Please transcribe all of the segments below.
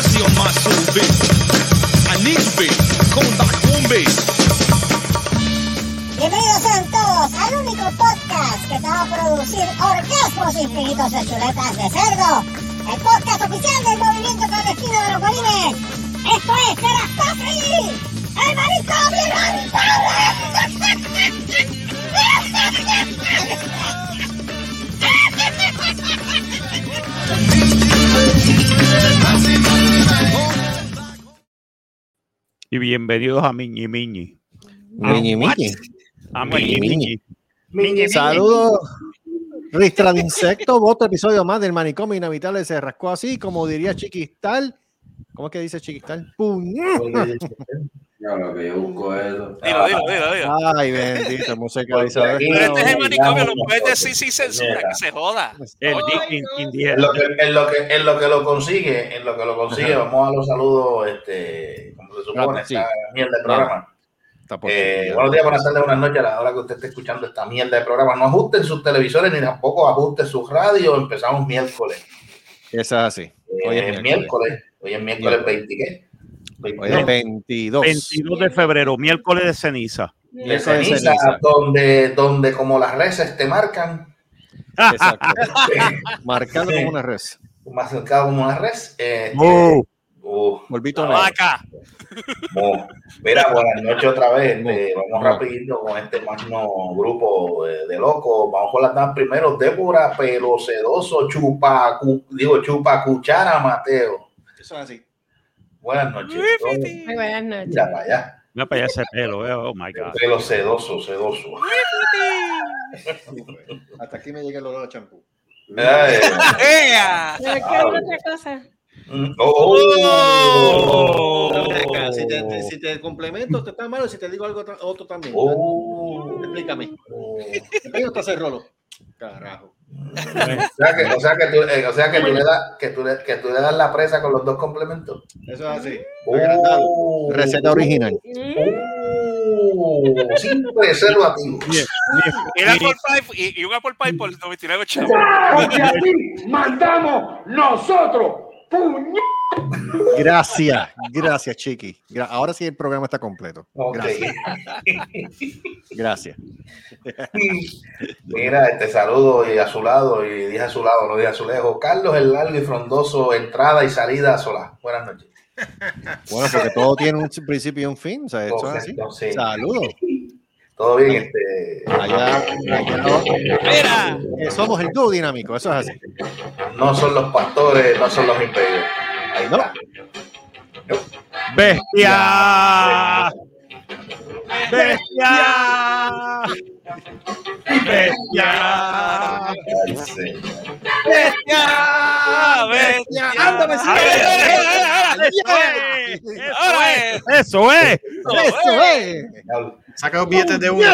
mercy on my soul. Bienvenidos sean todos al único podcast que te va a producir orgasmos infinitos de chuletas de cerdo. El podcast oficial del movimiento clandestino de los bolines. Esto es Terastasi, el manicomio Y bienvenidos a Miñi Miñi. Miñi Miñi. A Miñi Miñi Miñi. Miñi. Saludos. Ristra de insecto, otro episodio más del manicomio inhabitable se rascó así, como diría Chiquistal. ¿Cómo es que dice Chiquistal? ¡Puñ! No, lo que yo busco es. Dilo, dilo, dilo, dilo. Ay, bendito, música de Isabel. Pero este es el no, manicomio, lo no, puedes decir sin censura, que se joda. El Dick. En lo, que, en, lo que, en lo que lo consigue, en lo que lo consigue, vamos a los saludos, este, como se supone, sí. esta mierda de programa. Eh, buenos días, buenas tardes, buenas noches a la hora que usted esté escuchando esta mierda de programa. No ajusten sus televisores ni tampoco ajusten sus radios. Empezamos miércoles. Esa es así. Eh, Hoy es miércoles. miércoles. Hoy es miércoles 20, ¿qué? Hoy 22. es 22. 22 de febrero, miércoles de ceniza. de Miércoles de ceniza, ceniza. donde, donde como las reses te marcan, Exacto. Marcando como una res. más cercado como una res. Eh, Oh, uh, Volvito vaca. Mira, buenas noches otra vez. este, Mo. vamos Mo. rapidito con este magno grupo de, de locos. Vamos con las damas primero. Débora, pelo sedoso, chupa, cu- digo, chupa cuchara, Mateo. Eso es así. Buenas noches. Muy buenas noches. Mira para allá. mira para allá ese pelo, eh. oh my God. Pelo sedoso, sedoso. Hasta aquí me llega el olor a champú. Ay, ¡Ea! Pero ¿qué Ah, otra cosa? mm, oh, Si te, si te complemento, te está malo. Si te digo algo otro también. oh. Explícame. ¿Me gusta hacer rolo? Carajo. O sea que, o sea que tú, eh, o sea que tú le das que tú le, que tú le das la presa con los dos complementos. Eso es así. Oh. Receta original. Oh, sin preservativo. Y y, y un Apple Pie por 99 chavos. Porque aquí mandamos nosotros. ¡Puñet! Gracias, gracias, Chiqui. Gra- Ahora sí el programa está completo. Gracias, gracias. Mira, este saludo y a su lado, y dije a su lado, no dije a su lejos. Carlos el largo y frondoso, entrada y salida sola. Buenas noches. Bueno, porque todo tiene un principio y un fin. O sea, esto es así. Correcto, sí. Saludos. Todo bien, este. Allá, allá Mira, eh, somos el dúo dinámico, eso es así. No son los pastores, no son los impedidos. Ahí No. está. ¡Bestia! ¡Bestia! ¡Bestia! Bestia, bestia. Ándame. Ahora es. ¡Eso es! Eso es. Saca los billetes de uno.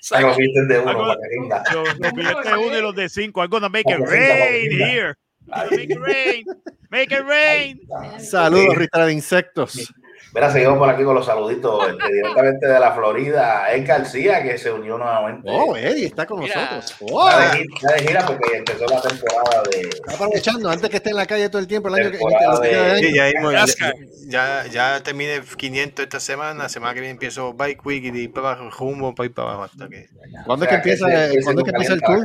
Saca los billetes de uno. Los, los billetes de uno y los de cinco. I'm gonna make it rain here. Make it rain. Make it rain. Saludos, Rita de Insectos. Mira, seguimos por aquí con los saluditos este, directamente de la Florida. Ed García, que se unió nuevamente. Oh, Eddie está con Mira. nosotros. Oh, Está de, gira, está de gira porque empezó la temporada de. está aprovechando antes que esté en la calle todo el tiempo. El año que, que queda de. Sí, ya, ya, ya, ya terminé 500 esta semana. Semana que viene empiezo Bike Week y para abajo, rumbo para ir para abajo. Hasta que ¿Cuándo o es que empieza, ¿cuándo es que empieza el la tour?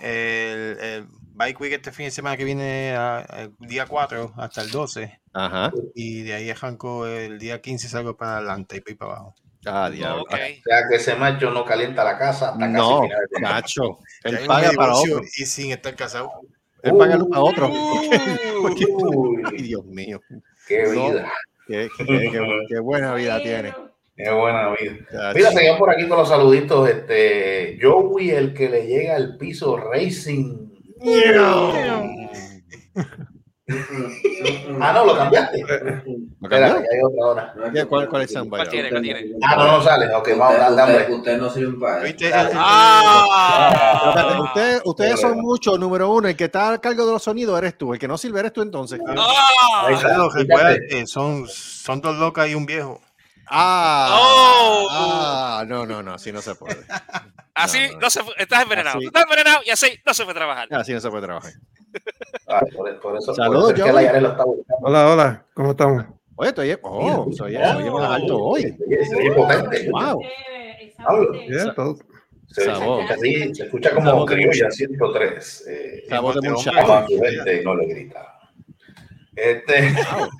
el Bike Week este fin de semana que viene, a- día 4 hasta el 12. Ajá. Y de ahí arranco el día 15, salgo para adelante y para abajo. Ah, diablo. O sea que ese macho no calienta la casa hasta No, casi final. Ya Él paga para otro. Y sin estar casado. Él paga a otro. Uy, Ay, Dios mío. qué No. vida. Qué, qué- qué- qué buena vida tiene. Qué buena vida. Mira, seguimos por aquí con los saluditos. Este, Joey, el que le llega al piso Racing. Ah, no, lo cambiaste. ¿Lo hay otra hora. ¿Qué- ¿Cuál, cuál es Samba? ¿Cuál tiene? ¿Cuál tiene? Ah, no, no sale. Ok, vamos, dale, dale. Usted no sirve para eso. ¡Ah! Usted- ustedes son muchos, número uno. El que está a cargo de los sonidos eres tú. El que no sirve eres tú entonces. ¡Ah! Claro, recuerda que son, son dos locas y un viejo. Ah, Oh. ah, no, no, no, así no se puede. Así no. no, se fue- estás envenenado. Así. Estás envenenado y así no se a trabajar. Así no se puede trabajar. Ah, por, por eso, Saludos, por. Hola, hola, ¿cómo estamos? Oye, estoy, oh, soy, soy más alto hoy. Se oye potente. Wow. Bien, todo. Se, se- se escucha como de criolla 103. Eh, Sabor de muchacho. no le grita. Este, ¿Está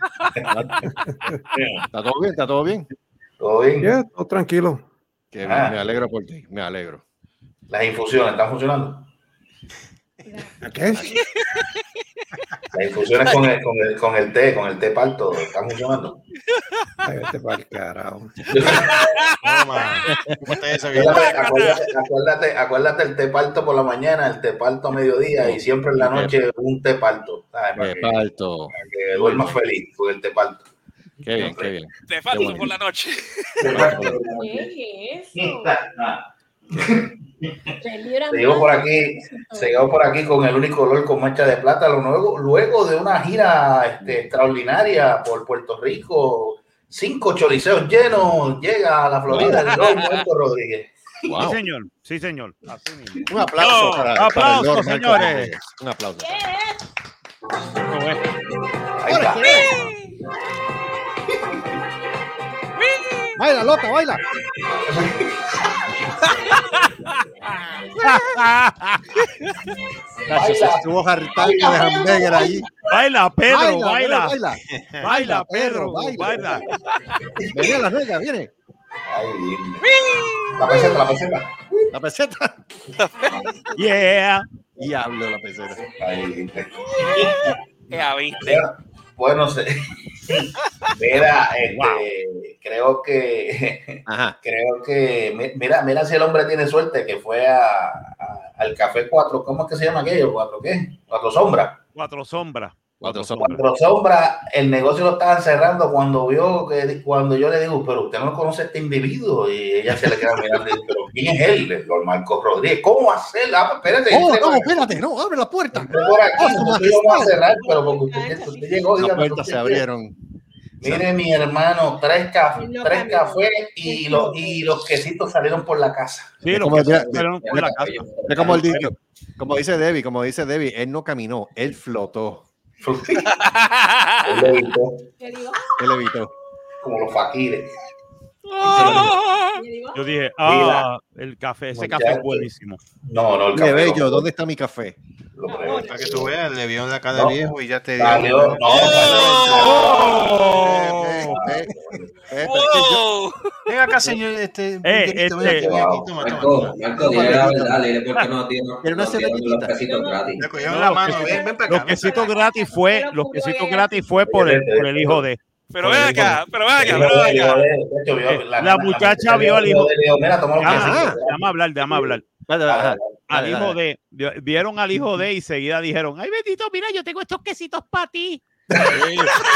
todo bien? ¿Está todo bien? ¿todo bien? Bien, todo tranquilo. Ah. me alegro por ti, me alegro. Las infusiones están funcionando. ¿Qué? Las infusiones con el, con el, con el té, con el té parto, están funcionando. Ay, para el carajo. Acuérdate, acuérdate, el té parto por la mañana, el té parto a mediodía y siempre en la noche un té parto. ¿sabes? Para que, parto. para que duermas feliz con el té parto. Qué bien, qué bien. Te falta bueno. por la noche. ¿Qué es eso? Seguimos por aquí, seguimos por aquí con el único olor con mancha de plátano. Luego, luego de una gira este, extraordinaria por Puerto Rico, cinco choriceos llenos, llega a la Florida el Lord Marco Rodríguez. Wow. Sí, señor. Sí, señor. Un aplauso No, para, para aplauso, el Lord Marco señores. Un aplauso. Ahí está. Baila, loca, baila. Nacho, se estuvo hartando de hamburger ahí. Baila, Pedro, baila. baila. Baila, Pedro, baila. baila. Viene la nega, viene. La peseta, la peseta. La peseta. Yeah. Diablo, la peseta. Ahí viene. Ya viste. Bueno, se- mira, este, creo que Ajá. creo que mi- mira, mira si el hombre tiene suerte que fue a, a- al café cuatro, ¿cómo es que se llama aquello? Cuatro qué? Cuatro sombras. Cuatro sombras. Cuatro Cuatro sombras, el negocio lo estaban cerrando cuando vio que cuando yo le digo, pero usted no conoce a este individuo, y ella se le queda mirando y dice, pero ¿quién es él? El Lord Marcos Rodríguez, ¿cómo ser? Ah, pues, espérate, Oh, no, por- espérate, no, abre la puerta. entré por aquí, Oh, nosotros íbamos a cerrar, pero porque usted, usted llegó, Las puertas usted se abrieron. Mire, mi hermano, tres, caf- Él no tres cafés y los, y los quesitos salieron por la casa. Sí, Es los como que ya- se fueron por la casa. Es como, el dicho, como dice Debbie, como dice Debbie, él no caminó, él flotó. Él lo evitó, Él evitó. como los faquires. Yo dije, ah, el café, ese café es buenísimo. No, no, el Qué café. bello, lo- ¿dónde está mi café? Para que tú veas, le vio en la cara No. viejo y ya te dio. Salió, no, Oh. Eh, eh, eh, pero. Ven acá, señor. Este, Eh, este- aquí, ven aquí, toma, toma, Marco. Marco, dile la verdad, dile porque no tiene una no tiene cervecita. los pesitos gratis. Le cogieron la los mano, quesitos- ven, ven para Los acá. ven quesitos gratis fue, Pero los quesitos gratis fue por el, por el hijo de. Pero ven acá, pero ven acá, El pero ven acá. Eh, la muchacha vio al hijo- le los quesitos. déjame hablar, déjame hablar. Vale, Al hijo de, vi- vieron al hijo de y seguida dijeron, ay bendito, mira, yo tengo estos quesitos para ti.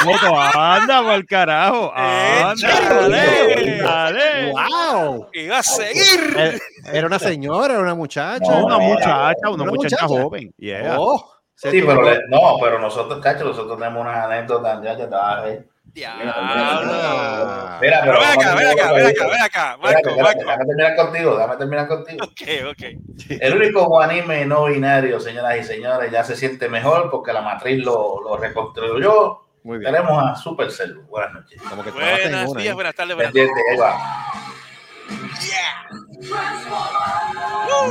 Moto, anda por el carajo. Anda, dale, dale. ¡Wow! Y va a seguir. Era una señora, era una muchacha. No, Una no, muchacha, una una muchacha muchacha. joven. Yeah. Oh, Sí, pero le- no, pero nosotros, cacho, nosotros tenemos una anécdota, ya, ya está. eh. Diablo. Mira, Pero ven vamos acá, a- ven acá, ven acá, ven acá. Marco, Marco. Déjame terminar contigo, déjame terminar contigo. Ok, ok. El único anime no binario, señoras y señores, ya se siente mejor porque la matriz lo, lo reconstruyó. Muy bien. Tenemos a Supercell. Buenas noches. Como que una, días, buenas tardes, buenas Pendiente,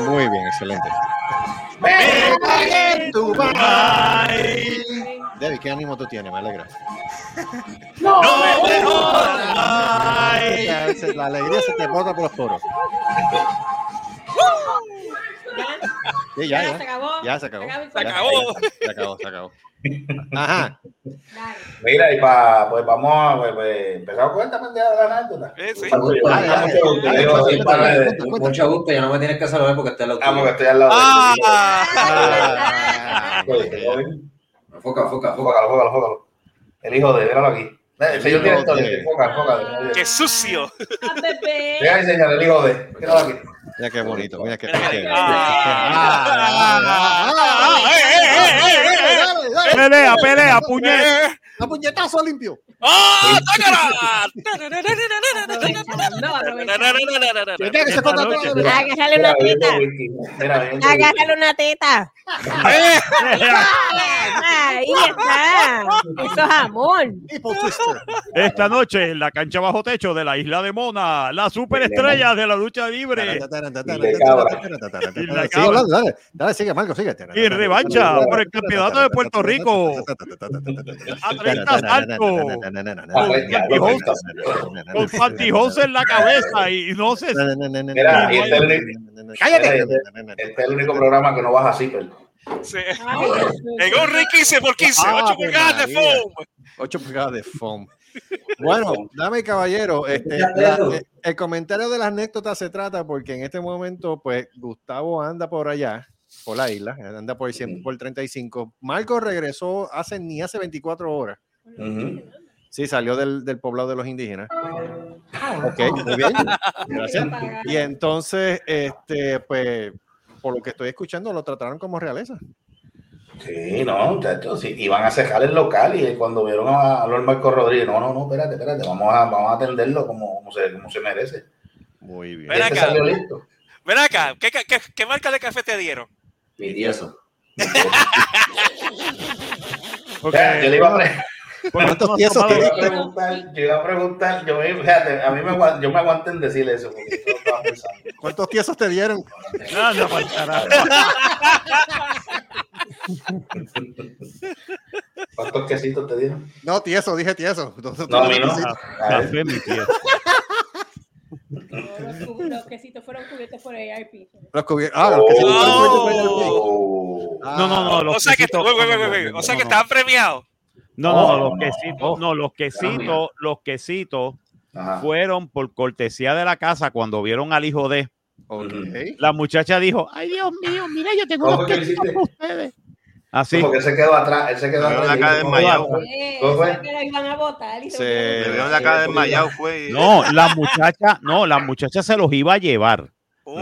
Muy bien, excelente. Debbie, ¿qué ánimo tú tienes? Me alegra. No me jodas. La alegría se te bota por los poros. Sí, ya, Ya, ya. se acabó. Ya se acabó. Se acabó. Se acabó. ya, Se acabó. Ajá. Mira, y para, pues vamos a pues, pues, empezar con esta pendeja de la anécdota. Sí. Mucho gusto, ya no me tienes que saludar porque está loco. Ah, porque estoy al lado de Ah, Ah. Foca, foca, foca. Fócalo, fócalo, fócalo. El hijo de, míralo aquí. Eh, El señor director, fócalo, fócalo. qué sucio. Ah, de enseñar el hijo de. Míralo aquí. Mira qué bonito, mira qué. Ah. Ah, eh, eh, eh, eh, eh. Pelea, pelea, puñet. A puñetazo limpio. ¡Ah! Agárrale una teta. Agárrale una teta. Ahí está. Eso es amor. Esta noche en la cancha bajo techo de la isla de Mona, la superestrella de la lucha libre dale, dale, sigue, Marco, sigue. y revancha por el campeonato de Puerto Rico a 30 saltos con pantijones en la cabeza y no se Mira, y este es el único- Cállate. Este este es el único programa que no baja zipper. Sí. En un ring 15 por 15, 8 Ave pulgadas de foam. 8 pulgadas de foam. Bueno, dame caballero, este, la- eh, el comentario de las anécdotas se trata porque en este momento, pues, Gustavo anda por allá, por la isla, anda por, el 100 por 35. Marco regresó hace ni hace 24 horas. Ujú. Sí, salió del, del poblado de los indígenas. Ok, muy bien. Gracias. Y entonces, este, pues, por lo que estoy escuchando, lo trataron como realeza. Sí, no, muchachos, sí. Iban a cejar el local y cuando vieron a, a Lord Marco Rodríguez, no, no, no, espérate, espérate, vamos a, vamos a atenderlo como, como, se, como se merece. Muy bien. Ven Este acá. salió listo. Ven acá, ¿qué, qué, qué- qué marca de café te dieron? Mi tieso. Yo le iba a, pre- ¿Cuántos tiesos yo te iba a diste? preguntar, yo iba a preguntar, yo me, fíjate, a mí me, yo me aguanté en decirle eso, porque yo estaba pensando. ¿Cuántos tiesos te dieron? Pa'l carajo. ¿Cuántos quesitos te dieron? No, tieso, dije tieso. No, a mí no. Los, quesitos fueron cubiertos por ARP. Los cubi- Ah, los quesitos. Oh. Ah, No, no, no. Los O sea que, quesitos- o sea que estaban premiados. No, no, Oh, los no. quesitos, no, los quesitos, los quesitos Ajá. fueron por cortesía de la casa cuando vieron al hijo de. La muchacha dijo, ay Dios mío, mira, yo tengo ¿Cómo unos quesitos para ustedes. Así. Porque él se quedó atrás, él se quedó atrás. la cara. "¿Cómo Eh, Se- la cara desmayado, fue. No, la muchacha, no, la muchacha se los iba a llevar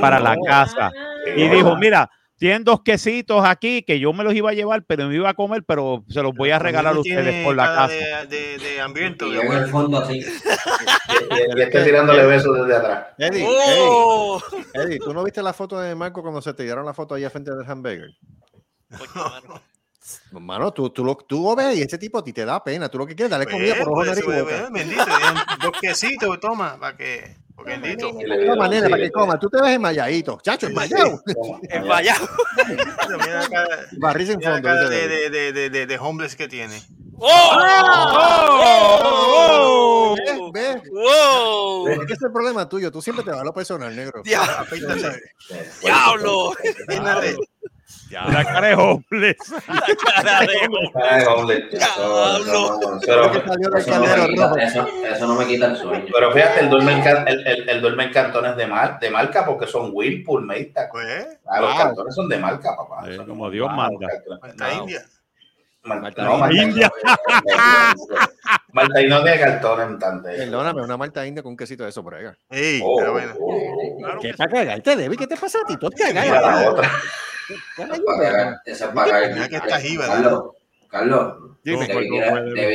para la casa. Y dijo, mira, tienen dos quesitos aquí que yo me los iba a llevar, pero me iba a comer, pero se los voy a regalar a ustedes por la casa. De, de, de hambriento. Y de en el fondo así. Y, y este tirándole besos desde atrás. Eddie, Oh. Eddie, Eddie, ¿tú no viste la foto de Marco cuando se te dieron la foto allá frente del hamburger? Coño, mano. Mano, tú, tú, lo, tú lo ves y ese tipo a ti te da pena. Tú lo que quieres, dale Pues, comida por ojo, pues, nariz y pues, boca. pues, Bendito, dos quesitos, toma, para que. Porque bendito. Dieron, manera, sí, para que coma. Tú te ves enmayadito. Chacho, enmayado. Cara, Barriz en fondo. de, de, de, de, de homeless que tiene. ¡Oh! ¿Ves? ¿Ves? ¡Wow! Es que ese es el problema tuyo. Tú siempre te vas a lo personal, negro. Diablo. ¡Diablo! La cara de homeless. La cara de hombre, eso- no, me quita, rojo. eso, eso no me quita el sueño. pero fíjate, el duerme en, el, el, el duerme en cantones de, mar, de marca porque son Whirlpool, Maytag. Pues, Ah, los Wow. cantones son de marca, papá. Son como Dios ah, manda. Malta India. Malta no, Malta India. Malta y no tiene cartones tanto. Perdóname, una malta india con un quesito de eso por ahí. Ey, Oh, pero bueno. oh, oh. ¿Qué para cagarte, Debbie? ¿Qué te pasa a ti? Tú te Mira la cagas. otra. Esa es para cagar. Que. Carlos, Carlos, Dime, Debbie ¿cómo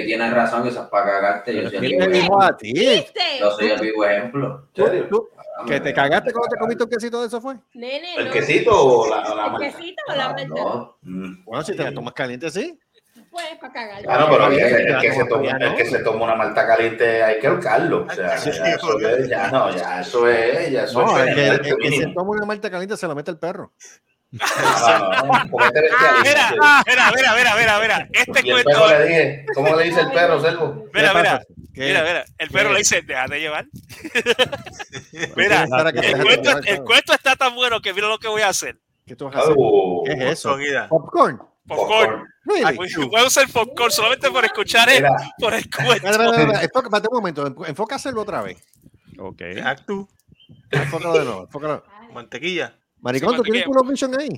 tiene, razón, eso es para cagarte. Yo soy el ¿Quién vivo ejemplo. a ti? Yo soy el vivo ejemplo. Tú- ¿Que te cagaste cuando te comiste un quesito de eso fue? Nene, ¿El no. quesito o la, la ¿El malta? quesito o la? No, Mm. Bueno, si te la tomas caliente, sí. Pues para cagar. Ah, no, pero el, el que se toma, el que se toma una malta caliente hay que ahorcarlo. O sea, Sí, ya eso sí, es, ya no, ya eso es, ya eso No, es el que, el pendiente que se toma una malta caliente se la mete el perro. No, comete Mira, bestialismo. mira, mira, mira, mira, mira. Este cuento. perro le dije, ¿cómo le dice el perro, Selvo? Mira, ¿Qué mira. Mira, mira. El perro ¿Qué? le dice, déjate llevar. Mira, el cuento, está tan bueno que mira lo que voy a hacer. ¿Qué tú vas a hacer? Oh, ¿Qué es eso? Comida. ¿Popcorn? Popcorn. Really? Voy voy a usar popcorn solamente por escuchar el, Mira, por el cuento. espera, espera, espera, enfoca- espérate un momento, enfócaselo otra vez. Ok. Actu. Enfócalo de nuevo, enfócalo. Mantequilla. Maricón, Sí, ¿tú tienes culo vision ahí?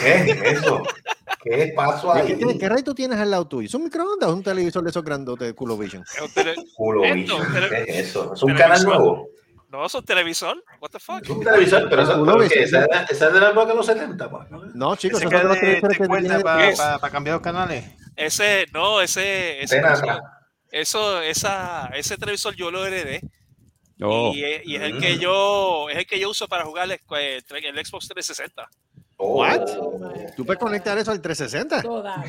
¿qué es eso? ¿Qué pasó ¿Qué, ahí? qué, qué rey tú tienes al lado tuyo? ¿Es un microondas o un televisor de esos grandotes de culo vision? Es un tele- Culo tele- ¿qué es eso? ¿Es un canal nuevo? No, es un televisor. What the fuck? Es un televisor, pero eso pero esa, es- esa es de la época de los 70, pues. No, chicos, Ese son que los te, televisores te que tienen- para Es- cambiar los canales. Ese, no, ese, ese, Ven ¿cómo se acá. llama? eso, esa, ese televisor yo lo heredé. Oh. Y, es- y es el que yo es el que yo uso para jugar el, el Xbox 360. What? ¿Tú puedes conectar eso al 360?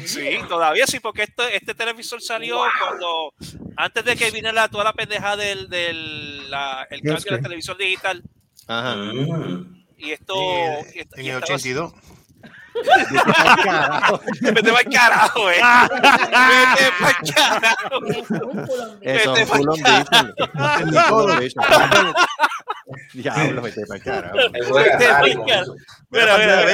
Sí, todavía sí, porque este, este televisor salió cuando antes de que viniera toda la pendeja del, del la- el cambio de screen. la televisión digital. Ajá. Y esto. y esto- En y el estaba- 82. Vete pa'l carajo, eh. Vete pa'l carajo. Vete pa'l carajo. Diablo, vete para carajo. Vete pa'l carajo. Mira, mira,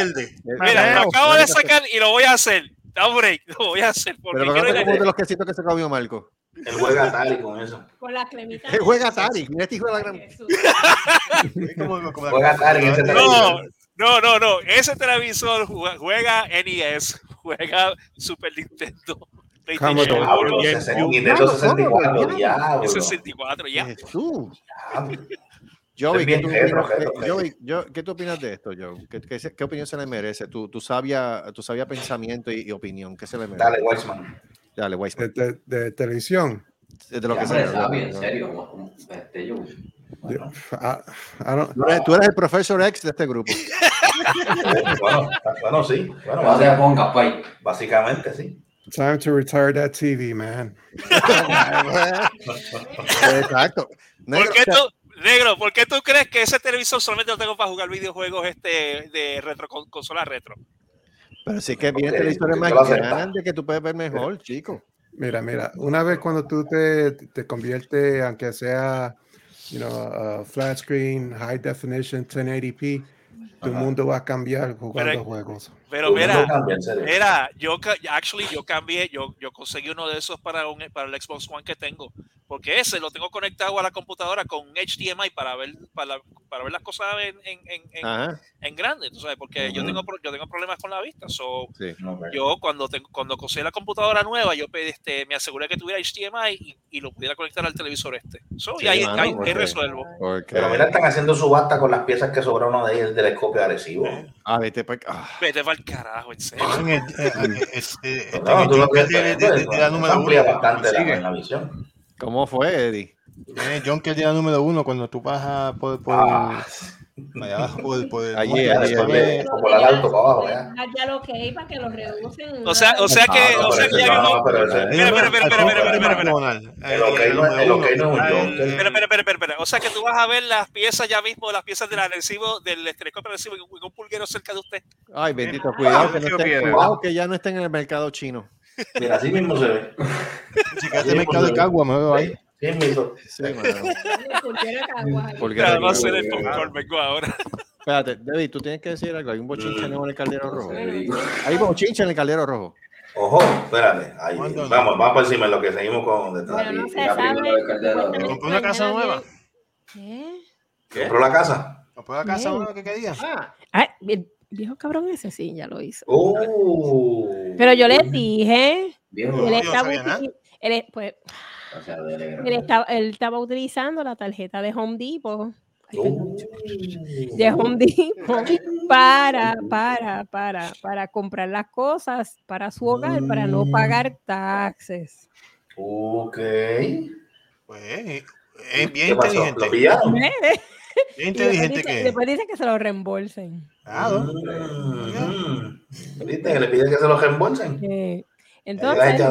mira. lo acabo de sacar y lo voy a hacer. Da break, lo voy a hacer porque Pero no como de los quesitos que se comió Marco. Él juega Atari con eso. Con la cremita. Él juega Atari. Mira este hijo de la gran. Juega Atari No. No, no, no. Ese televisor juega, NES, juega Super Nintendo. Commodore. Diablo, PlayStation sesen- 1, Nintendo 64, diablo. 64, ya. Jesús. Diablo. Joey, ¿qué bien tú, opinas, retro, Joey, yo- ¿qué tú opinas de esto, Joe? ¿Qué, qué, se- qué opinión se le merece? Tu, tu, sabia, tu sabia pensamiento y, y opinión. ¿Qué se le merece? Dale, Weissman. Dale, Weissman. De, de- de televisión. De lo Ya, que sea. sabe, en serio. Este, yo. Yo- I- I don't- Tú eres, tú eres el profesor X de este grupo. Bueno, bueno, sí. Bueno, pay. básicamente sí. Time to retire that TV, man. Exacto. Negro, ¿Por qué tú, negro, ¿por qué tú crees que ese televisor solamente lo tengo para jugar videojuegos este de retro con- consola retro? Pero sí que Porque- televisores más grandes que tú puedes ver mejor, chico. Mira, mira, una vez cuando tú te, te conviertes, aunque sea, you know, a flat screen, high definition, 1080p, tu Ajá. mundo va a cambiar jugando Pero- juegos. Pero mira, mira, yo actually yo cambié, yo, yo conseguí uno de esos para un para el Xbox One que tengo, porque ese lo tengo conectado a la computadora con HDMI para ver para, para ver las cosas en, en, en, en- grande, tú sabes, porque yo Ujú. tengo pro- yo tengo problemas con la vista, so Sí. Pero- yo cuando tengo, cuando conseguí la computadora nueva, yo pedí, este, me aseguré que tuviera HDMI y, y lo pudiera conectar al televisor este. So, y Sí, ahí, mano, ahí- ahí resuelvo. Porque... Pero mira, están haciendo subasta con las piezas que sobraron de ahí del telescopio agresivo. Ah, vete pa- ah. Vete para el carajo, en serio. En en de- de- de- de amplía uno, bastante la, sigue. la visión. ¿Cómo fue, Eddie? John que es de la número uno cuando tú vas a por, por, Ah, allá abajo por, por el Allí, allí, de popular alto para abajo, ya. Ya lo que hay para que lo reducen. O sea, o sea que, Ah, no, o sea que ya no, Espera, espera, espera, espera, espera, espera, espera. El ok no es- un. Espera, espera, espera, espera, espera. O sea que tú vas a ver las piezas ya mismo, las piezas del adhesivo, del telescopio adhesivo en un, pulguero cerca de usted. Ay, bendito, cuidado que, no qué esté- piedra. cuidado que ya no estén en el mercado chino. Mira, así mismo se ve. Si quedaste en mercado de Cagua, me veo ahí. Sí, mismo. Sí, mano. Porque Nada te- más hacer el popcorn, vengo ahora. Espérate, David, tú tienes que decir algo. Hay un bochinche nuevo en el caldero rojo. Hay bochinche en el caldero rojo. Ojo, espérate. Ahí, vamos, vamos por encima en lo que seguimos con detrás. Pero no se la sabe. primera del caldero. supuestamente ¿Compró una casa nueva? ¿Qué? ¿Compró la casa? ¿Compró la casa nueva que quería? Ah, el viejo cabrón ese sí, ya lo hizo. Uh. Pero yo le dije, Viejo, él nada. util- él, pues, o sea, de negro. él, estaba, él estaba utilizando la tarjeta de Home Depot. Uh. de Home Depot para, para, para, para comprar las cosas para su hogar, para no pagar taxes. Ok. Pues es bien inteligente. Bien Y después inteligente dice, que es. después dice que se lo reembolsen. Claro. Mm. ¿Viste? Que le pide que se lo reembolsen. Eh, entonces,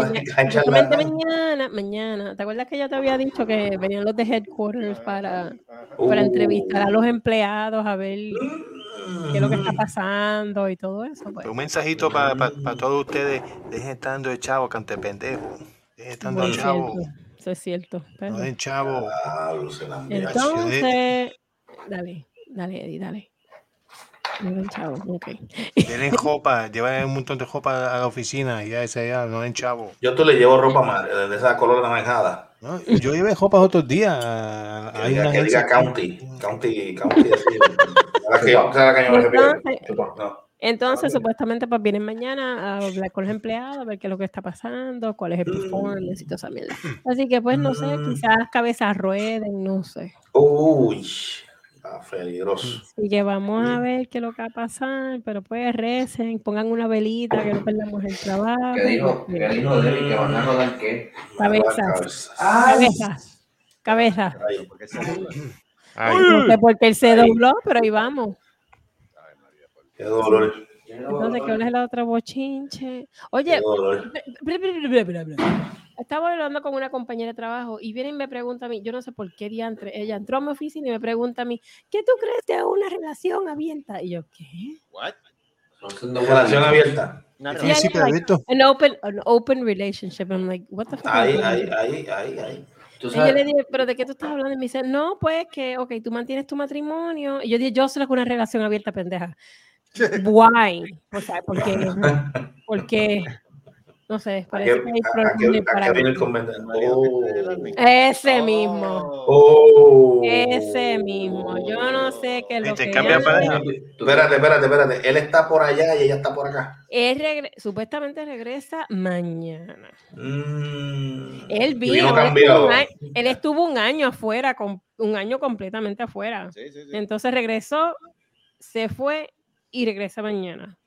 mañana, mañana, ¿te acuerdas que yo te había dicho que venían los de headquarters para, para Uh. entrevistar a los empleados, a ver qué es lo que está pasando y todo eso? Pues, Un mensajito para todos ustedes. Dejen estando de chavo, cante pendejo. Dejen estando de chavo. cierto, eso es cierto. pero- No den chavo. Entonces, dale, dale, Eddie, dale. No den chavo, ok. Tienen jopa, llevan un montón de jopa a la oficina y ya ese ya, no den chavo. Yo tú le llevo ropa más de esa color naranjada. ¿no? Yo llevé jopas otros días. Que Hay diga, una que diga county. County, county. así. ¿A la que, que? Entonces-. Entonces, supuestamente, pues vienen mañana a hablar con los empleados, a ver qué es lo que está pasando, cuál es el performance y toda esa mierda. Así que, pues, no sé, quizás cabezas rueden, no sé. Uy. Está peligroso. Y que vamos a ver qué es lo que va a pasar, pero pues recen, pongan una velita, que no perdamos el trabajo. ¿Qué dijo? ¿Qué dijo Derry? ¿Que van a rodar qué? Cabezas. Cabezas. Cabezas. No sé por qué él se dobló, pero ahí vamos. Qué dolor. Entonces, ¿qué es la otra bochinche? Oye, Qué estaba hablando con una compañera de trabajo y viene y me pregunta a mí, yo no sé por qué diantre, ella entró a mi oficina y me pregunta a mí, ¿qué tú crees de una relación abierta? Y yo, ¿qué? Relación abierta. Yeah, like, an open, an open relationship. I'm like, what the fuck? Ahí, ahí, ahí, ahí, ahí. Y yo le dije, ¿pero de qué tú estás hablando? Y me dice, no, pues que, ok, tú mantienes tu matrimonio. Y yo dije, yo soy con una relación abierta, pendeja. Why? O sea, porque, porque, no sé, ¿A qué, parece que hay problemas para viene el? Oh. Ese mismo. Oh. Ese mismo. Yo no sé qué es lo que ella- pareja. Espérate, espérate, espérate. Él está por allá y ella está por acá. Él regre- supuestamente regresa mañana. Mm. Él vino vino, él estuvo, cambiado. un año, él estuvo un año afuera, con, un año completamente afuera. Entonces regresó, se fue y regresa mañana.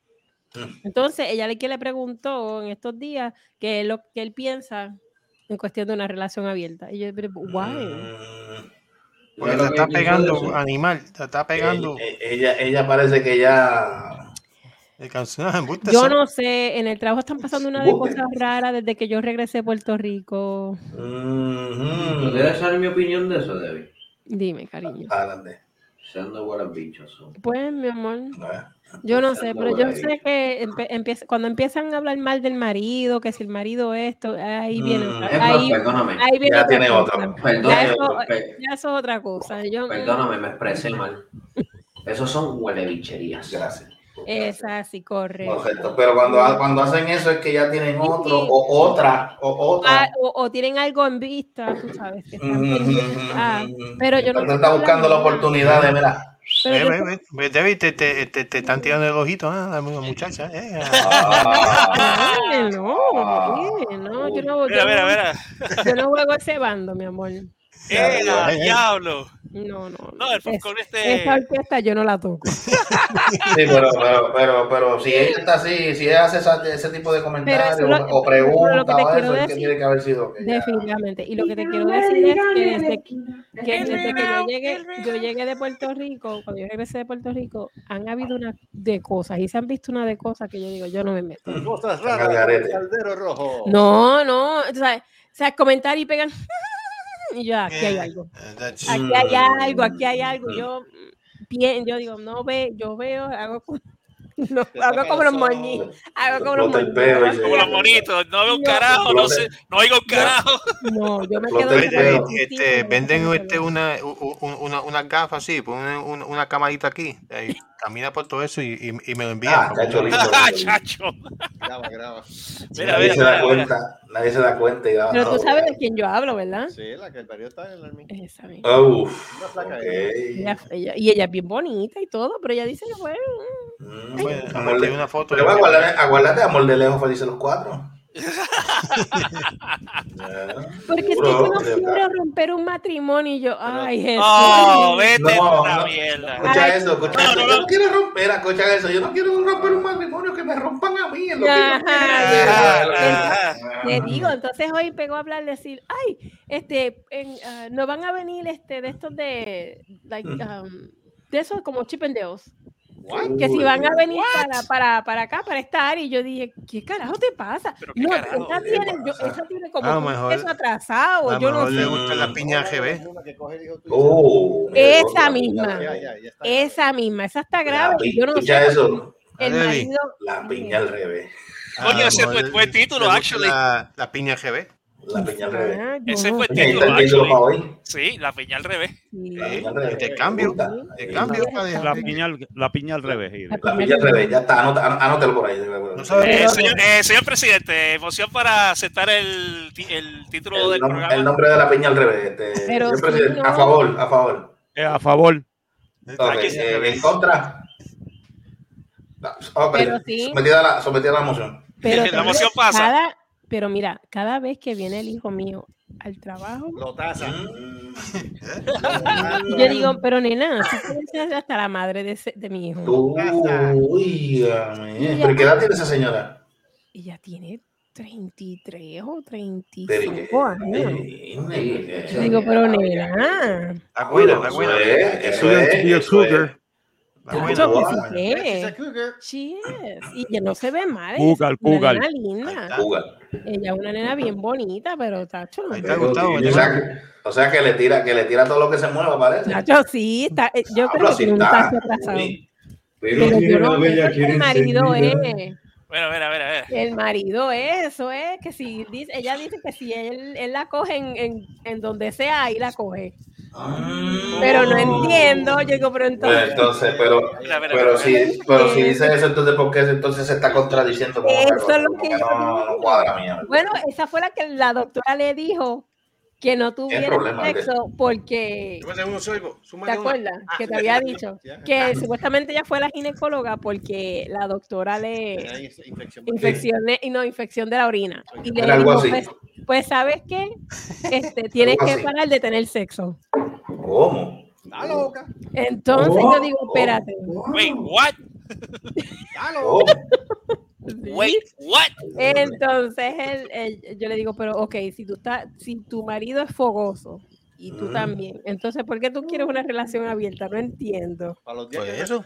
Mm. Entonces ella le, que le preguntó en estos días que lo que él piensa en cuestión de una relación abierta. Y yo, why? Mm. Porque te está pegando, animal, te está pegando. Ella, ella, ella parece que ya. El Yo no sé, en el trabajo están pasando una de cosas raras desde que yo regresé a Puerto Rico. ¿Tú quieres saber mi opinión de eso, Debbie? Dime, cariño. Adelante. Siendo buenos bichos. Pues, mi amor, Eh, yo no sé, pero yo sé que empe- empieza, cuando empiezan a hablar mal del marido, que si el marido esto, ahí viene, Mm, otra- es más, ahí, perdóname. ahí viene Ya otra tiene. Ya Perdóname, eso, ya eso es otra cosa. Yo, Perdóname, me expresé mal. Esos son huelebicherías. Gracias. Esa sí, corre. Correcto. Pero cuando, cuando hacen eso es que ya tienen otro o otra o otra. Ah, o, o tienen algo en vista, tú sabes, que están pendientes. Ah, pero yo no está buscando la oportunidad de, mira. Pero Ve, ve, ve, David, te, te, te, te están tirando el ojito, ¿eh? la muchacha. eh. Ay, no, oye, no, yo no, yo mira, no- mira. yo no juego ese bando, mi amor. ¡Eh, diablo! No, no. No, el Es- popcorn este. Esa orquesta yo no la toco. Sí, pero, pero, pero, pero si ella está así, si ella hace esa- ese tipo de comentarios lo- o lo preguntas o eso, es que tiene que haber sido que ya- Definitivamente. Y lo que te quiero decir es que desde que, que desde que yo llegué, yo llegué de Puerto Rico, cuando yo regresé de Puerto Rico, han habido una de cosas y se han visto una de cosas que yo digo, yo no me meto. Cosas raras. Caldero rojo. No, no, o sea, o sea, comentar y pegan. Y yo, aquí hay algo. Eh, Aquí hay algo, aquí hay algo. Yo, bien, yo digo, no ve, yo veo, hago como, no, hago como los moñitos, hago como los moñitos. Como los monitos. No veo un carajo, no sé. No oigo un carajo. No, yo me Explota quedo Este, sitio, venden este, una, una, unas gafas así, ponen una, una camarita aquí, ahí, camina por todo eso y, y, y me lo envían. Ah, chacho, lindo, lindo. chacho. Graba, graba. Mira, mira, mira. Nadie se da cuenta y va- Pero tú oh, sabes de quién yo hablo, ¿verdad? Sí, la que el periodo está en el army. Esa misma. oh, uf, Una flaca ok. Ella- ella- y ella es bien bonita y todo, pero ella dice que bueno. Mm, Bueno, amor de- una foto. Pero aguárdate, aguárdate, amor de lejos, felices los cuatro. Porque es que yo no quiero romper un matrimonio y yo, ay, Jesús. Oh, vete No, no. mierda. Escucha Ay, eso, escucha no, eso. no, Yo no. quiero romper, escucha eso. Yo no quiero romper un matrimonio que me rompan a mí. En lo que yo Ajá. Te digo, entonces hoy pegó a hablar, decir, ay, este, en, ah, no van a venir este, de estos de, like, um, de esos como Chip Dale's. Que si van a venir para, para, para acá, para estar, y yo dije, ¿qué carajo te pasa? No, carajo, esa ¿qué tiene, yo, esa tiene como A lo un mejor- peso atrasado, A yo no le sé. gusta la piña GB. Oh, Esa la- misma. Ya, ya, ya. Esa misma, esa está La grave. pi- Yo no sé. eso. El marido, La piña al revés. Coño, ese fue- el título, actually. La, la piña GB. La piña al revés. Ah, Ese no fue el título, el título para actually. hoy. Sí, la piña al revés. Sí. La piña al revés. Me gusta. Intercambio, padre. La piña, al- la piña al revés. La piña al revés. Ya está, anótalo por ahí. No sabes Eh, señor, eh, señor presidente, emoción para aceptar el, el título El, del nom- programa. el nombre de la piña al revés. Este, Pero señor presidente. A favor, a favor. Eh, a favor. Ok, Aquí está al eh, en contra. No, ok, Pero sí. Sometida a la, sometida a la moción. Pero La emoción pasa. Cada, Pero mira, cada vez que viene el hijo mío al trabajo, Lo taza. yo digo, pero nena, tú puedes ser hasta la madre de, ese- de mi hijo. Tú, uy. ¿Pero qué edad tiene esa señora? Ella tiene 33 o Pero, 35 años. Yo digo, pero nena, La cuida, la Eso cuida. es, eso es, be La a cougar. She is. Y ella no se ve mal. ella Cougar, es una nena linda. Juga. Ella es una nena bien bonita, pero tacho. Ahí está Gustavo. O sea, que, o sea que le tira, que le tira todo lo que se mueva, parece. Tacho, sí, está, eh, yo Habla creo que así tiene un está. tacho atrasado. Sí. Pero yo no que el marido es. Bueno, mira, mira, mira. El marido es, eso es, que si dice, ella dice que si él, él la coge en, en, en donde sea, ahí la coge. Pero no entiendo, yo digo, pero entonces, entonces, pero, Mira, mira, pero mira. si, pero si dice eso, entonces ¿por qué entonces se está contradiciendo? Eso es lo que no, no cuadra, mía. bueno, esa fue la que la doctora le dijo que no tuviera sexo porque. ¿te acuerdas? Que te había dicho que supuestamente ella fue la ginecóloga porque la doctora le Infección. y no infección de la orina y le dijo, así. pues, pues sabes qué, este, tienes que parar de tener sexo. ¿Cómo? Está loca. Entonces Oh, yo digo, espérate. Wait, what? Wait, what? Entonces él, él- yo le digo, pero ok, si tú estás, si tu marido es fogoso y tú Mm. también, entonces ¿por qué tú quieres una relación abierta? No entiendo. Para los días Pues que- eso.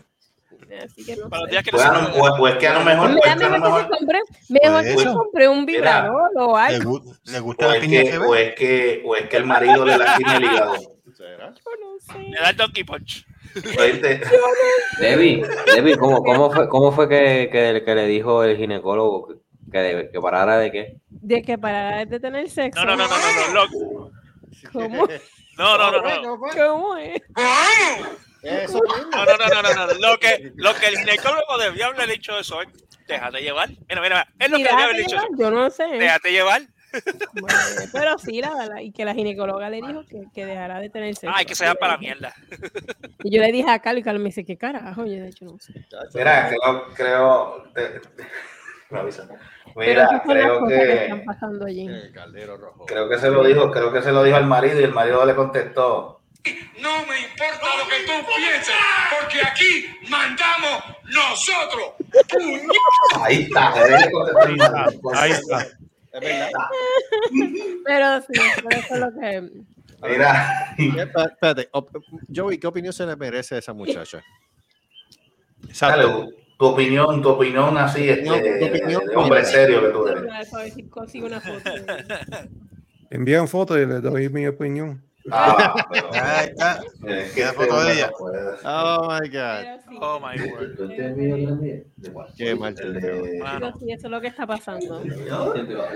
Así que no Para los sé. días que no Pues, se a lo- o- o es que a lo mejor, Mira, o es que a lo mejor que compré, mejor Pues que se compré un vibrador o Le, algo. gu- le gusta o la es piña que, o es que, o es que el marido le lastima el hígado. ¿Será? Yo no sé. Le da el donkey punch. ¿Oíste? Debbie, Debbie, ¿cómo, cómo fue, cómo fue que, que, que le dijo el ginecólogo que, que, de- que parara de qué? De que para de tener sexo. No, no, no, no, no, no, loco. ¿Cómo? No, no, no, no. ¿Cómo es? Eso. No, no, no, no, no, no. Lo que, lo que el ginecólogo debió haber dicho eso es, déjate llevar. Mira, mira, es lo que debió haber dicho. Yo no sé. Déjate llevar. Bueno, pero sí, la verdad. Y que la ginecóloga le dijo que, que dejara de tener sexo. Ay, que se para la mierda. Y yo le dije a Carlos y Carlos me dice, ¿qué carajo? Yo de hecho no sé. Mira, creo, creo, te- me avisa. Pero Mira, creo que que, están pasando allí. El caldero rojo. creo que se lo dijo, creo que se lo dijo al marido y el marido le contestó. No me importa lo que tú pienses, porque aquí mandamos nosotros. Ahí está. Ahí está. Es verdad. Pero sí, pero eso es lo que... Mira, Esp- Espérate, Joey, ¿qué opinión se le merece a esa muchacha? dale, Exacto. tu opinión, tu opinión así, este, No, de, opinión, de hombre serio que tú eres. Para ver si consigo una foto. Envía un foto y le doy mi opinión. Ah, pero, Ahí está. es que Queda este foto de hombre ella. no. Oh my God. Sí, Oh my word. Qué mal El te de- pero Mano. sí, eso es lo que está pasando.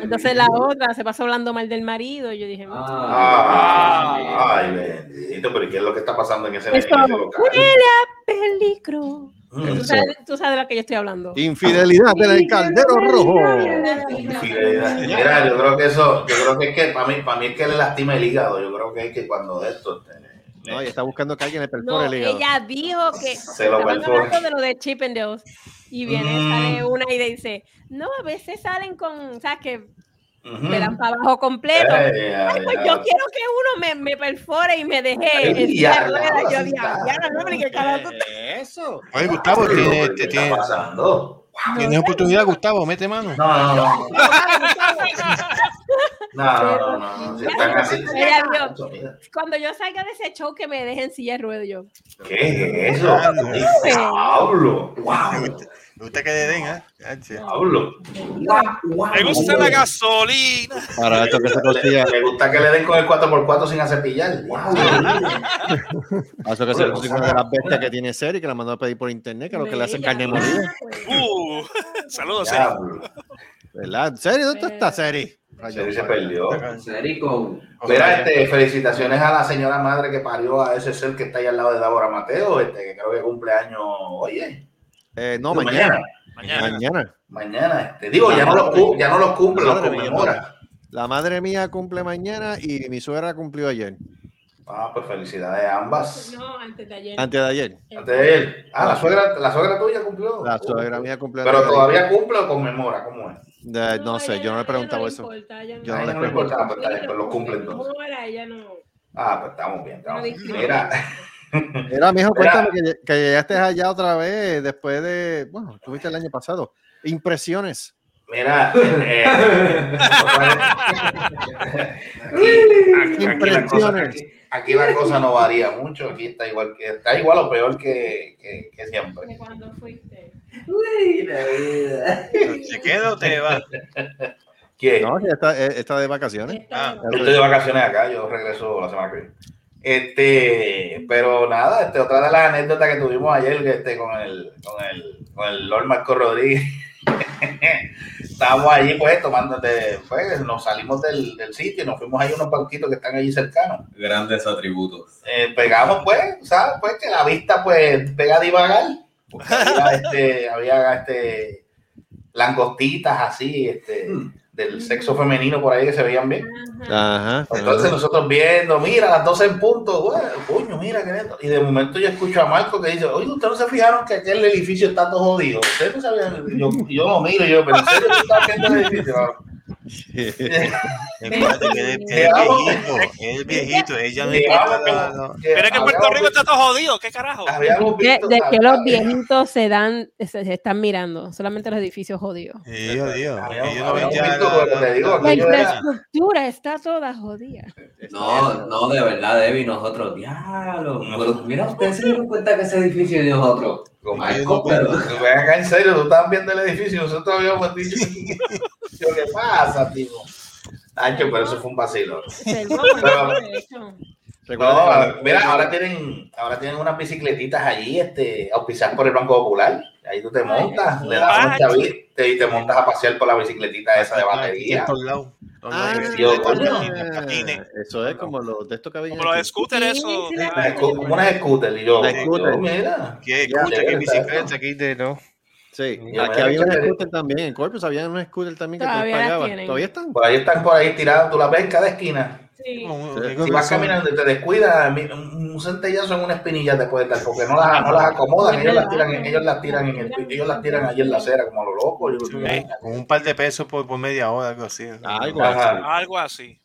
Entonces la otra se pasó hablando mal del marido. Y yo dije, Ah, ay, bendito, pero ¿y qué es lo que está pasando en ese, en ese local? huele a peligro. ¿Tú sabes, tú sabes de lo que yo estoy hablando. Infidelidad en el caldero rojo. Infidelidad. Mira, yo creo que eso, yo creo que es que para mí, para mí es que le lastima el hígado. Yo creo que es que cuando de esto este, No, y está buscando que alguien le No, perfore el hígado. ella dijo que Se lo hablando de lo de Chip and Dale, y viene, Mm. sale una y dice, no, a veces salen con, ¿sabes? Que me dan para abajo completo. Eh, ya, Ay, pues ya. yo quiero que uno me, me perfore y me deje en ruedas. ya, Yo dije, no, hombre, ¿qué carajo tú Eso. Oye, Gustavo, tiene, ¿qué tiene, está pasando? tienes oportunidad, Gustavo, mete mano. No, no, no. No, no, no. Cuando yo salga de ese show, que me dejen en silla de ruedas yo. ¿Qué es eso? Pablo. Wow. Me gusta que le den, ¿eh? Pablo. Me gusta la gasolina. Para esto que se consiga, Me gusta que le den con el 4x4 sin hacer pillar. Wow. eso que se consiga una de las bestias que tiene Seri, que la mandó a pedir por internet, que es lo que le hacen carne molida. Uh, saludos, Seri. ¿Verdad? ¿Seri? ¿Dónde está Seri? Se se perdió. con Mira, este, felicitaciones a la señora madre que parió a ese ser que está ahí al lado de Débora Mateo, este, que creo que cumple años hoy, ¿eh? No, Mañana. mañana. Mañana. Mañana. Mañana, este. Digo, ya no los, cu- ya no los cumple, los conmemora. La madre mía cumple mañana y mi suegra cumplió ayer. Ah, pues felicidades a ambas. No, antes de ayer. Antes de ayer. Antes de él. Ah, la suegra, la suegra tuya cumplió. La suegra mía cumplió Pero ayer. todavía cumple o conmemora, ¿cómo es? De- no sé, yo no le he preguntado eso. Yo no le no le he preguntado. importa, pues, pues lo cumplen todos. ella no. Ah, pues estamos bien, estamos bien. Mira, Mira, mijo, cuéntame que, que llegaste allá otra vez después de, bueno, estuviste el año pasado. Impresiones. mira, eh, aquí, aquí- aquí la cosa, aquí- aquí la cosa no varía mucho, aquí está igual que está igual o peor que, que, que siempre. ¿De cuándo fuiste? ¿Se queda o te va? ¿Quién? No, ya está, eh, está de vacaciones. Ah, Yo estoy de vacaciones acá, yo regreso la semana que viene. Este, pero nada, este, otra de las anécdotas que tuvimos ayer este, con, el, con, el, con el Lord Marco Rodríguez. Estábamos allí, pues, tomando, de- pues, nos salimos del, del sitio y nos fuimos ahí a unos banquitos que están allí cercanos. Grandes atributos. Eh, pegamos, pues, ¿sabes? Pues que la vista, pues, pega a divagar. Porque había, este, había, este, langostitas así, este, del sexo femenino por ahí que se veían bien. Ajá. Entonces nosotros viendo, mira, las 12 en punto, güey, coño, mira qué neto. Y de momento yo escucho a Marco que dice, oye, ¿ustedes no se fijaron que aquel edificio está todo jodido? Ustedes no sabían, yo, yo lo miro, yo, pero serio tú estás viendo el edificio, cabrón?" Llegamos- viejito, ella la- Pero es que Puerto Rico está todo jodido, ¿qué carajo? Visto, de que los viejitos se dan, se, se están mirando, solamente los edificios jodidos. Sí, visto, la- infraestructura está toda jodida. No, no, de verdad, Debbie, nosotros, diablo. Pero mira, ustedes se dieron cuenta que ese edificio de nosotros. Como Ay, no pero- acá en serio, tú estabas viendo el edificio nosotros habíamos dicho, yo, ¿qué pasa, tío? Nacho, pero eso fue un vacilo. Pero-. No, mira, ahora tienen, ahora tienen unas bicicletitas allí, este, auspiciadas por el Banco Popular. Ahí tú te montas, le das un Ay. chavito y te montas a pasear por la bicicletita esa de batería. Por. Por Ah, eso es como los de estos habían Como los scooters, eso. Unas scu- Como unas scooters. Y yo, mira. ¿Qué escucha? ¿Qué bicicleta? Aquí de no. Sí, Ya, aquí había un scooter también, en Corpus había un scooter también que Todavía tienen. ¿Todavía están? Por ahí están por ahí tiradas, tú las ves en cada esquina. Sí. Si vas caminando y te descuidas, un centellazo en una espinilla te puede dar, porque no las, no las acomodan, ellos las tiran, ellos las tiran en el ellos las tiran allí en la acera como a lo loco. Sí, Con un par de pesos por, por media hora, algo así. Algo Ajá. así. Algo así.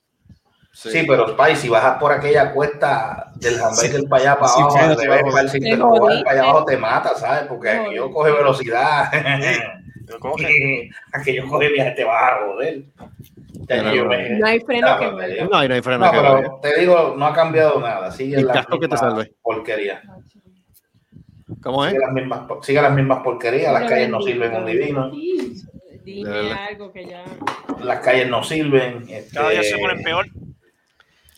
Sí, pero Spy, si bajas por aquella cuesta del hamburger para allá, para Sí, abajo, te vas para el Te sitio jodiste. para allá abajo te mata, ¿sabes? Porque aquello jodiste. coge velocidad. Pero coge. aquello coge viaje, te vas a joder. Yo no. me- No hay freno No, que pero te valga. digo- No, no hay freno No, que valga. pero te digo, no ha cambiado nada. Sigue Y la que te misma salve. porquería. ¿Cómo es? Sigue las mismas, sigue las mismas porquerías. Las calles no sirven un divino. Dime algo que ya. Las calles no sirven. Cada día se este, ponen peor.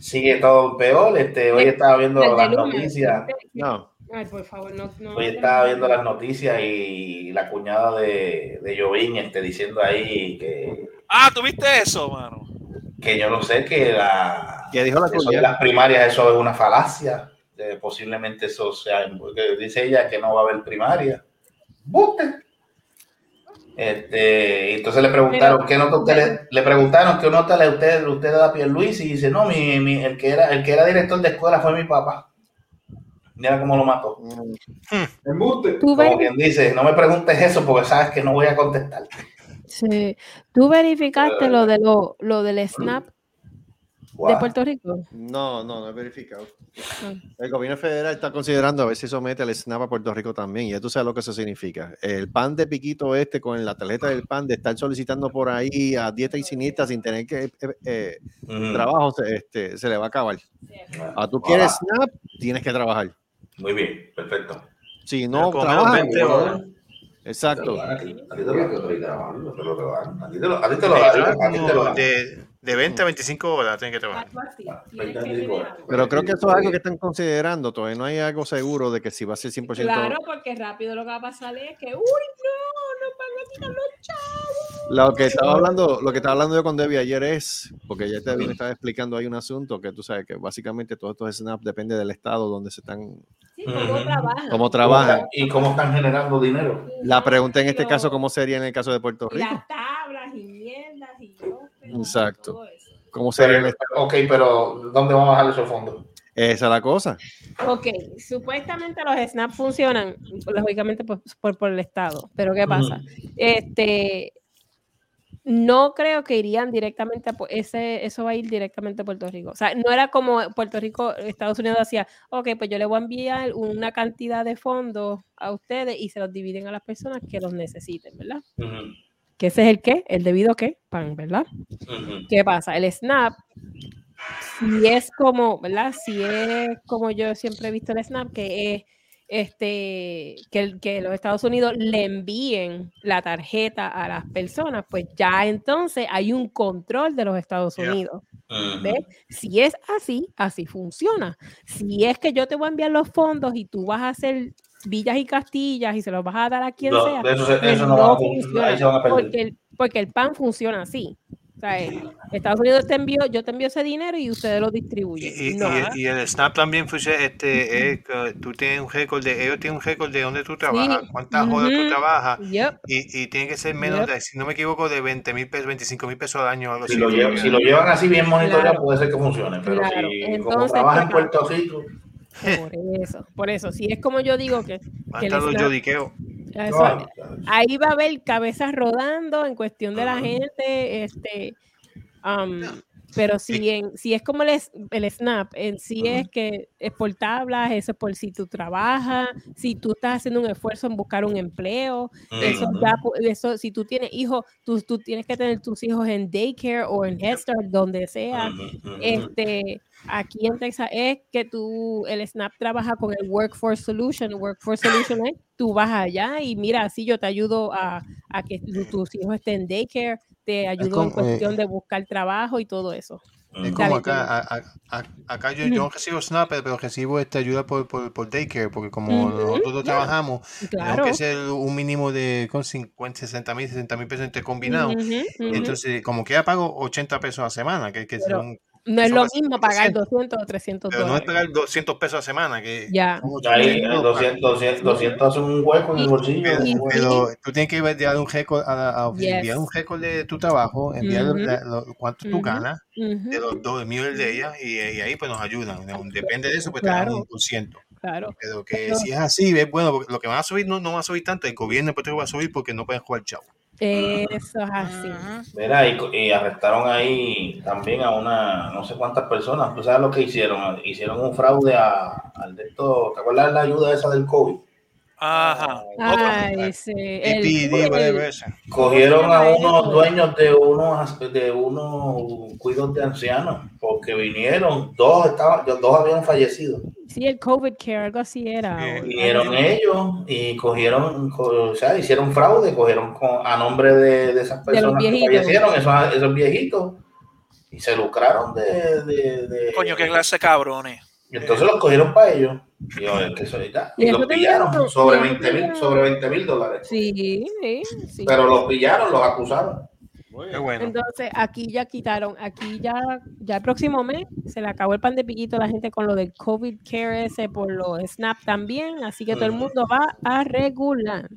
Sigue todo peor. Este, hoy estaba viendo Las noticias. No. Ay, por favor, no. no Hoy estaba viendo las noticias y la cuñada de, de Jovín este, diciendo ahí que, Ah, ¿tuviste eso, mano? que yo no sé que la ¿Qué dijo la eso de cuñada? las primarias eso es una falacia. Eh, posiblemente eso sea, dice ella que no va a haber primaria. ¡Buste! Este, entonces le preguntaron Pero- qué nota usted le, le preguntaron qué nota le usted usted da a Pierluisi y dice no mi, mi- el que era el que era director de escuela fue mi papá. Mira cómo lo mató. Tú, como quien dice no me preguntes eso porque sabes que no voy a contestar. Sí. ¿Tú verificaste lo, de lo, lo del SNAP de. Puerto Rico? No, no, no he verificado. Ah. El gobierno federal está considerando a ver si somete el SNAP a Puerto Rico también. Y ya tú sabes lo que eso significa. El pan de piquito este con la tarjeta del pan de estar solicitando por ahí a dieta y siniestra sin tener que eh, eh, trabajo, se, este, se le va a acabar. A tú Ah, quieres SNAP, tienes que trabajar. muy bien perfecto Si no Pero con trabajas, menos 20 horas. exacto. a ti a ti te lo a ti te lo dan. A ti te lo a ti te lo dan, De, de 20 a 25 horas tienen que trabajar. Ah, Tienes que 25 tener horas. algo. Pero creo que eso es algo que están considerando. Todavía no hay algo seguro de que si va a ser 100%. Claro, porque rápido lo que va a pasar es que, uy, no, nos van a quitar los chavos. Lo que estaba hablando, lo que estaba hablando yo con Debbie ayer es, porque ya te estaba explicando ahí un asunto que tú sabes que básicamente todos estos snaps depende del estado donde se están, Sí, cómo trabajan. cómo trabajan. y cómo están generando dinero La pregunta en este caso, ¿cómo sería en el caso de Puerto Rico? las tablas y mierdas y y Exacto. ¿Cómo sería pero, ok pero ¿dónde van a bajar esos fondos? Esa es la cosa. Ok, supuestamente los SNAP funcionan, lógicamente, por, por, por el Estado. Pero ¿qué pasa? Este, no creo que irían directamente a ese, eso va a ir directamente a Puerto Rico. O sea, no era como Puerto Rico, Estados Unidos hacía, ok, pues yo le voy a enviar una cantidad de fondos a ustedes y se los dividen a las personas que los necesiten, ¿verdad? Que ese es el qué, el debido qué, pan, ¿verdad? ¿Qué pasa? El SNAP, si es como, ¿verdad? Si es como yo siempre he visto el SNAP, que es este, que, el- que los Estados Unidos le envíen la tarjeta a las personas, pues ya entonces hay un control de los Estados Yeah. Unidos. ¿Ves? Si es así, así funciona. Si es que yo te voy a enviar los fondos y tú vas a hacer villas y castillas y se los vas a dar a quien No, sea, de eso se- pues eso no va a fun- ahí se van a perder. porque el, porque el pan funciona así. O sea, Estados Unidos te envió, yo te envío ese dinero y ustedes lo distribuyen. Y, no. y- y el Snap también funciona, este, es que tú tienes un récord de, ellos tienen un récord de dónde tú trabajas, cuántas horas tú trabajas, Yep. y, y tiene que ser menos Yep. de, si no me equivoco, de 20 mil pesos, 25 mil pesos al año. algo Si así. lo, llevan, si lo llevan así bien monitoreado, Claro. puede ser que funcione. Pero Claro. si como Entonces, trabaja en pues, Puerto Rico, Por eso, por eso, si es como yo digo que, que los llodiqueos. Eso, ahí va a haber cabezas rodando en cuestión de la gente, este, am, pero si en, si es como el, el snap, en sí es que es por tablas, eso es por si tú trabajas, si tú estás haciendo un esfuerzo en buscar un empleo, eso Ujú. ya, pu- eso, si tú tienes hijos, tú, tú tienes que tener tus hijos en daycare o en Head Start, donde sea, este, aquí en Texas es que tú, el SNAP trabaja con el Workforce Solution. Workforce Solution es, tú vas allá y mira, así yo te ayudo a, a que tu- tus hijos estén en daycare, te ayudo en como, eh, cuestión de buscar trabajo y todo eso. Es como acá, a- a- acá yo, yo no recibo Snap, pero recibo esta ayuda por, por, por daycare, porque como Ujú, nosotros ya. trabajamos, tenemos Claro. que hacer un mínimo de con 50, 60 mil, 60 mil pesos entre combinados. Entonces, como que ya pago 80 pesos a semana, que, que Pero son, No es lo mismo pagar 300, 200 o 300 pero no es dólares. pagar 200 pesos a semana, que Ya. ahí 800 eh, 200, 200, 200 hacen un hueco en el bolsillo. pero, Y- pero tú tienes que enviar un récord a, la- a- Yes. enviar un récord de tu trabajo, enviar lo- cuánto tú Ujú, ganas, de los dos el de ella, y, y ahí pues nos ayudan. Depende de eso, pues te dan Claro. un por ciento. Claro. Pero que Pero- si es así, es bueno, lo que van a subir no, no va a subir tanto, el gobierno Rico va a subir porque no pueden jugar chavo. Eso es así. Mira, y, y arrestaron ahí también a una, no sé cuántas personas. ¿Tú sabes lo que hicieron? Hicieron un fraude a, al de esto. ¿Te acuerdas la ayuda esa del COVID? Ajá. Ay, sí. Whatever ese. Cogieron a ¿Cómo se llama unos dueños de unos de unos cuidos de ancianos porque vinieron, dos estaban, dos habían fallecido. sí, el COVID care, algo así era. Vinieron ellos y cogieron, co- o sea, hicieron fraude, cogieron con- a nombre de, de esas De personas que fallecieron, esos, esos viejitos, y se lucraron de, de, de- Coño, qué clase de cabrones. Y entonces los cogieron para ellos. Y, que eso ya, y Y los pillaron sobre y eso 20 mil sobre 20 mil dólares. Sí, sí, sí. Pero los pillaron, los acusaron. Qué bueno. Entonces, aquí ya quitaron, aquí ya, ya el próximo mes se le acabó el pan de piquito a la gente con lo del COVID care ese por los SNAP también, así que todo el mundo va a regular.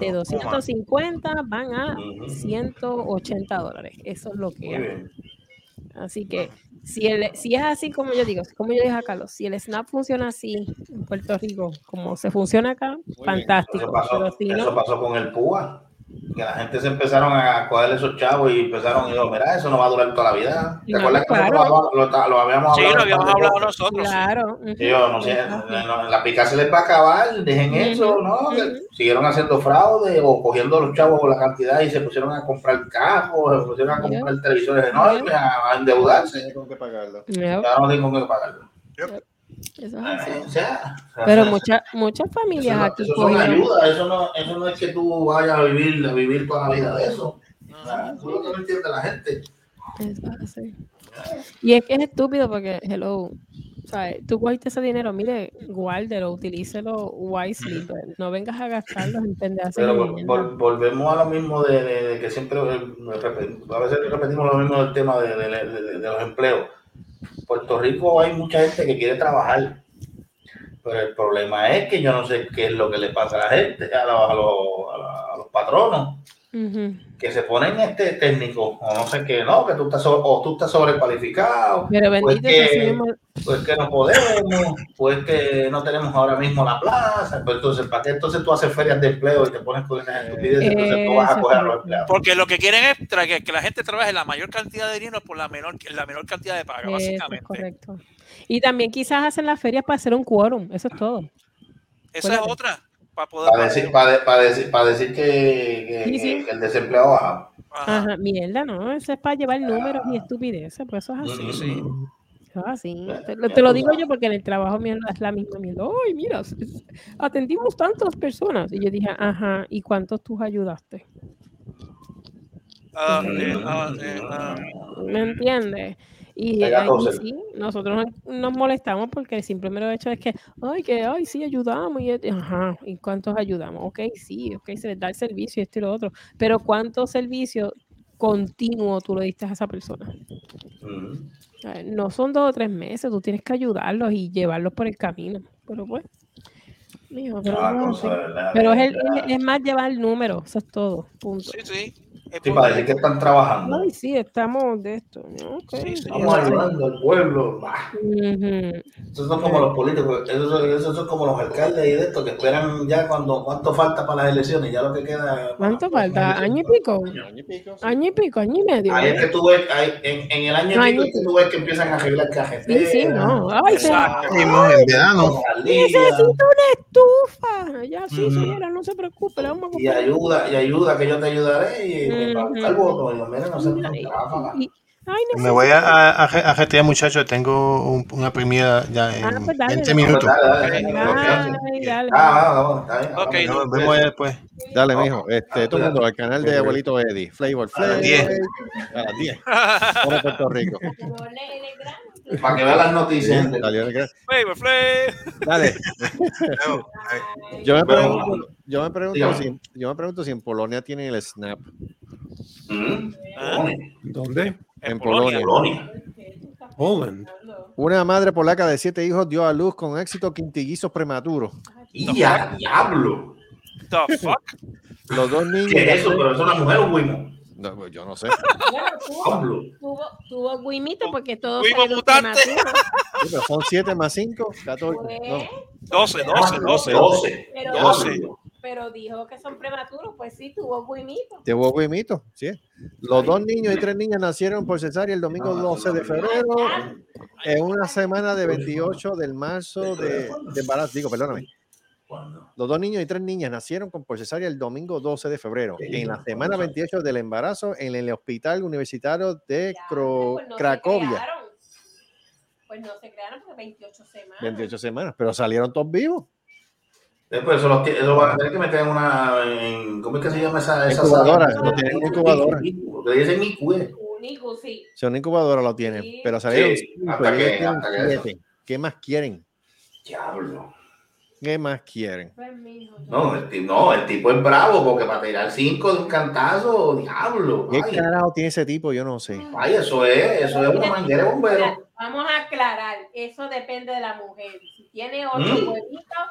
De 250 van a Ujú. 180 dólares. Eso es lo que hay. Así que si, el, si es así como yo digo, como yo dije a Carlos, si el SNAP funciona así en Puerto Rico, como se funciona acá, fantástico. Eso pasó, Pero si eso no, pasó con el PUA. Que la gente se empezaron a coger esos chavos y empezaron y digo, mira, eso no va a durar toda la vida. ¿Te No, acuerdas que nosotros lo, lo- lo habíamos Sí, hablado? lo habíamos en hablado nosotros. sí. claro. yo, no sé, no, la pica se les va a acabar, dejen eso, ¿no? Siguieron haciendo fraude o cogiendo a los chavos por la cantidad y se pusieron a comprar carros, se pusieron a comprar televisores enormes, a, a endeudarse. Tengo que pagarlo. Ya no tengo que pagarlo. Eso es así. Eh, o sea, Pero muchas muchas eso, familias no- aquí eso son ayudas, eso no, eso no es que tú vayas a vivir, a vivir toda la vida de eso. O sea, Eso es lo que no entiende la gente. Eso es así. Y es que es estúpido porque, hello, ¿sabes? Tú cogiste ese dinero, mire, guárdelo, utilícelo wisely, pero no vengas a gastarlo en pendejas. Pero vol- vol- volvemos a lo mismo de, de- de que siempre, eh, a veces repetimos lo mismo del tema de, de- de- de- de los empleos. Puerto Rico hay mucha gente que quiere trabajar, pero el problema es que yo no sé qué es lo que le pasa a la gente, a, los- a los- a que se ponen este técnico o no sé qué, no, que tú estás sobre- o tú estás sobrecualificado, Pero pues que, pues que no podemos, pues que no tenemos ahora mismo la plaza, pues entonces, ¿para qué entonces tú haces ferias de empleo y te pones con esas estupideces? Entonces tú vas a coger a los empleados. Porque lo que quieren es que, que la gente trabaje la mayor cantidad de dinero por la menor, la menor cantidad de paga, es básicamente. correcto. Y también quizás hacen las ferias para hacer un quórum, eso es todo. Esa es otra. Para poder Para decir, para, de- para decir, para decir que, que- Sí, sí. que el desempleo baja. Ajá, mierda, no, eso es para llevar números y estupideces, pues eso es así. Sí, sí. Eso es así. Te, lo- te lo digo yo porque en el trabajo mío es la misma mierda. Ay, mira, atendimos tantas personas. Y yo dije, ajá, ¿y cuántos tú ayudaste? Ah, eh, ah, eh, ah. ¿Me entiendes? Y tose. sí, nosotros nos- molestamos porque el simple mero hecho es que, ay, que, ay, sí, ayudamos. Y, ajá, ¿y cuántos ayudamos? Ok, sí, ok, se les da el servicio y esto y lo otro. Pero ¿cuántos servicios continuos tú le diste a esa persona? Eh, No son dos o tres meses, tú tienes que ayudarlos y llevarlos por el camino. Pero pues, mijo, pero, Ah, no, cosa sí. de verdad, Pero es, el- es- es más llevar el número, eso es todo, punto. Sí, sí. Es Sí, para decir que están trabajando. Ay, sí, estamos de esto. ¿no? Ok, Estamos ayudando al pueblo. bah. Ujú. Esos son como los políticos, esos, son- esos son como los alcaldes y de estos que esperan ya cuando cuánto falta para las elecciones, ya lo que queda. ¿Cuánto falta? ¿Año y pico? Año y pico, año y medio. Ahí es que tú ves, ahí, en, en el año Año pico y es que tú ves que empiezan a arreglar cajeteras. Sí, sí, no. Ay, se- en verano. Necesito una estufa. Ya, sí, señora, no se preocupe, vamos a Y ayuda, y ayuda que yo te ayudaré y, para buscar votos. No Me voy a, a, a, a retirar, muchachos. Tengo un- una primera ya en Ah, pues dale, 20 dale. minutos. Dale. Ah, vamos. Nos vemos después. Mijo. Este, todo el mundo, al canal de abuelito Eddie. Flavor A las Flavor. 10. A las 10. Por Puerto Rico. Para que vean las noticias. Flav. Dale. Yo me pregunto, yo me pregunto si, yo me pregunto si en Polonia tienen el snap. Mm. ¿Dónde? En Polonia. Polonia. Poland. Una madre polaca de siete hijos dio a luz con éxito quintillizos prematuros. Y a diablo. The fuck? Los dos niños. ¿Qué es eso? ¿Pero es una mujer o un? No, pues yo no sé. Bueno, tuvo, tuvo, tuvo guimito porque todos Guimo mutante. prematuros. Sí, pero son 7 más 5, 14. No. 12, 12, 12. 12. Pero, Doce. pero dijo que son prematuros, pues sí, tuvo guimito. Te hubo guimito, sí. Los dos niños y tres niñas nacieron por cesárea el domingo 12 de febrero, en una semana de 28 del marzo de, de embarazo. Digo, perdóname. Los dos niños y tres niñas nacieron con por cesárea el domingo 12 de febrero, en la semana 28 del embarazo en el Hospital Universitario de Cro- Pues no se Cracovia. crearon. Pues no se crearon porque 28 semanas. 28 semanas, pero salieron todos vivos. Después eso, lo, ti- eso van a tener que meter en una. En, ¿Cómo es que se llama esa, esa Incubadora, lo tienen en incubadora. Lo dicen IQ. Único, sí. Son incubadora lo tienen, pero salieron Sí, cinco, hasta y que- ellos tienen hasta que eso. siete. ¿Qué más quieren? Diablo. ¿Qué más quieren? No el, no, el tipo es bravo porque para tirar cinco de un cantazo, diablo. ¿Qué Vaya, carajo tiene ese tipo? Yo no sé. vaya, eso es, eso es una manguera de bombero. Vamos a aclarar, eso depende de la mujer. Si tiene ocho Mm. huevitos,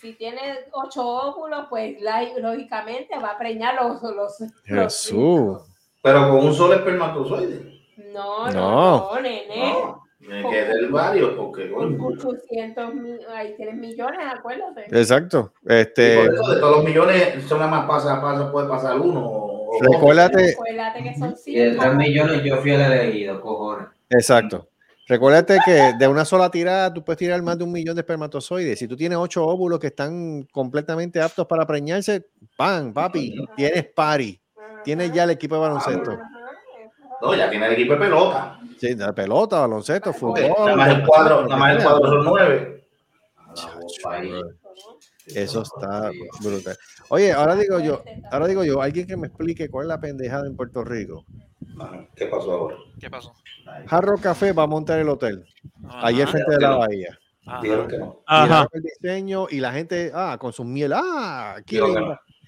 si tiene ocho óvulos, pues la- lógicamente va a preñar los, los, los Jesús. Pero con un solo espermatozoide. No, no, No. no, nene. No, que ser varios porque, coño. 800 mil, ahí tienes millones, acuérdate. Exacto. Y Este, por eso de todos los millones, son nada más pasa, pasa, puede pasar uno. recuérdate, que son Y de 3 cinco. millones yo fui el elegido, cojones. exacto. Recuérdate que de una sola tirada tú puedes tirar más de un millón de espermatozoides. Si tú tienes ocho óvulos que están completamente aptos para preñarse, ¡pam! Papi, tienes pari. Tienes ya el equipo de baloncesto. No, ya tiene el equipo de pelota. Sí, de pelota, baloncesto, fútbol. Nada más el cuadro, nada más el cuadro son nueve. Eso está brutal. Oye, ahora digo yo, ahora digo yo, alguien que me explique cuál es la pendejada en Puerto Rico. ¿Qué pasó ahora? ¿Qué pasó? Jarro Café va a montar el hotel. Ajá. frente de la bahía. Ajá. Dijeron que no. El diseño y la gente, ah, con sus miel, ah, aquí, el,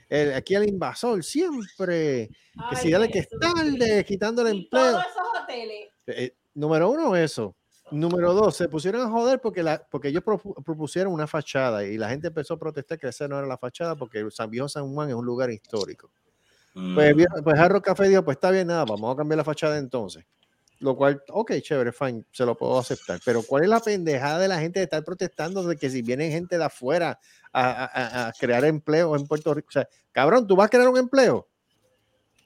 el- aquí el invasor siempre, que si dale que es tarde, quitándole Y empleo. todos esos hoteles. Eh, número uno, eso. Número dos, se pusieron a joder porque, la, porque ellos propu- propusieron una fachada y la gente empezó a protestar que esa no era la fachada porque San Viejo San Juan es un lugar histórico. Pues, Mm. pues Hard Rock Café dijo, pues está bien, nada, vamos a cambiar la fachada entonces. Lo cual, ok, chévere, fine, se lo puedo aceptar. Pero ¿cuál es la pendejada de la gente de estar protestando de que si vienen gente de afuera a- a crear empleo en Puerto Rico? O sea, cabrón, ¿tú vas a crear un empleo?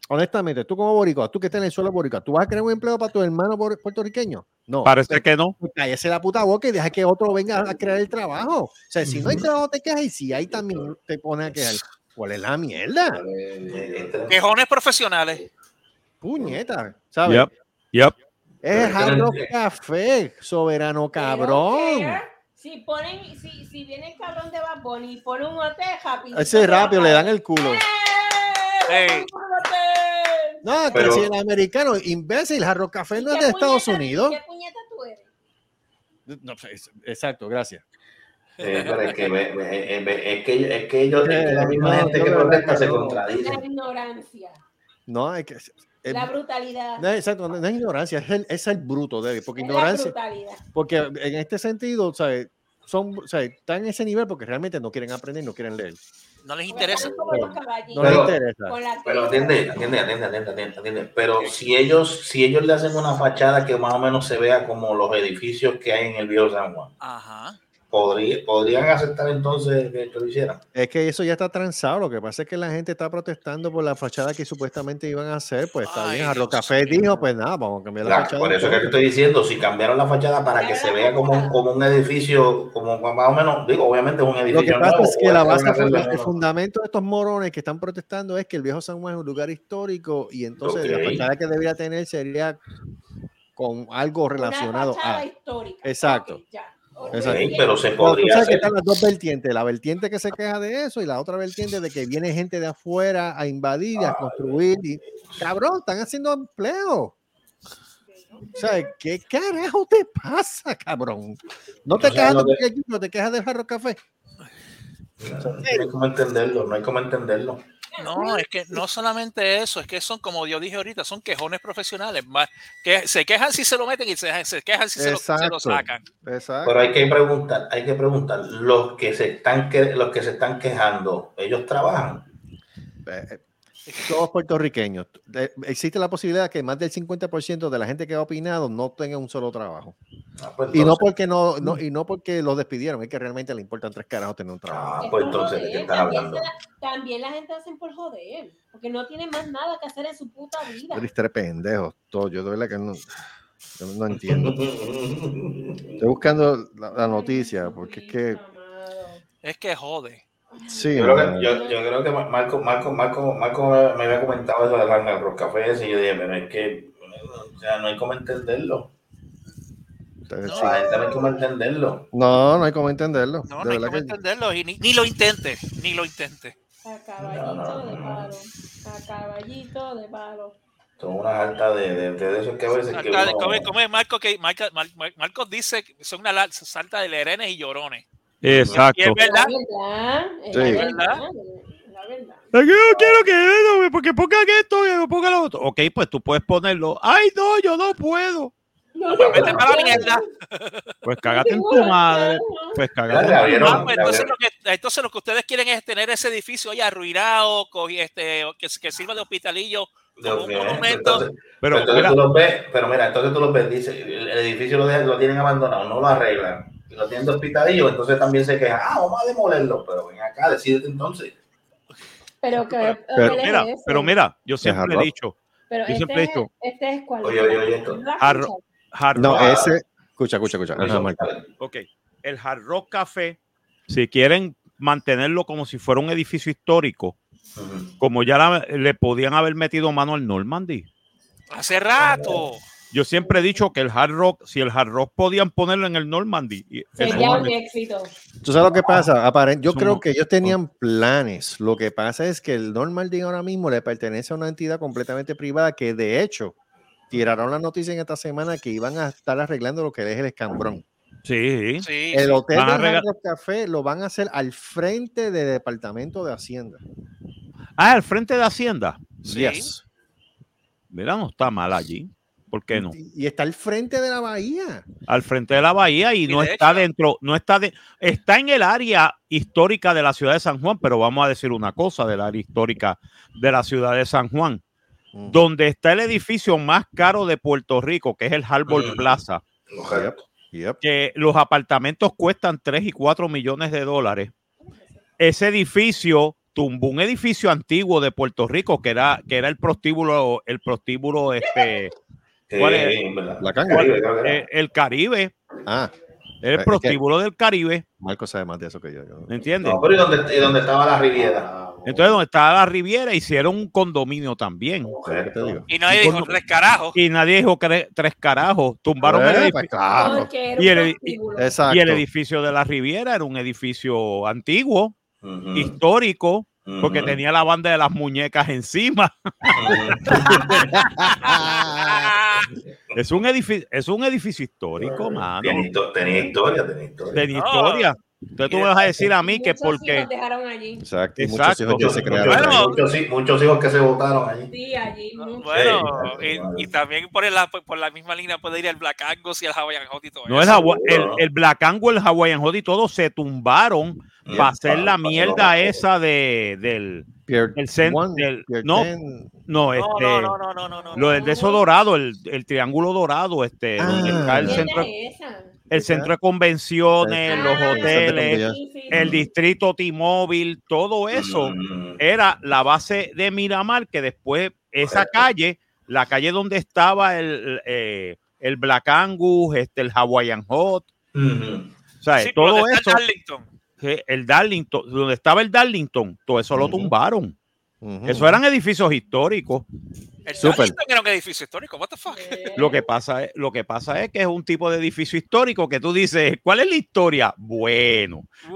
Honestamente, tú como boricua, tú que estás en el suelo boricua, ¿tú vas a crear un empleo para tu hermano puertorriqueño? No. Parece que no. Pues cállese la puta boca y deja que otro venga a crear el trabajo. O sea, si no hay trabajo, te quejas y si hay también te pone a quejar. ¿Cuál es la mierda? Quejones profesionales. Puñeta, ¿sabes? Yep. Yep. Es Hard. Café, soberano cabrón. Si ponen, si, si viene el cabrón de Bad Bunny y pone un hotel happy. Ese rápido le dan el culo. Ey, No, que Pero- si el americano, imbécil, Hard Rock Café no es ¿Qué de Estados puñeta- Unidos. ¿Qué puñeta tú eres? No, pues, exacto, gracias. Eh, pero es que, ve- ve- eh, es que, es que ellos, es que la misma No, gente que protesta se contradice. La ignorancia, No, hay que. eh, la brutalidad. no, exacto, no, no es ignorancia, es el, es el bruto, David, porque es la ignorancia, brutalidad. porque en este sentido, ¿sabes? Son, o sea, están en ese nivel porque realmente no quieren aprender, no quieren leer. No les interesa. No les Pero- interesa. Pero atiende, atiende, atiende, atiende, atiende. Pero si ellos, si ellos le hacen una fachada que más o menos se vea como los edificios que hay en el viejo San Juan, Ajá. ¿Podría, podrían aceptar entonces que lo hicieran. Es que eso ya está transado. Lo que pasa es que la gente está protestando por la fachada que supuestamente iban a hacer. Pues está bien. Arroz Café dijo, pues nada, vamos a cambiar la Claro, fachada. por eso que te estoy diciendo, si cambiaron la fachada para que se vea como, un- como un edificio, como más o menos, digo, obviamente es un Lo que edificio pasa nuevo, es que la base, una el fundamento de estos morones que están protestando es que el viejo San Juan es un lugar histórico y entonces la Ok. fachada que debería tener sería con algo relacionado fachada a. histórica. Exacto. Ok, ya. Exacto. Ok, pero se Pero tú podría sabes que hacer. están las dos vertientes, la vertiente que se queja de eso y la otra vertiente de que viene gente de afuera a invadir y a construir. Y, cabrón, están haciendo empleo. O sea, ¿qué carajo te pasa, cabrón? No te No quejas de que- no te quejas del jarro café. No hay como entenderlo, no hay como entenderlo. No, es que no solamente eso, es que son, como yo dije ahorita, son quejones profesionales. más que se quejan si se lo meten y se, se quejan si se lo, se lo Exacto. sacan. Exacto. Pero hay que preguntar, hay que preguntar, los que se están que, los que se están quejando, ellos trabajan. Eh, Todos puertorriqueños. Eh, Existe la posibilidad que más del 50% de la gente que ha opinado no tenga un solo trabajo. Ah, pues Y no porque no, no, y no porque los despidieron, es que realmente le importan tres carajos tener un trabajo. Ah, Es pues entonces, ¿de qué estás también, hablando? la, también la gente hacen por joder, porque no tienen más nada que hacer en su puta vida. Eres tres pendejos, todo. Yo de verdad que no, yo no entiendo. Estoy buscando la, la noticia porque es que Es que jode. sí, Yo creo, que, yo, yo creo que Marco, Marco, Marco, Marco me, me había comentado eso de Ranga Rock Café y yo dije, pero es que o sea, no hay como entenderlo. Entonces, No, sí. la gente no hay como entenderlo. no, no hay cómo entenderlo. No, de no hay verdad como que entenderlo y ni, ni lo intente, ni lo intente. A caballito de palo, a caballito de palo. Son una alta de, de, de esos que a veces que uno- come, come Marco que Marco, Mar- Mar- Marcos dice que son una salta de lerenes y llorones. Exacto. Y es verdad. ¿Verdad? Es Sí. la ¿Verdad? verdad. La verdad. Es yo quiero que no, porque pongan esto y pongan lo otro. Ok, pues tú puedes ponerlo. Ay, no, yo no puedo. No, Pues vete para la mierda. Pues cágate en tu madre. Pues cágate Ya, en tu ¿vieron? Madre. entonces, lo que, entonces lo que ustedes quieren es tener ese edificio ya arruinado, este, que, que sirva de hospitalillo como un Ok, monumento. entonces- Pero entonces mira, tú los ves, pero mira, entonces tú los ves, dice, el, edificio lo, dejan- lo tienen abandonado, no lo arreglan, y lo tienen de hospitalillo, entonces también se quejan, ah, vamos a demolerlo, pero ven acá, decídete entonces. Pero que pero es mira, ese. pero mira, yo siempre Dejarlo. he dicho, Pero yo este, siempre he dicho, este es cuál. Oye, oye, oye, esto. Hard no, rock, ese, escucha, escucha, escucha. Ajá, ok, el Hard Rock Café, si quieren mantenerlo como si fuera un edificio histórico, como ya la- le podían haber metido mano al Normandy. Hace rato. Yo siempre he dicho que el Hard Rock, si el Hard Rock podían ponerlo en el Normandy, Sería un éxito. ¿Tú sabes lo que pasa? Aparen- yo creo que ellos tenían planes. Lo que pasa es que el Normandy ahora mismo le pertenece a una entidad completamente privada que de hecho tiraron la noticia en esta semana que iban a estar arreglando lo que es el escambrón. Sí, Sí, El hotel Rock Café lo van a hacer al frente del Departamento de Hacienda. Ah, al frente de Hacienda. Sí. Yes. Mira, no está mal allí. ¿Por qué no? Y está al frente de la bahía. Al frente de la bahía y, Y no de está hecho- dentro, no está de, está en el área histórica de la ciudad de San Juan, pero vamos a decir una cosa del área histórica de la ciudad de San Juan, Donde está el edificio más caro de Puerto Rico, que es el Harbor. Plaza, Correcto. Yep. que los apartamentos cuestan 3 y 4 millones de dólares. Ese edificio tumbó un edificio antiguo de Puerto Rico que era, que era el prostíbulo, el prostíbulo este, ¿Cuál es? La canga. Caribe, que era. eh, el Caribe, Ah, el Es que- prostíbulo del Caribe, Marco sabe más de eso que yo. yo- ¿me entiendes? No, pero ¿y dónde, y dónde estaba la Riviera? Entonces, donde estaba la Riviera, hicieron un condominio también. Y nadie dijo tres carajos. Y nadie dijo tres carajos. Tumbaron el Eh, edificio. pues, claro. Era Y el-. Y el edificio de la Riviera era un edificio antiguo, histórico, porque tenía la banda de las muñecas encima. Es un edificio, es un edificio histórico, mano. Tenía, histo- tenía historia, tenía historia. Tenía historia. Entonces tú me vas a decir a mí que Muchos porque hijos dejaron allí. Exacto. y Muchos Exacto. hijos ya se crearon. Bueno, muchos, muchos hijos que se votaron allí. Sí, allí. muchos. Bueno, Sí. y, y también por, el, por la misma línea puede ir el Black Angus y el Hawaiian Hot y todo no el, eso. Hawa- el, el Black Angle, el Hawaiian Hot y todo se tumbaron Yeah, para hacer para- la para mierda esa de del Pierre el cen- One, del- Pierre no, no, No, este no, no, no, no, lo del de eso dorado, el, el triángulo dorado, este, donde Ah. está el ¿Quién centro, es esa? El centro de convenciones, Ah, los Ah, hoteles, sí, sí, el distrito T-Mobile, todo eso Mm, era la base de Miramar, que después esa calle, la calle donde estaba el, eh, el Black Angus, este, el Hawaiian Hot, o sea, Sí, todo eso, el Darlington. que el Darlington, donde estaba el Darlington, todo eso lo Ujú. Eso eran edificios históricos. El. Darlington era un edificio histórico. What the fuck? Lo que pasa es, lo que pasa es que es un tipo de edificio histórico que tú dices, ¿cuál es la historia? Bueno,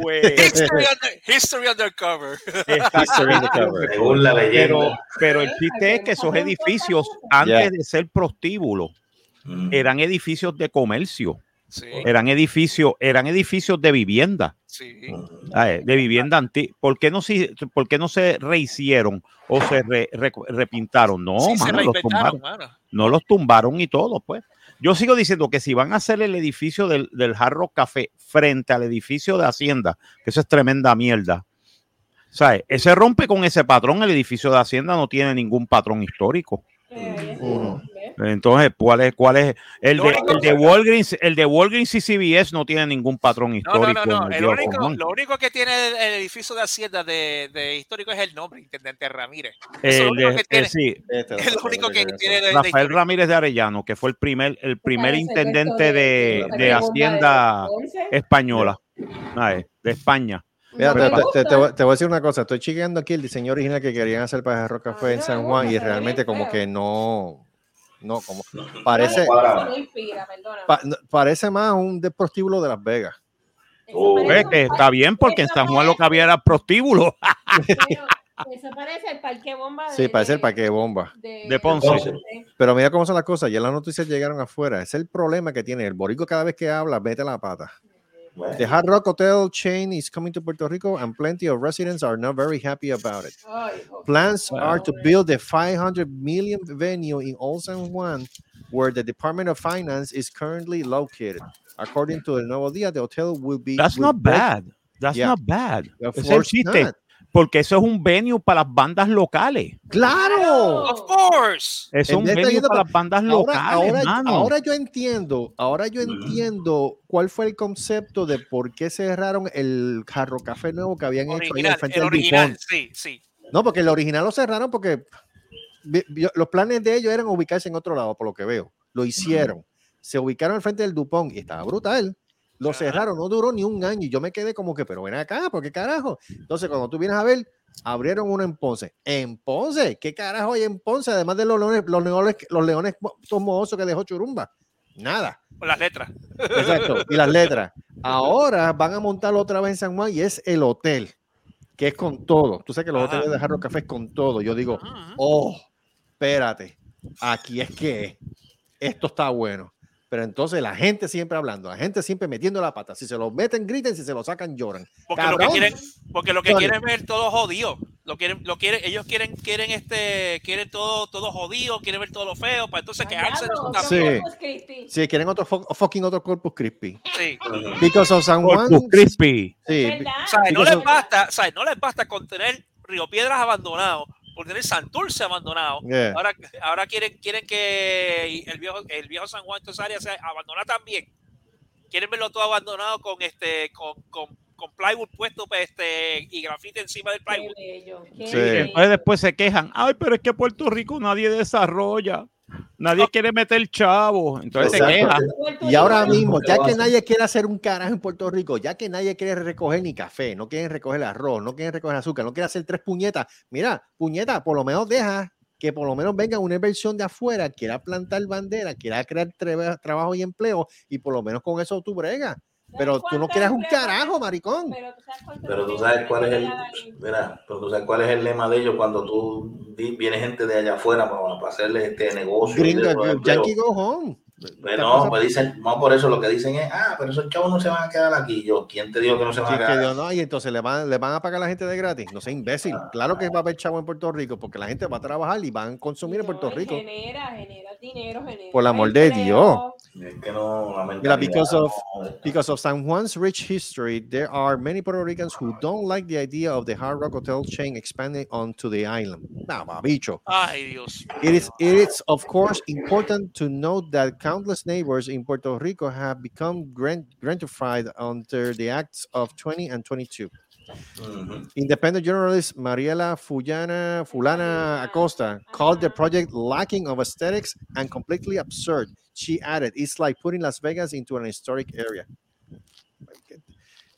history, under- history undercover. Exactamente. Según la Pero, leyenda. pero el chiste es que esos edificios, antes de ser prostíbulos, Mm. eran edificios de comercio, Sí, eran edificios, eran edificios de vivienda, sí. ¿sabes? de vivienda antigua. ¿Por qué no se, por qué no se rehicieron o se re- re- repintaron? No, Sí, se mano, los tumbaron. mano. No los tumbaron y todo, pues. Yo sigo diciendo que si van a hacer el edificio del, del Hard Rock Café frente al edificio de Hacienda, que eso es tremenda mierda. ¿Sabes? Ese rompe con ese patrón, el edificio de Hacienda no tiene ningún patrón histórico. Eh. Entonces, ¿cuál es, cuál es? El de, el de Walgreens, el de Walgreens y CBS no tiene ningún patrón No, no, histórico. no, no. en el único, lo único que tiene el, el edificio de Hacienda de, de histórico es el nombre, Intendente Ramírez. Eso es El lo que eh, tiene. sí, Es lo único que tiene de, de Rafael. Ramírez de Arellano, que fue el primer, el primer intendente de, Hacienda española, ¿sabes? de España. Mira, te, te- te- te voy, te voy a decir una cosa. Estoy chequeando aquí el diseño original que querían hacer para Rock Café en Ah, San no, Juan no, y realmente como que no, no, como parece, pa- parece más un de prostíbulo de Las Vegas. Oh. parece que está bien porque en San Juan lo que había era prostíbulo pero Eso parece el parque bomba de... Sí, parece el de- parque de bomba. de Ponce. Ponce. Pero mira cómo son las cosas. Ya las noticias llegaron afuera. Es el problema que tiene. El borico cada vez que habla, mete la pata. Bueno. The Hard Rock Hotel chain is coming to Puerto Rico and plenty of residents are not very happy about it. Ay, hijo. Plans are to build a 500 million venue in Old San Juan, where the Department of Finance is currently located. According to El Nuevo Día, the hotel will be. That's not bad. That's Yeah. not bad. Of Ese course chiste. not. Porque eso es un venue para las bandas locales. ¡Claro! Of course. Es un venue para pa- las bandas Ahora, locales, ahora, mano. ahora yo entiendo, ahora yo entiendo cuál fue el concepto de por qué cerraron el jarro café nuevo que habían hecho ahí al frente el del original, DuPont. sí, sí. No, porque el original lo cerraron porque los planes de ellos eran ubicarse en otro lado, por lo que veo. Lo hicieron. Se ubicaron al frente del Dupont y estaba brutal. Lo cerraron, no duró ni un año y yo me quedé como que, pero ven acá, ¿por qué carajo? Entonces, cuando tú vienes a ver, abrieron uno en Ponce. ¿En Ponce? ¿Qué carajo hay en Ponce? Además de los leones, los leones, los leones tomosos que dejó Churumba. Nada. Las letras. Exacto. Y las letras. Ahora van a montarlo otra vez en San Juan y es el hotel, que es con todo. Tú sabes que los Ajá. hoteles de Jarro Café es con todo. Yo digo, oh, espérate, aquí es que esto está bueno. Pero entonces la gente siempre hablando, la gente siempre metiendo la pata. Si se lo meten, griten, si se lo sacan, lloran. Porque lo que Cabrón. quieren, porque lo que quieren ver todo jodido. Lo quieren, lo quieren, ellos quieren, quieren este, quieren todo, todo jodido, quieren ver todo lo feo, para entonces quejarse de. Sí. Si quieren otro fo- fucking otro Corpus Crispy. Sí. Because of San Juan. Corpus Crispy. Sí. O sea, no les basta, o sea, no les basta con tener Río Piedras abandonado, por tener Santurce abandonado. Yeah. Ahora, ahora quieren, quieren que el viejo, el viejo San Juan, área sea abandonada también. Quieren verlo todo abandonado con este, con, con, con plywood puesto pues, este, y grafite encima del plywood. Sí. Entonces después se quejan, ay, pero es que Puerto Rico nadie desarrolla, nadie quiere meter chavo, entonces. Y ahora mismo, ya que nadie quiere hacer un carajo en Puerto Rico, ya que nadie quiere recoger ni café, no quieren recoger arroz, no quieren recoger azúcar, no quieren hacer tres puñetas, mira, puñeta, por lo menos deja que por lo menos venga una inversión de afuera, quiera plantar bandera, quiera crear traba- trabajo y empleo, y por lo menos con eso tú bregas. Pero tú no quieres un carajo, maricón. Pero tú sabes cuál es el, mira, pero tú sabes cuál es el lema de ellos cuando tú viene gente de allá afuera para, para hacerle este negocio. y Gringo. Yankee go home. Pues no, pues dicen, no por eso lo que dicen es, ah, pero esos chavos no se van a quedar aquí. Yo, ¿quién te dijo que no se van Sí, a que quedar? Dios, no, y entonces le van, le van a pagar a la gente de gratis. No sea imbécil. Claro que va a haber chavo en Puerto Rico porque la gente va a trabajar y van a consumir en Puerto Rico. Genera, genera dinero, genera. Por el amor de Dios. Es que no, la Mira, because of no- because of San Juan's rich history, there are many Puerto Ricans who don't like the idea of the Hard Rock Hotel chain expanding onto the island. Nah, babicho. Ay, Dios. It is it is of course important to note that countless neighbors in Puerto Rico have become grant, gratified under the acts of 20 and 22. Mm-hmm. Independent journalist Mariela Fulana, Fulana Acosta called the project lacking of aesthetics and completely absurd. She added, "It's like putting Las Vegas into an historic area."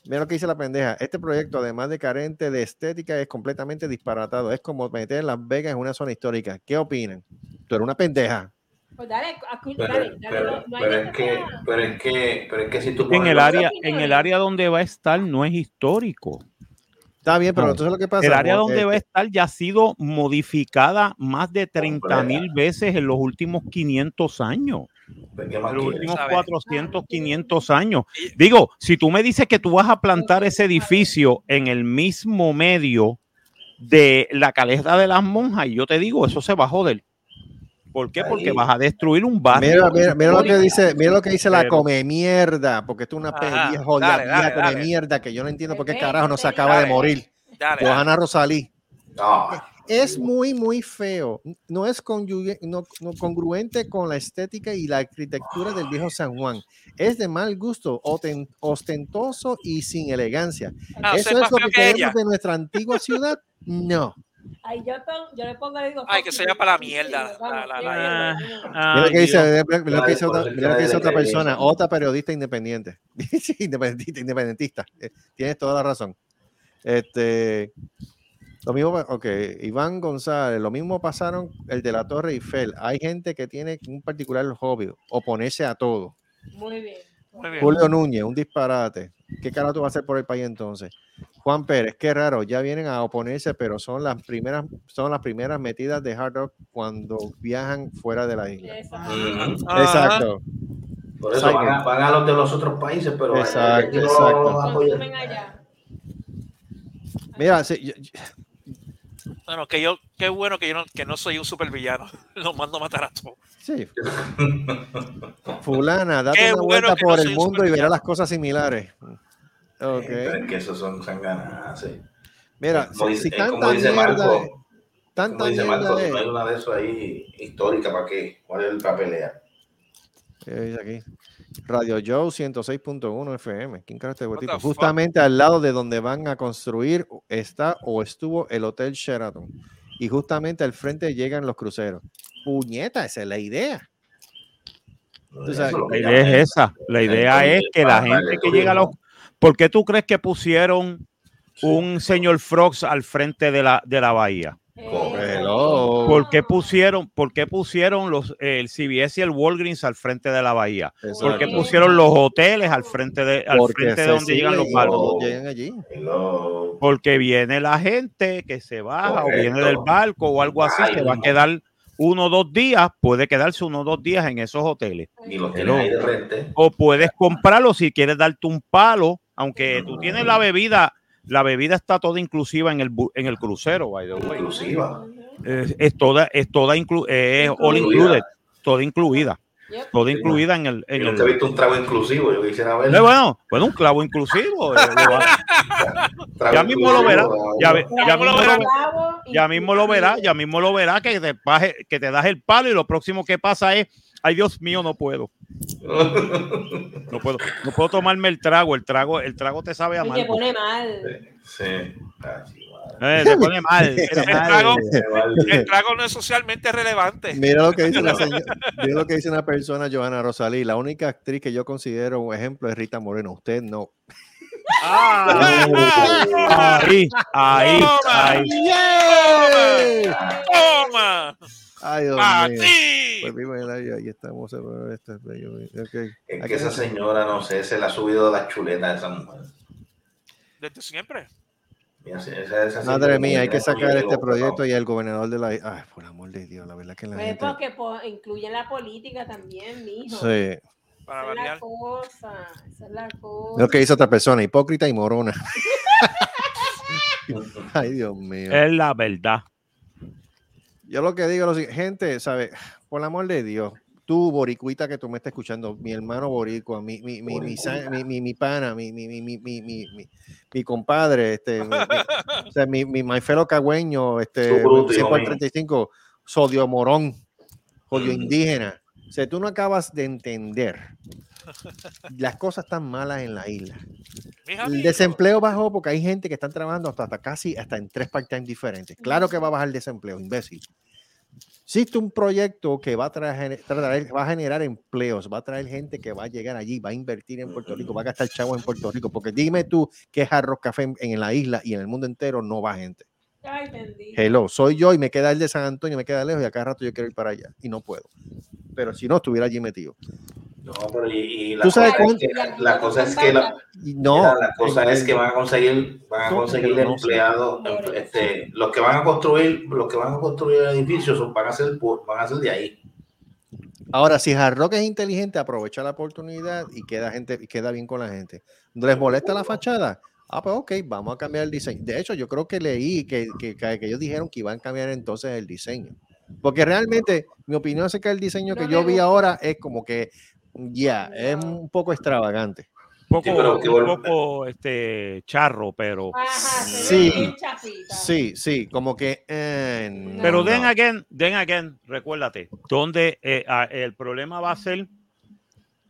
Mira lo que dice la pendeja. Este proyecto, además de carente de estética, es completamente disparatado. Es como meter Las Vegas en una zona histórica. ¿Qué opinan? Tú eres una pendeja. Pues dale, acu- Pero, dale, dale, pero- no- no hay pero nada es que, pero es que, pero es que si tú En el área, en el área donde va a estar no es histórico. Está bien, pero No. entonces lo que pasa El área donde va a que- estar ya ha sido modificada más de 30 mil veces en los últimos 500 años. ¿qué En los últimos ¿Sabes? 400, 500 años. Digo, si tú me dices que tú vas a plantar ese edificio en el mismo medio de la caleta de las monjas, y yo te digo, eso se va a joder. ¿Por qué? Porque Ahí. vas a destruir un barrio. Mira, mira, mira lo que dice, mira lo que dice la come mierda, porque esto es una pelea jodida dale, dale, come dale. mierda que yo no entiendo por qué carajo no se acaba de Dale. morir. Dale, Johanna Rosalí. No, Es muy, muy feo. No es no- no congruente con la estética y la arquitectura del viejo San Juan. Es de mal gusto, ostentoso y sin elegancia. Ah, ¿Eso es lo que que queremos ella. de nuestra antigua ciudad? No. Ay, yo, le pongo, le digo. Ay, que se vaya para la mierda. Mira lo que dice, otra, persona, otra periodista independiente. Independentista, independentista. Eh, Tienes toda la razón. Este, lo mismo, ok, Iván González, lo mismo pasaron el de la Torre Eiffel. Hay gente que tiene un particular hobby, oponerse a todo. Muy bien. Julio Núñez, un disparate. ¿Qué carajo tú vas a hacer por el país entonces? Juan Pérez, qué raro, ya vienen a oponerse, pero son las primeras, son las primeras metidas de hard rock cuando viajan fuera de la isla. Exacto. Por eso van a, van a los de los otros países, pero Exacto, exacto. Mira, sí, yo- yo- Bueno, que yo, qué bueno que yo no, que no soy un supervillano. Los mando a matar a todos. sí. Fulana, date Qué una bueno vuelta no por soy el un mundo y verás las cosas similares. Ok. Pero es que esos son sanganas, sí. Mira, Como si, dice- si es tanta como dice mierda, Marco, tanta Como dice Marco, mierda si es- no hay una de esos ahí histórica, ¿para qué? ¿Cuál es la pelea? ¿Qué dice aquí? Radio Joe 106.1 FM. ¿Quién carajo este huetito? the fuck? Justamente al lado de donde van a construir está o estuvo el Hotel Sheraton. Y justamente al frente llegan los cruceros. Puñeta, esa es la idea. La idea es esa. La idea es que la gente que llega a los. ¿Por qué tú crees que pusieron un señor Frogs al frente de la, de la bahía? ¿Por qué pusieron, por qué pusieron los, el CBS y el Walgreens al frente de la bahía? ¿Por qué pusieron los hoteles al frente de, al Porque frente de donde llegan los barcos? llegan allí. Porque viene la gente que se baja o viene del barco o algo así, Ay, se va a quedar uno o dos días, puede quedarse uno o dos días en esos hoteles. Y los tienes ahí de. O puedes comprarlo si quieres darte un palo, aunque tú tienes la bebida, la bebida está toda inclusiva en el, bu- en el crucero, by the way. Inclusiva. Es, es toda, es toda inclu- es all Incluida. included, toda incluida. Toda incluida en el, Yo en el nunca he visto un trago inclusivo. Yo quisiera ver. Eh, bueno, bueno, un clavo inclusivo. eh, lo va- ya mismo lo verá. Ya, ya mismo lo verá. Ya mismo lo verá, ya mismo lo verá que te, baje- que te das el palo y lo próximo que pasa es, ay Dios mío, no puedo. No puedo, no puedo tomarme el trago, el trago, el trago te sabe a Y mal. te pone mal. Sí. Eh, te pone mal. El trago, el trago no es socialmente relevante. Mira lo que dice la señora, mira lo que dice una persona, Johanna Rosalí. La única actriz que yo considero un ejemplo es Rita Moreno. Usted no. Ahí, ahí, ahí. ¡Toma! Ay, Dios ¡A mío. ti! Pues ahí estamos. este es que esa está. señora, no sé, se le ha subido la chuleta a esa mujer. Desde siempre. Mira, esa- esa- esa Madre mía, hay que sacar este proyecto y el gobernador de la. Ay, por amor de Dios, la verdad que la Pues gente. porque po- incluyen la política también, mijo. Sí. Para Esa es la variar. cosa. Esa es la cosa. Lo que dice otra persona, hipócrita y morona. Ay, Dios mío. Es la verdad. Yo lo que digo, gente, ¿sabes? Por el amor de Dios, tú, boricuita, que tú me estás escuchando, mi hermano boricua, mi, mi, mi, mi, mi, mi- mi pana, mi, mi, mi, mi, mi, mi, mi- mi compadre, este, mi, mi- o sea, mi, mi my fellow cagüeño, este, Su bruto, 100 hijo por mío. 35, sodio morón, sodio indígena. O sea, tú no acabas de entender. Las cosas están malas en la isla. El desempleo bajó porque hay gente que están trabajando hasta, hasta casi hasta en tres part-time diferentes. Claro que va a bajar el desempleo, imbécil. Existe un proyecto que va a, traer, va a generar empleos, va a traer gente que va a llegar allí, va a invertir en Puerto Rico, va a gastar chavos en Puerto Rico. Porque dime tú que es arroz café en, en la isla y en el mundo entero no va gente. Ay, bendito. Hello, soy yo y me queda el de San Antonio, me queda lejos y a cada rato yo quiero ir para allá y no puedo. Pero si no, estuviera allí metido. No, pero y, y la, ¿Tú sabes cosa es que, la cosa es que la, no, la cosa es que van a conseguir, van a conseguir no empleados, em- este, los que van a construir, los que van a construir el edificio son, van a ser, van a ser de ahí. Ahora, si Hard Rock es inteligente, aprovecha la oportunidad y queda gente y queda bien con la gente. ¿No les molesta la fachada? Ah, pues ok, vamos a cambiar el diseño. De hecho, yo creo que leí que, que, que- que ellos dijeron que iban a cambiar entonces el diseño. Porque realmente, mi opinión es que el diseño que yo vi gusta. ahora es como que, ya, es un poco extravagante. Un poco, Sí, pero que un poco este, charro, pero. Ajá, Sí. Sí, sí, como que... eh, Pero no. then again, then again, recuérdate, donde eh, el problema va a ser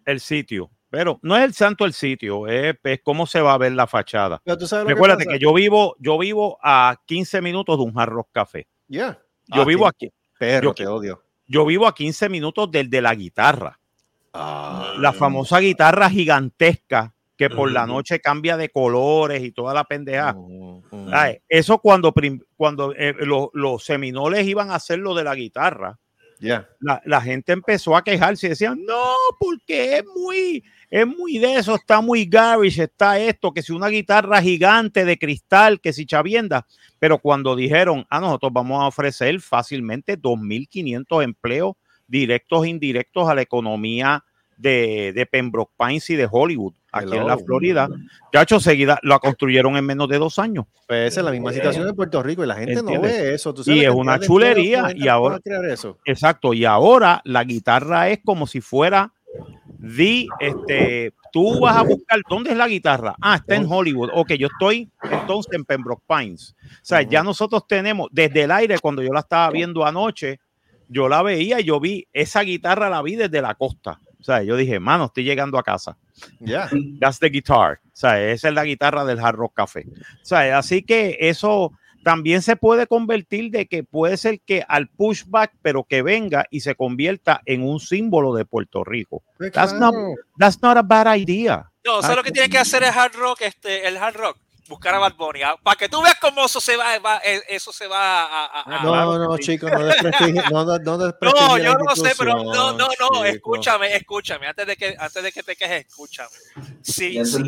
el sitio. Pero no es el santo el sitio, es, es cómo se va a ver la fachada. Que Recuérdate que yo vivo, yo vivo a 15 minutos de un Hard Rock Café. Ya. Yo Ah, vivo aquí. Perro, yo- te odio. Yo vivo a 15 minutos del de la guitarra. Ah, La famosa guitarra gigantesca que por la noche cambia de colores y toda la pendeja. Eso cuando, cuando eh, los, los seminoles iban a hacer lo de la guitarra, La, la gente empezó a quejarse y decían, no, porque es muy, es muy de eso, está muy garish, está esto, que si una guitarra gigante de cristal, que si chavienda. Pero cuando dijeron, a nosotros vamos a ofrecer fácilmente 2.500 empleos directos e indirectos a la economía de, de Pembroke Pines y de Hollywood, aquí en la. Florida. Chacho, seguida la construyeron en menos de dos años. Pues esa es la misma situación en Puerto Rico y la gente no ve eso. ¿Tú Y sabes la es una de chulería, y ahora- eso? Exacto, y ahora la guitarra es como si fuera the, este, tú vas a buscar, ¿dónde es la guitarra? Ah, está en Hollywood. Ok, yo estoy entonces en Pembroke Pines. O sea, ya nosotros tenemos, desde el aire, cuando yo la estaba viendo anoche, yo la veía y yo vi, esa guitarra la vi desde la costa. O sea, yo dije, mano, estoy llegando a casa. Ya. That's the guitar. O sea, esa es la guitarra del Hard Rock Café. O sea, así que eso también se puede convertir de que puede ser que al pushback, pero que venga y se convierta en un símbolo de Puerto Rico. Pues That's not, that's not a bad idea. No, ¿sabes Ah, lo que tiene que hacer el hard rock? Este, el hard rock. Buscar a Bad Bunny. Para que tú veas cómo eso se va, va- eh, eso se va a... a- a- No, no, chicos, no desprestigie, no, no, no No, desprestigien yo no sé, pero no, no, no, institución, escúchame, escúchame, antes de que, antes de que te quejes, escúchame. Si, si-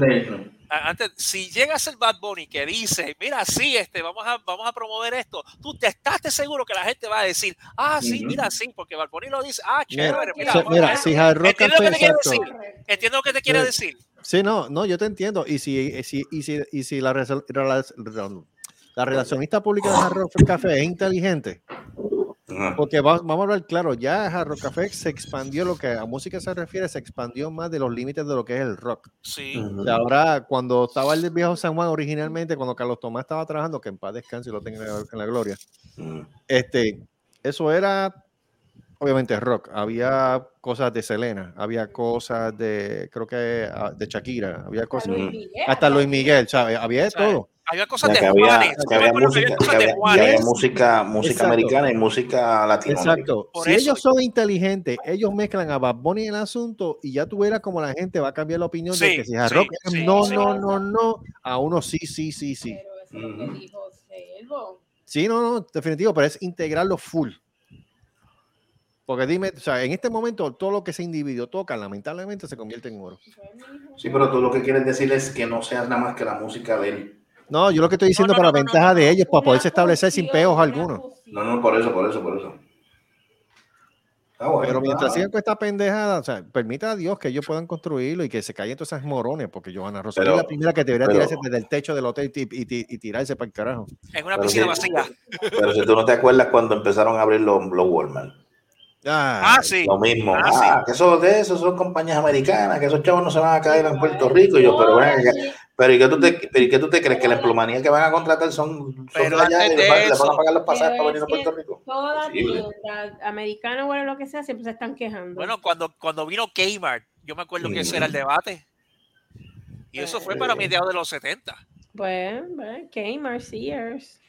antes, si llega a ser Bad Bunny que dice, mira, sí, este, vamos a, vamos a promover esto, tú te estás te seguro que la gente va a decir, ah, sí, Ujú. mira, sí, porque Bad Bunny lo dice, ah, Mira, chévere, mira, sí, vamos a mira, ver. si Hard Rock Entiendo lo que te quiere decir, entiendo lo que te quiere Sí. decir. Sí, no, no, yo te entiendo. Y si, y si, y si, y si la, la relacionista pública de Hard Rock Café es inteligente, porque va- vamos a hablar claro, ya Hard Rock Café se expandió, lo que a música se refiere, se expandió más de los límites de lo que es el rock. Sí. Ahora, cuando estaba el viejo San Juan originalmente, cuando Carlos Tomás estaba trabajando, que en paz descanse y lo tenga en la gloria, este, eso era obviamente rock. Había cosas de Selena, había cosas de, creo que ah, de Shakira, había cosas, Luis Miguel. hasta Luis Miguel, ¿sabes? Había de todo. Había cosas de que había, Juanes. que había música, que había, que había música, Exacto. americana y música latina. Exacto. Si ellos son inteligentes, ellos mezclan a Bad Bunny en el asunto y ya tú verás como la gente va a cambiar la opinión de Sí, que si es sí, rock, sí, no, sí. no, no, no, a uno sí, sí, sí, sí. Sí, no, no, definitivo, pero es integrarlo full. Porque dime, o sea, en este momento todo lo que ese individuo toca, lamentablemente se convierte en oro. Sí, pero tú lo que quieres decir es que no sea nada más que la música de él. No, yo lo que estoy diciendo para la ventaja de ellos, para poderse establecer sin peos algunos. No, no, por eso, por eso, por eso. Ah, bueno, Pero mientras ah. sigan con esta pendejada, o sea, permita a Dios que ellos puedan construirlo y que se callen todas esas morones, porque Johanna Rosario Pero- es la primera que debería pero- tirarse desde el techo del hotel y, y- y tirarse para el carajo. En una Pero piscina si- vacía. Pero si tú no te acuerdas cuando empezaron a abrir los, los Walmart. Ah, sí. Lo mismo. Ah, Ah, que eso de eso son compañías americanas, que esos chavos no se van a caer en Puerto Rico. Y yo, pero ven acá, pero ¿y qué tú te, pero ¿y qué tú te crees? Que la emplomanía que van a contratar son, son Pero de allá y les van, les van a pagar los pasajes para venir a Puerto Rico? Toda tienda americana o lo que sea siempre se están quejando. Bueno, cuando, cuando vino Kmart, yo me acuerdo que ese era el debate. Y eso fue para mediados de los 70. Pues, pues, Kmart, Sears.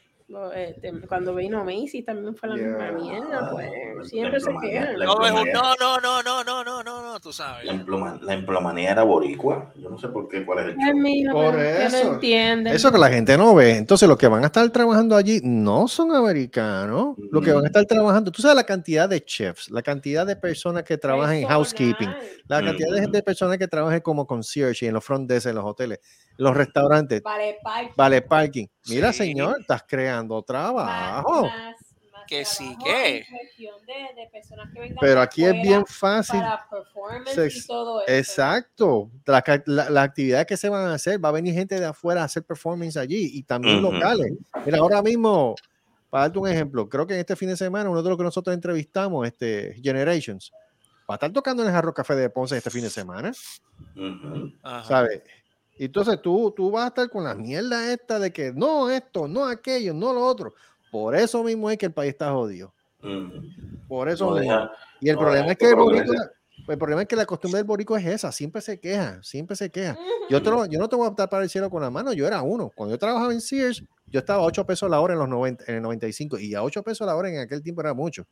Este, cuando vino Macy también fue la misma mierda, pues ah, siempre se quedan. No, no, no, no, no, no, no, no, tú sabes. La, emploma, era boricua. Yo no sé por qué, cuál es el es por eso. No eso que la gente no ve. Entonces, los que van a estar trabajando allí no son americanos. Mm. Los que mm. van a estar trabajando, tú sabes la cantidad de chefs, la cantidad de personas que trabajan en housekeeping, la cantidad mm. de personas que trabajan como concierge en los front desks, en los hoteles, en los restaurantes. Vale parking. Vale parking Mira, Sí. señor, estás creando trabajo. Más- más Que sí, trabajo que. en cuestión de, de personas que vengan Pero aquí es bien fácil. Para Se- y todo eso. Exacto. La la- Las actividades que se van a hacer, va a venir gente de afuera a hacer performance allí y también Ujú. locales. Mira, ahora mismo, para darte un ejemplo, creo que en este fin de semana, uno de los que nosotros entrevistamos, este Generations, va a estar tocando en el Jarro Café de Ponce este fin de semana, Ujú. Ajá. ¿sabes? Y Entonces tú, tú vas a estar con la mierda esta de que no esto, no aquello, no lo otro. Por eso mismo es que el país está jodido. Ujú. Por eso No mismo. deja- Y el no problema es que el el problema es que la costumbre del borico es esa, siempre se queja, siempre se queja. Yo, te lo- yo no te voy a tapar el cielo con la mano, yo era uno. Cuando yo trabajaba en Sears, yo estaba a 8 pesos la hora en los 90, en el 95 y a 8 pesos la hora en aquel tiempo era mucho.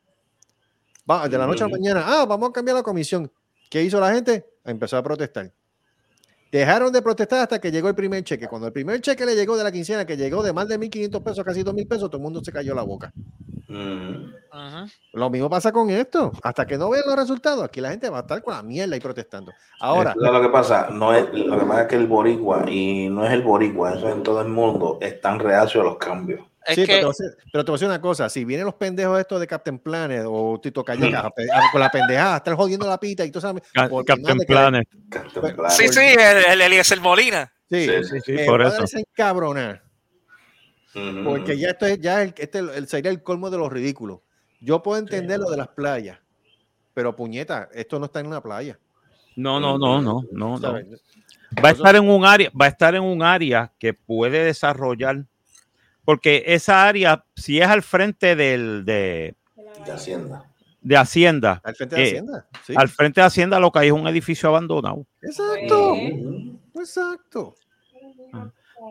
Va, de la noche a la mañana, ah, vamos a cambiar la comisión. ¿Qué hizo la gente? Empezó a protestar. Dejaron de protestar hasta que llegó el primer cheque. Cuando el primer cheque le llegó de la quincena, que llegó de más de 1.500 pesos, casi 2.000 pesos, todo el mundo se cayó la boca. Lo mismo pasa con esto. Hasta que no vean los resultados, aquí la gente va a estar con la mierda y protestando. Ahora, es lo que pasa, no es, lo que pasa es que el boricua, y no es el boricua, eso es en todo el mundo, están reacios a los cambios. Es sí, pero, te voy a decir, pero te voy a decir una cosa: si vienen los pendejos estos de Captain Planet o Tito Calleja a pe- a- con la pendejada, a estar jodiendo la pita y tú sabes. Ca- por Captain que- Planet. Captain Planet. sí, sí, el, el Eliezer Molina. Sí, Sí, Sí, por eso. encabronar, porque ya esto es, ya el, este el- sería el colmo de los ridículos. Yo puedo entender lo de las playas, pero puñeta, esto no está en una playa. No, no, no, no, no, no. Va a estar en un área, va a estar en un área que puede desarrollar, porque esa área, si es al frente del de, de Hacienda. de Hacienda, Al frente de eh, Hacienda. sí. al frente de Hacienda lo que hay es un edificio abandonado. Exacto, exacto.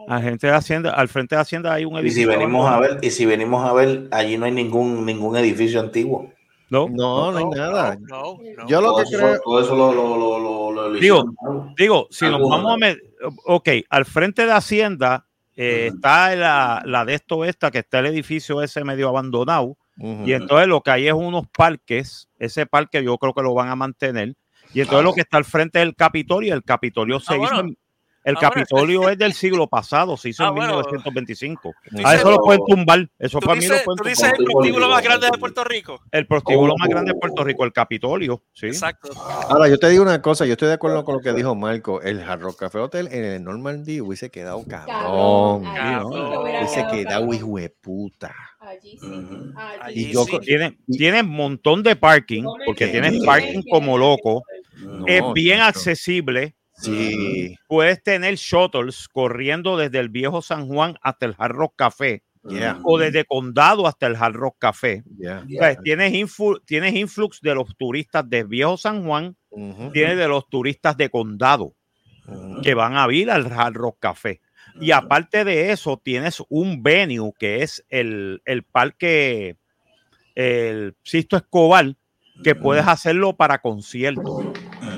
Al frente de Hacienda, al frente de Hacienda hay un Y edificio. si venimos a ver, y si venimos a ver, allí no hay ningún, ningún edificio antiguo. No, No, no hay nada. No, no. Yo lo todo, que eso, creo. todo eso lo, lo, lo, lo, lo Digo. Digo, si nos vamos a meter, ok, al frente de Hacienda eh, está la, la de esto esta, que está el edificio ese medio abandonado, y entonces lo que hay es unos parques, ese parque yo creo que lo van a mantener, y entonces lo que está al frente del Capitolio, el Capitolio se Ah, bueno. en- el Ah, bueno. Capitolio es del siglo pasado, se hizo Ah, en bueno. 1925. Dice- A eso lo pueden tumbar, eso ¿Tú para mí lo dices, pueden tú dices el prostíbulo más grande de Puerto Rico? El prostíbulo Oh. más grande de Puerto Rico, el Capitolio, sí. Exacto. Ahora, yo te digo una cosa, yo estoy de acuerdo con lo que dijo Marco. El Hard Rock Café Hotel en el Normandy hubiese quedado cabrón. Cabrón. Hubiese quedado hijo de puta. Allí sí. Y Allí yo sí. co- Tiene, tiene un montón de parking, porque tienes parking como loco. es bien accesible. Sí. Puedes tener shuttles corriendo desde el viejo San Juan hasta el Hard Rock Café. Yeah. O desde Condado hasta el Hard Rock Café. Yeah. O sea, tienes, influ- tienes influx de los turistas de Viejo San Juan, tienes de los turistas de Condado que van a ir al Hard Rock Café. Y aparte de eso, tienes un venue que es el, el parque, el Sisto Escobar, que puedes hacerlo para conciertos.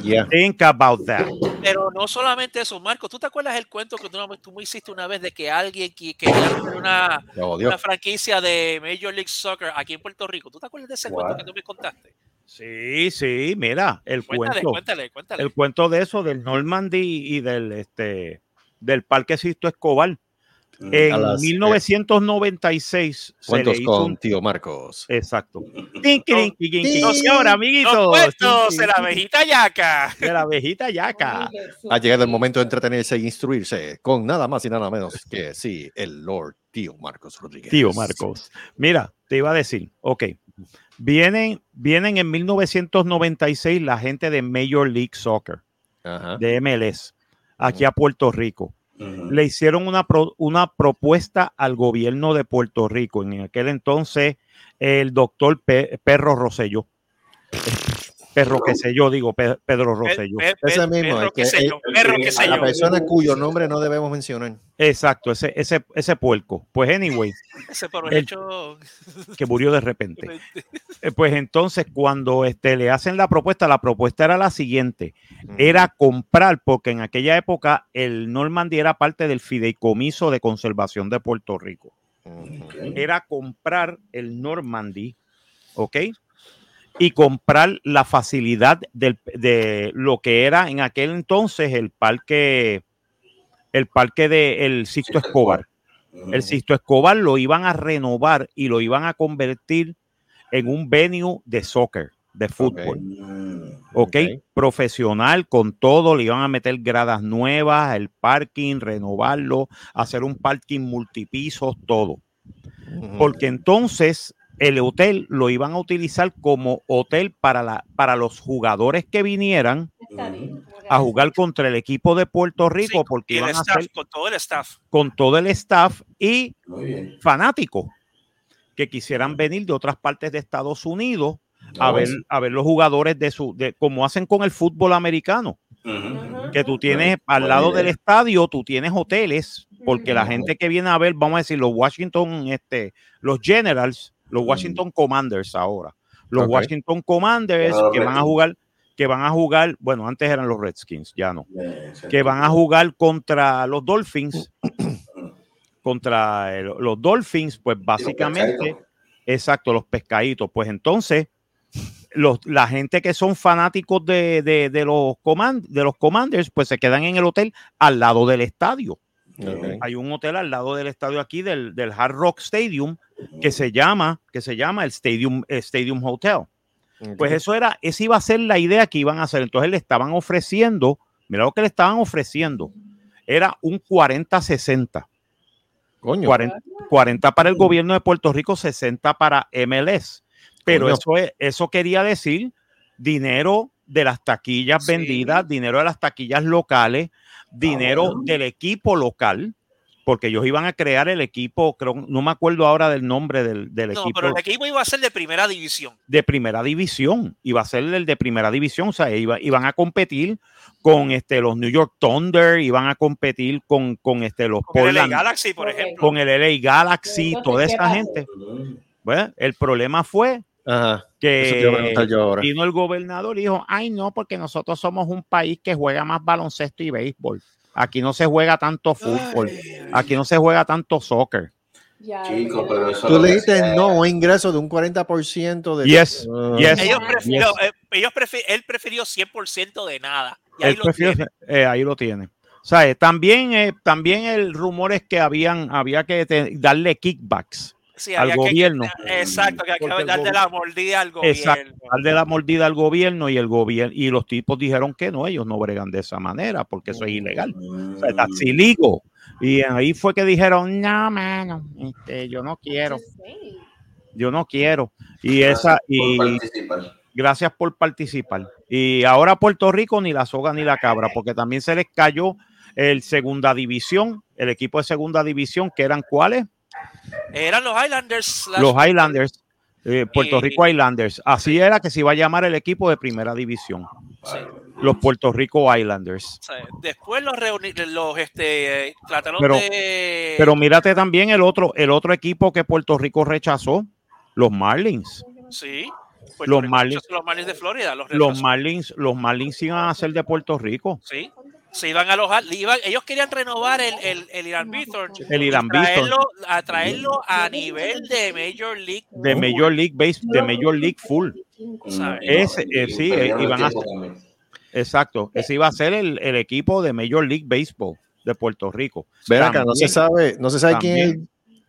Yeah. Think about that. Pero no solamente eso, Marco, ¿tú te acuerdas el cuento que tú, tú me hiciste una vez de que alguien que quería hacer una, franquicia de Major League Soccer aquí en Puerto Rico? ¿Tú te acuerdas de ese cuento que tú me contaste? Sí, sí, mira, el Cuéntale, cuento. cuéntale, cuéntale. El cuento de eso, del Normandy y del este del Parque Sisto Escobar. A En las, eh, 1996 se le Cuentos hizo con un- tío Marcos. Exacto. Sí, ahora, amiguitos. Los de la abejita yaca. De la abejita yaca. Ha llegado el momento de entretenerse e instruirse con nada más y nada menos que sí, el Lord Tío Marcos Rodríguez. Tío Marcos. Mira, te iba a decir, ok. Vienen, vienen en 1996 la gente de Major League Soccer, Ajá. de MLS, aquí a Puerto Rico. Le hicieron una, una propuesta al gobierno de Puerto Rico. En aquel entonces, el doctor Pe- Perro Rosselló. Perro que sé yo, digo, Pe- Pedro Rosselló. Ese mismo, perro el que que- sé yo, perro que sé la yo. persona cuyo nombre no debemos mencionar. Exacto, ese, ese, ese puerco. Pues, anyway, Ese por el- hecho. que murió de repente. Eh, Pues entonces, cuando este, le hacen la propuesta, la propuesta era la siguiente: era comprar, porque en aquella época el Normandy era parte del Fideicomiso de Conservación de Puerto Rico. Era comprar el Normandy, ¿ok? Y comprar la facilidad del- de lo que era en aquel entonces el parque, el parque de el Sisto Escobar. El Sisto Escobar lo iban a renovar y lo iban a convertir en un venue de soccer, de fútbol. ok, profesional con todo, le iban a meter gradas nuevas, el parking, renovarlo, hacer un parking multipisos, todo. Porque entonces el hotel lo iban a utilizar como hotel para, la, para los jugadores que vinieran a jugar contra el equipo de Puerto Rico, porque iban a hacer con todo el staff. con todo el staff y fanáticos que quisieran venir de otras partes de Estados Unidos a ver, a ver los jugadores de su, de, como hacen con el fútbol americano, que tú tienes al lado del estadio, tú tienes hoteles, porque la gente que viene a ver, vamos a decir, los Washington, este, los Generals, los Washington Commanders ahora, los. Washington Commanders que van a jugar, que van a jugar, bueno, antes eran los Redskins, ya no, que van a jugar contra los Dolphins, contra el- los Dolphins, pues básicamente, exacto, los pescaditos, pues entonces los, la gente que son fanáticos de, de- de los command, de los commanders, pues se quedan en el hotel al lado del estadio. Hay un hotel al lado del estadio aquí del, del Hard Rock Stadium que se llama, que se llama el Stadium, el Stadium Hotel. Pues eso era, esa iba a ser la idea que iban a hacer. Entonces le estaban ofreciendo, mira lo que le estaban ofreciendo, era un 40-60. 40, 40 para el gobierno de Puerto Rico, 60 para MLS. Pero Coño. eso, es, eso quería decir dinero de las taquillas vendidas, dinero de las taquillas locales, dinero del equipo local, porque ellos iban a crear el equipo, creo, no me acuerdo ahora del nombre del, del No, equipo pero el equipo iba a ser de primera división. de primera división, iba a ser el de primera división, o sea, iba- iban a competir con este, los New York Thunder, iban a competir con, con este, los Con el LA Galaxy, por ejemplo. con el LA Galaxy, Entonces, toda ¿qué esa gente. Bueno, el problema fue Ajá. Que vino el gobernador y dijo, ay no, porque nosotros somos un país que juega más baloncesto y béisbol. Aquí no se juega tanto fútbol. Aquí no se juega tanto soccer. Chico, pero eso Tú le sea- no un ingreso de un 40% de. Yes, Ah. yes. Ellos Yes. prefirió, eh, ellos él prefirió 100% de nada. Y ahí Él lo prefiere- tiene. eh, ahí lo tiene. O sea, eh, también, eh, también el rumor es que habían, había que te- darle kickbacks Sí, al que- gobierno. exacto, que hay que darle la mordida al Exacto, gobierno. darle la mordida al gobierno y el gobierno y los tipos dijeron que no, ellos no bregan de esa manera porque eso es ilegal. O sea, that's illegal. Y ahí fue que dijeron, no, mano, este, yo no quiero, yo no quiero. Y esa, y gracias por participar. Y ahora Puerto Rico ni la soga ni la cabra, porque también se les cayó el segunda división, el equipo de segunda división, que eran cuáles? Eran los Highlanders. Los Highlanders, eh, Puerto Rico Highlanders. Así era que se iba a llamar el equipo de primera división. Los Puerto Rico sea, después los los este eh, trataron Pero, de pero mírate también el otro, el otro equipo que Puerto Rico rechazó, los Marlins. sí, Los Rico Marlins, los Marlins de Florida, los, los. Marlins, los Marlins iban a ser de Puerto Rico. Sí. Se iban a alojar, iban, ellos querían renovar el, el, el Irán Bithorn El Irán traerlo, a traerlo a nivel de Major League. de Major League Base, de Major League Full. ¿sabes? Ese, eh, sí, eh, iban a exacto. Ese iba a ser el, el equipo de Major League Baseball de Puerto Rico. Ven acá, no se sabe, no se sabe quién es.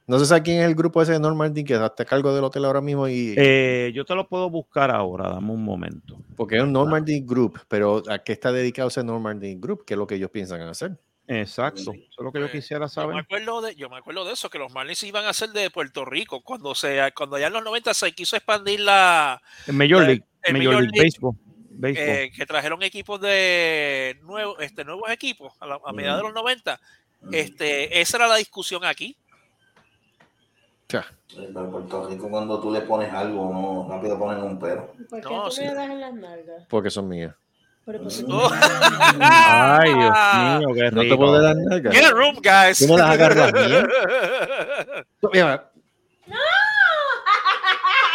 No se sabe quién es el grupo ese de Normandy que está a cargo del hotel ahora mismo y Eh, yo te lo puedo buscar ahora, dame un momento. porque es un Normandy Group, pero ¿a qué está dedicado ese Normandy Group? ¿Qué es lo que ellos piensan hacer? Exacto, eso es lo que yo quisiera Yo me, saber. acuerdo de, yo me acuerdo de eso, que los Marlins iban a ser de Puerto Rico cuando se cuando ya en los 90 se quiso expandir la El Major eh, League, el Major Major League League, Baseball. Baseball. eh, que trajeron equipos de nuevos este nuevos equipos a, la- a mediados de los 90 este esa era la discusión aquí Pero en Puerto Rico, cuando tú le pones algo, no rápido ponen un pero. ¿Por qué No, tú sí. me das en las nalgas? Porque son mías. Pero ¿por qué tú Oh. nalgas? Ay, Dios mío, qué No te rico. puedo dar nalgas. Get a room guys Tú me las agarras bien. Mira,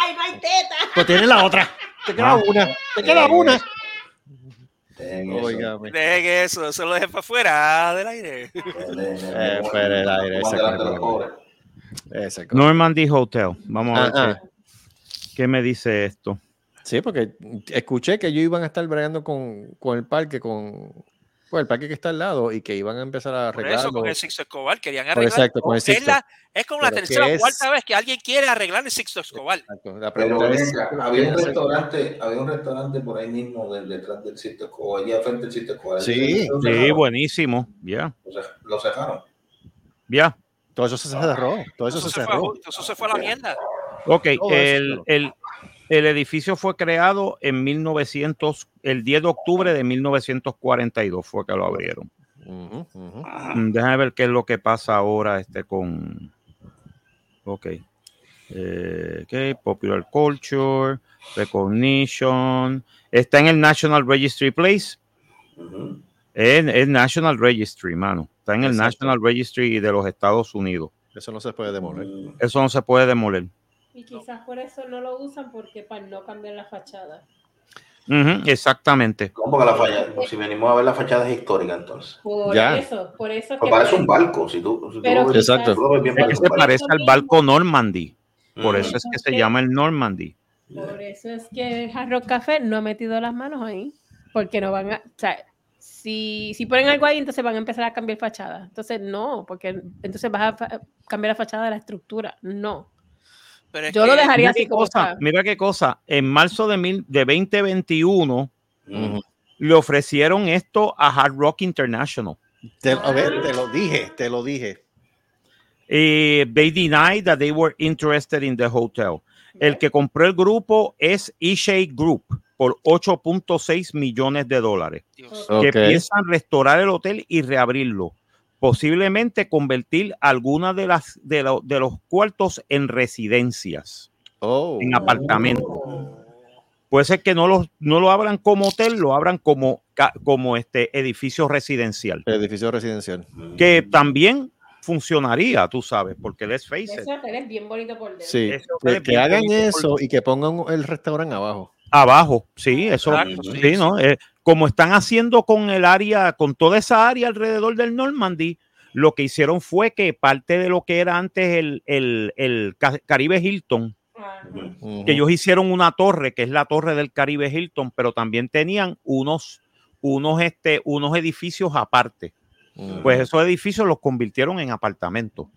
¡Ay, no hay teta! Pues tiene la otra. Te queda Ah. una. Te queda una. Dejen eso. Dejen eso eso lo dejen para afuera del aire Eh, fuera el aire, ese Normandy Hotel. Vamos a ver Ah, qué, qué me dice esto. Sí, porque escuché que ellos iban a estar bregando con, con el parque, con pues, el parque que está al lado y que iban a empezar a por arreglarlo. eso con el Sixto Escobar querían arreglar exacto, con el es, Sixto. la, es como la tercera ¿qué o cuarta vez que alguien quiere arreglar el Sixto Escobar Exacto. La Pero pregunta ven es, acá, había un restaurante, había un restaurante por ahí mismo de- detrás del sitio Escobar, allá frente del sitio Escobar. Sí, Sí, cerraron. buenísimo. Ya, Lo cer- Lo cerraron. ya. Todo eso se cerró. Todo eso, eso, se se fue, eso se fue a la mierda Ok, el, el, el edificio fue creado en 1900, el 10 de octubre de 1942 fue que lo abrieron. Mm, Déjame ver qué es lo que pasa ahora este con. Ok. Eh, ok, Popular Culture, Recognition. Está en el National Registry Place. Ujú. Es, es National Registry, mano. Está en el Exacto. National Registry de los Estados Unidos. Eso no se puede demoler. Eso no se puede demoler. Y quizás por eso no lo usan porque para no cambiar la fachada. Ujú, exactamente. ¿Cómo que la fachada? Si venimos a ver la fachada es histórica, entonces. Por Ya. eso, por eso es Pues que parece un barco. Si tú, si tú Pero lo ves, Exacto. tú ves bien, Es que parece se parece al barco Normandy. Por eso es que se llama el Normandy. Por eso es que el Café no ha metido las manos ahí. Porque no van a. O sea, si, si ponen algo ahí, entonces van a empezar a cambiar fachada. Entonces, no, porque entonces vas a cambiar la fachada de la estructura. No. Pero es Yo lo dejaría Mira así como cosa, está. mira qué cosa. En marzo de, mil, de 2021 Ujú. le ofrecieron esto a Hard Rock International. Te, a ver, te lo dije, te lo dije. Eh, they denied that they were interested in the hotel. El que compró el grupo es Ishei Group por 8.6 millones de dólares. Dios. Que Ok. piensan restaurar el hotel y reabrirlo. Posiblemente convertir algunas de las de, lo- de los cuartos en residencias, Oh. en apartamentos. Puede ser que no lo, no lo abran como hotel, lo abran como, como este edificio residencial. Edificio residencial. Que también funcionaría, tú sabes, porque let's face it, Ese hotel es bien bonito por dentro. Sí, que, hagan por- eso y que pongan el restaurante abajo. Abajo, sí, eso, Exacto, sí, sí, ¿no? Eh, como están haciendo con el área, con toda esa área alrededor del Normandy, lo que hicieron fue que parte de lo que era antes el, el- el Ca- Caribe Hilton, que ellos hicieron una torre, que es la torre del Caribe Hilton, pero también tenían unos, unos, este, unos edificios aparte. Pues esos edificios los convirtieron en apartamentos.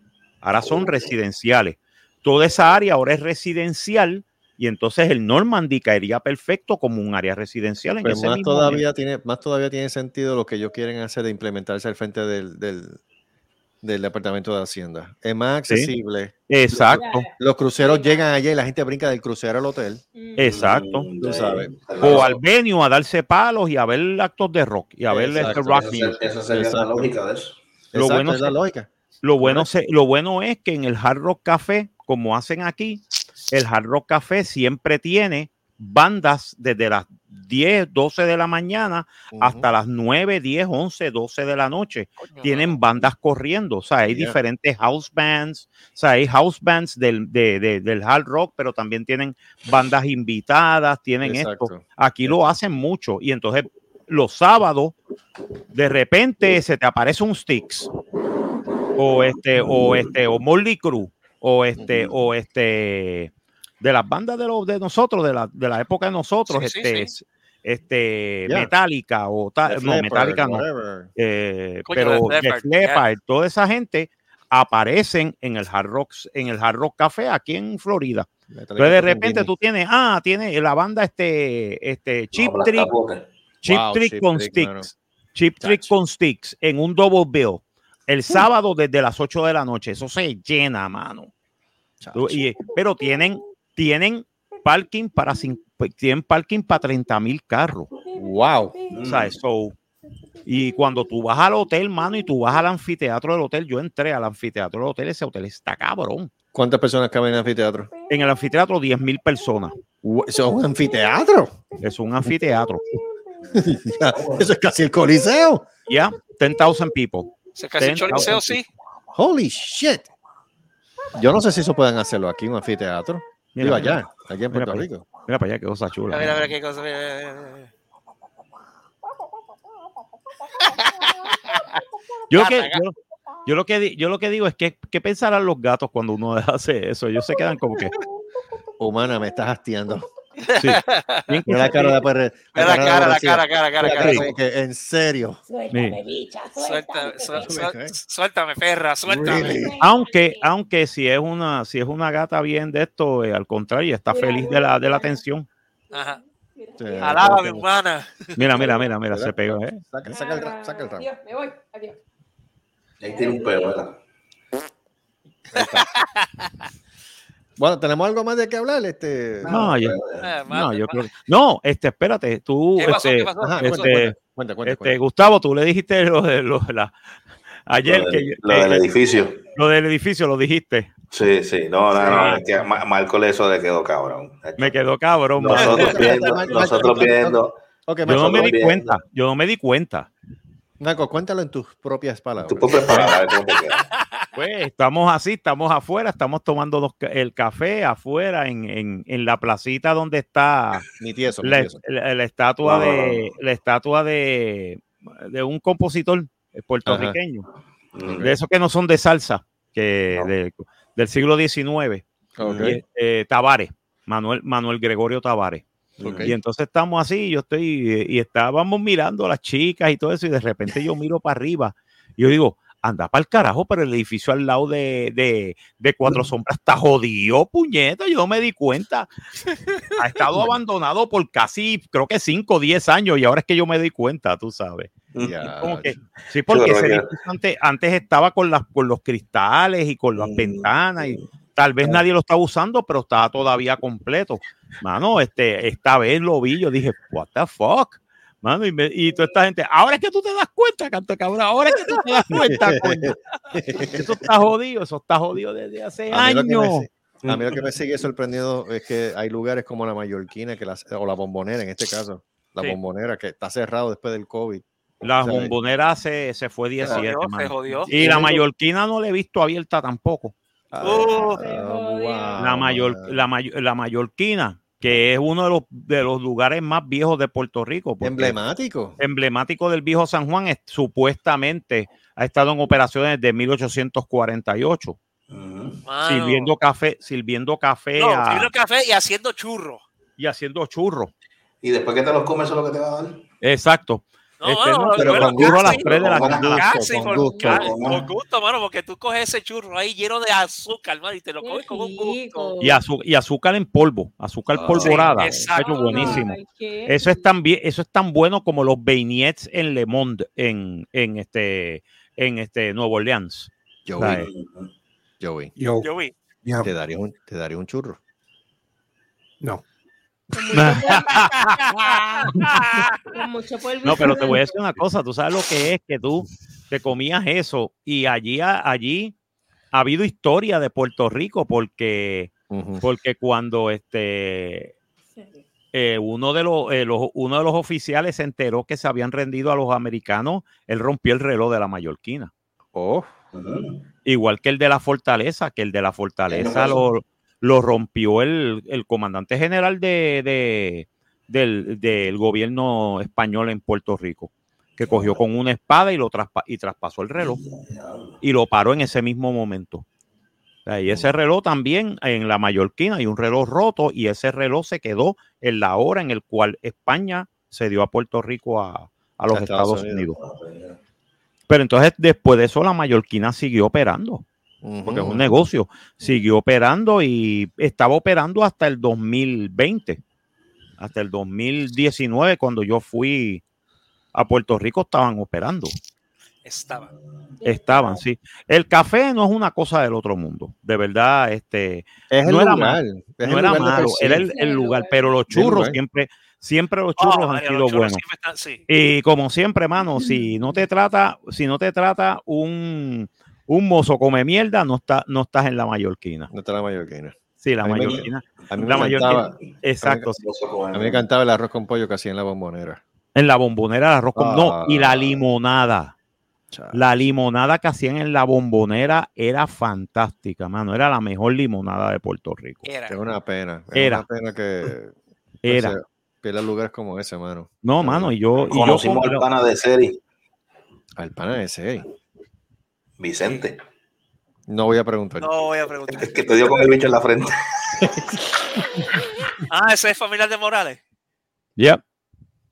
Ahora son residenciales. Toda esa área ahora es residencial y entonces el Normandy caería perfecto como un área residencial. En Pues ese más mismo todavía tiene, más todavía tiene sentido lo que ellos quieren hacer de implementarse al frente del, del, del Departamento de Hacienda. Es más Sí. accesible. Exacto. Los cruceros llegan allá y la gente brinca del crucero al hotel. Exacto. Tú sabes. O al venue a darse palos y a ver actos de rock y a ver este rock Esa esa sería la lógica de eso. Lo Exacto, bueno, es la lógica. lo, bueno se- lo bueno es que en el Hard Rock Café, como hacen aquí, el Hard Rock Café siempre tiene bandas desde las 10, 12 de la mañana hasta las 9, 10, 11, 12 de la noche. Tienen bandas corriendo, o sea, hay Yeah. diferentes house bands, o sea, hay house bands del, de- de- del hard rock, pero también tienen bandas invitadas, tienen esto. Exacto. Aquí lo hacen mucho y entonces los sábados de repente se te aparece un Sticks o este o este o Molly Crew o este o este de las bandas de los de nosotros de la, de la época de nosotros Sí, este sí. este Yeah. Metallica o tal no Metallica no eh, pero Leppard, toda esa gente aparecen en el Hard Rock en el Hard Rock Café aquí en Florida entonces de repente tú tienes ah tiene la banda este este Chip No, Trick. Chip Wow, Trick con Trick. Sticks Chip Trick con Sticks en un double bill el sábado desde las 8 de la noche eso se llena mano y- pero tienen tienen parking para cin- tienen parking para 30 mil carros Wow. o sea, so, y cuando tú vas al hotel, mano, y tú vas al anfiteatro del hotel, yo entré al anfiteatro del hotel, ese hotel está cabrón. ¿Cuántas personas caben en el anfiteatro? En el anfiteatro, 10 mil personas. ¿Eso es un anfiteatro? Es un anfiteatro. Eso es casi el coliseo. Ya, 10,000 people. Se casi un 10,000 choliseo, sí. Holy shit. Yo no sé si eso pueden hacerlo aquí, un anfiteatro. Mira, Digo, mira. allá, allá en Mira Puerto para allá. Rico. Mira para allá, qué cosa chula. Mira, mira qué cosa. mira, mira, mira. Yo, lo que, yo, yo lo que yo lo que digo es que qué pensarán los gatos cuando uno hace eso. Ellos se quedan como que. Humana, me estás hastiando. Sí. Mira la cara de la perre- Mira la de cara, la cara, cara, cara, cara. en serio. Suéltame, bicha, Suéltame, suéltame. perra, suéltame. Really? Aunque, aunque si es una, si es una gata bien de esto, eh, al contrario, está feliz de la, de la atención. Ajá. Sí, Alaba, mi humana. Mira, mira, mira, mira, se pegó, ¿eh? Saca, saca el, ra- saca el ramo. Adiós, me voy. Adiós. Ahí tiene un pelo, ¿verdad? Bueno, ¿tenemos algo más de qué hablar? Este... No, yo, Eh, no, yo mate. creo que- no, este, espérate, tú, ¿Qué pasó? este, ¿Qué pasó? Ajá, ¿Qué cuenta, pasó? este, cuenta, cuenta, este. Gustavo, tú le dijiste lo de lo de la ayer Lo que, del, yo- lo del que- edificio. lo del edificio lo dijiste. Sí, sí. No, no, no. Es que Marco eso le quedó cabrón. Me quedó cabrón. Nosotros viendo, nosotros viendo. Ok, Yo no Marco, me di viendo. cuenta, yo no me di cuenta. Marco, cuéntalo en tus propias palabras. Tu propia palabra, Pues estamos así, estamos afuera, estamos tomando ca- el café afuera en, en, en la placita donde está tieso, la, tieso. la- la estatua de la estatua de, de un compositor puertorriqueño, de esos que no son de salsa, que No. de- del siglo XIX, Ok, y, eh, Tavares, Manuel, Manuel Gregorio Tavares. Y entonces estamos así, yo estoy, y estábamos mirando a las chicas y todo eso, y de repente yo miro para arriba, y yo digo, anda para el carajo, pero el edificio al lado de, de, de Cuatro Sombras está jodido, puñeta, yo no me di cuenta. Ha estado abandonado por casi, creo que 5 o 10 años, y ahora es que yo me di cuenta, tú sabes. Ya, Como que, sí, porque ese edificio antes, antes estaba con, las, con los cristales y con las Mm. ventanas, y tal vez nadie lo estaba usando, pero estaba todavía completo. Mano, este, esta vez lo vi, yo dije, what the fuck. Mano, y, me- y toda esta gente, ahora es que tú te das cuenta, canto cabrón, ahora es que tú te das cuenta, coño. Eso está jodido, eso está jodido desde hace A me, años. si- a mí lo que me sigue sorprendiendo es que hay lugares como la Mallorquina que las- o la Bombonera en este caso, la Sí. Bombonera que está cerrado después del COVID. La o sea, bombonera se, se fue 17, jodió, se mano. jodió. Y la mallorquina no la he visto abierta tampoco. Ah, Oh. ah, wow, La, mayor, la, la mallorquina que es uno de los, de los lugares más viejos de Puerto Rico. Emblemático. Emblemático del viejo San Juan, es, supuestamente ha estado en operaciones desde 1848, Mano. sirviendo café, sirviendo café No, a- sirviendo café y haciendo churros. y haciendo churros. Y después que te los comes, eso es lo que te va a dar. Exacto. No, Este, mano, no, pero bueno, con churro a las casi, 3 de la con tarde. casi, Con por, gusto, casi, con por gusto, mano, porque tú coges ese churro ahí lleno de azúcar, mano, y te lo comes con un gusto. Y, azu- y azúcar en polvo, azúcar Ah, polvorada. sí, exacto. Eso es buenísimo. Ay, Eso es tan bien, eso es tan bueno como los beignets en Le Monde en, en este en este Nuevo Orleans. Joey. ¿Sabes? Joey. Yo. Joey. Te daría un, te daría un churro. No. Con mucho No, pero te voy a decir una cosa, tú sabes lo que es que tú te comías eso y allí, allí ha habido historia de Puerto Rico porque, porque cuando este eh, uno, de los, eh, los- uno de los oficiales se enteró que se habían rendido a los americanos, él rompió el reloj de la mallorquina. Oh. Igual que el de la fortaleza, que el de la fortaleza lo, lo rompió el, el comandante general de, de- del, del gobierno español en Puerto Rico, que cogió con una espada y lo traspa- y traspasó el reloj y lo paró en ese mismo momento. Y ese reloj también en la mallorquina hay un reloj roto y ese reloj se quedó en la hora en el cual España se dio a Puerto Rico a, a los Estados, Unidos. Unidos. Pero entonces después de eso la mallorquina siguió operando, porque es un negocio, siguió operando y estaba operando hasta el 2020, hasta el 2019 cuando yo fui a Puerto Rico estaban operando. Estaba. Estaban, sí. El café no es una cosa del otro mundo, de verdad, este Es el no era lugar, es no el era malo, era el, el lugar, pero los churros siempre, siempre los Oh, churros han María, sido buenos. siempre están- sí. Y como siempre, hermano, si no te trata, si no te trata un, un mozo come mierda, no está, no estás en la mallorquina. No está la mallorquina. Sí, la mallorquina. a mí me la mallorquina. encantaba- Exacto. A mí me encantaba el arroz con pollo que hacía en la bombonera. En la bombonera, el arroz con. No, y la Ah. limonada. La limonada que hacían en la bombonera era fantástica, mano. Era la mejor limonada de Puerto Rico. Era. Es una pena. Es Era. una pena que Era. se pierda lugares como ese, mano. No, mano, y yo. Y yo como- al pana de Seri, Al pana de Seri. Vicente, No voy a preguntar. No voy a preguntar. el que te dio con el bicho en la frente. Ah, ese es familiar de Morales. Yep,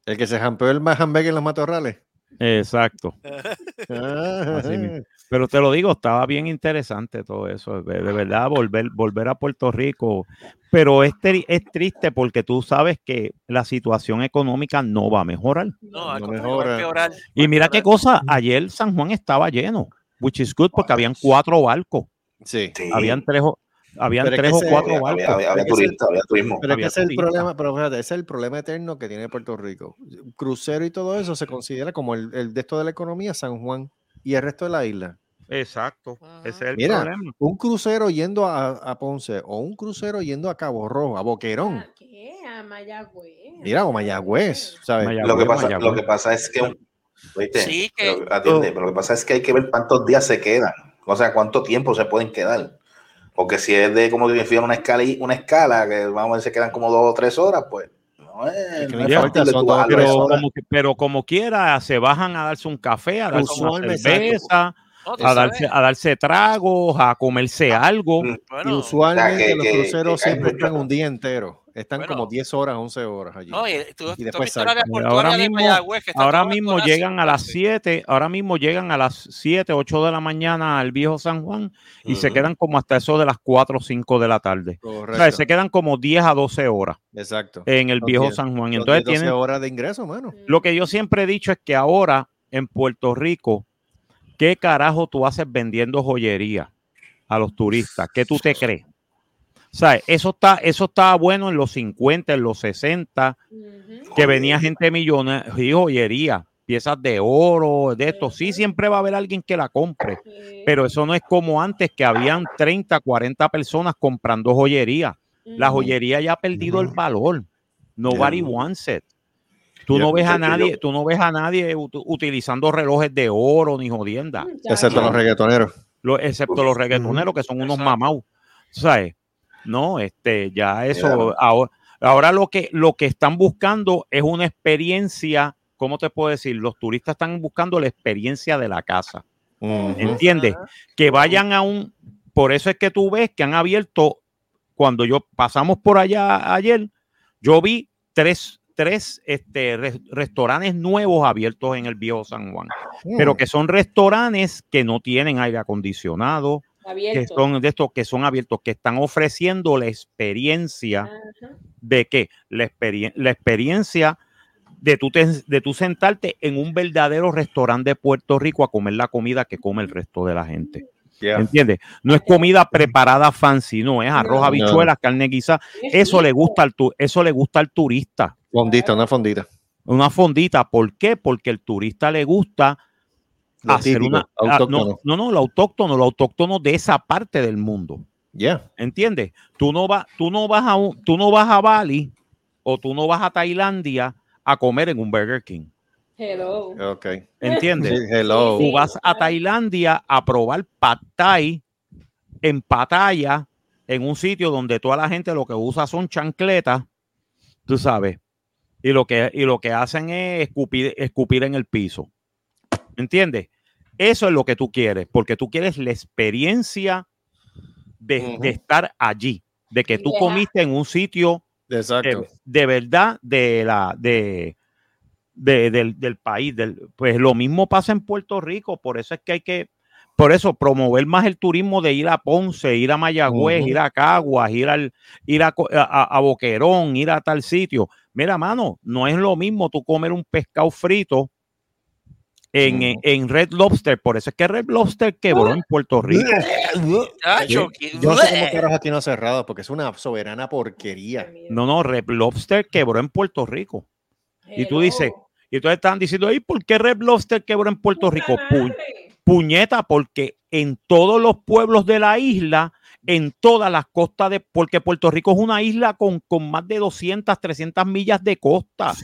El que se jampeó el más hamburger en los matorrales. exacto. Ah, Así mismo. Pero te lo digo, estaba bien interesante todo eso, de, de verdad, volver, volver a Puerto Rico. Pero es, tri- es triste porque tú sabes que la situación económica no va a mejorar. No, No mejora. va a empeorar. Y mira qué cosa, ayer San Juan estaba lleno, which is good porque habían cuatro barcos. Sí. Habían tres, o- habían Pero es que tres o cuatro había- barcos. había- había Pero ese- turistas, había turismo. Pero es que es el problema, pero fíjate, ese es el problema eterno que tiene Puerto Rico. Crucero y todo eso se considera como el, el de esto de la economía San Juan y el resto de la isla. Exacto, ese es el Mira, problema. un crucero yendo a, a Ponce o un crucero yendo a Cabo Rojo, a Boquerón, ¿Qué? A Mayagüez. mira, o Mayagüez, ¿sabes? Mayagüez, Lo que pasa, Mayagüez. lo que pasa es que, oíste, Sí, que- pero, atiende, pero lo que pasa es que hay que ver cuántos días se quedan, o sea, cuánto tiempo se pueden quedar. Porque si es de como que una escala, una escala que vamos a ver se quedan como dos o tres horas, pues no es, no Pero como, que- pero como quiera, se bajan a darse un café, a darse una cerveza, No, a darse, a darse tragos, a comerse algo. Mm. Y Bueno, usualmente o sea, que- los que- cruceros que hay siempre están un día entero. Están Bueno. como 10 horas, 11 horas allí. no, y tú, y después portuaria ahora mismo, que ahora mismo llegan a las así. 7, ahora mismo llegan a las 7, 8 de la mañana al viejo San Juan y se Ujú. quedan como hasta eso de las 4 o 5 de la tarde. O sea, Correcto. se quedan como 10 a 12 horas Exacto. en el viejo 10 San Juan. Entonces 10, 12 tienen, horas de ingreso, mano. lo que yo siempre he dicho es que ahora en Puerto Rico, ¿qué carajo tú haces vendiendo joyería a los turistas? ¿Qué tú te crees? ¿Sabes? Eso está, eso estaba bueno en los 50, en los 60, que venía gente millonaria y joyería, piezas de oro, de esto. Sí, siempre va a haber alguien que la compre, pero eso no es como antes que habían 30, 40 personas comprando joyería. La joyería ya ha perdido el valor. Nobody wants it. Tú no ves a nadie, yo- tú no ves a nadie ut- utilizando relojes de oro ni jodienda, Excepto los reggaetoneros. lo- excepto los reggaetoneros que son unos mamados, ¿sabes? No, este, ya eso, ahora, Ahora lo que, lo que están buscando es una experiencia, ¿cómo te puedo decir? Los turistas están buscando la experiencia de la casa. ¿Entiendes? Que vayan a un... Por eso es que tú ves que han abierto, cuando yo pasamos por allá ayer, yo vi tres, tres este, re- restaurantes nuevos abiertos en el viejo San Juan, pero que son restaurantes que no tienen aire acondicionado, que son de estos que son abiertos, que están ofreciendo la experiencia de que la, experien- la experiencia de tú, te- de tú sentarte en un verdadero restaurante de Puerto Rico a comer la comida que come el resto de la gente. Yeah. ¿Entiendes? No es comida preparada fancy, no, es arroz, No. habichuelas, carne guisada. Eso le gusta al tu- eso le gusta al turista. Fondita, una fondita. Una fondita, ¿por qué? Porque el turista le gusta Lo hacer típico, una ah, autóctono. no, no, no, lo autóctono, lo autóctono de esa parte del mundo. Ya. ¿Entiendes? Tú no vas, tú no vas a tú no vas a Bali o tú no vas a Tailandia a comer en un Burger King. Hello. Ok. ¿Entiendes? Sí, hello. Tú vas a Tailandia a probar pad thai en Pattaya, en un sitio donde toda la gente lo que usa son chancletas, tú sabes, y lo que, y lo que hacen es escupir, escupir en el piso. ¿Entiendes? Eso es lo que tú quieres, porque tú quieres la experiencia de, de estar allí, de que tú Yeah. comiste en un sitio de, de verdad de la de, de- del, del país del, pues lo mismo pasa en Puerto Rico por eso es que hay que por eso promover más el turismo de ir a Ponce ir a Mayagüez ir a Caguas ir al ir a, a- Boquerón ir a tal sitio. Mira mano no es lo mismo tú comer un pescado frito en, en- en Red Lobster, por eso es que Red Lobster quebró en Puerto Rico. Yo, yo no sé cómo carajo aquí no cerrado, porque es una soberana porquería. No, no, Red Lobster quebró en Puerto Rico. Y tú dices, y entonces están diciendo, ¿y por qué Red Lobster quebró en Puerto Rico? Puñeta, porque en todos los pueblos de la isla, en todas las costas de, porque Puerto Rico es una isla con, con más de 200, 300 millas de costa.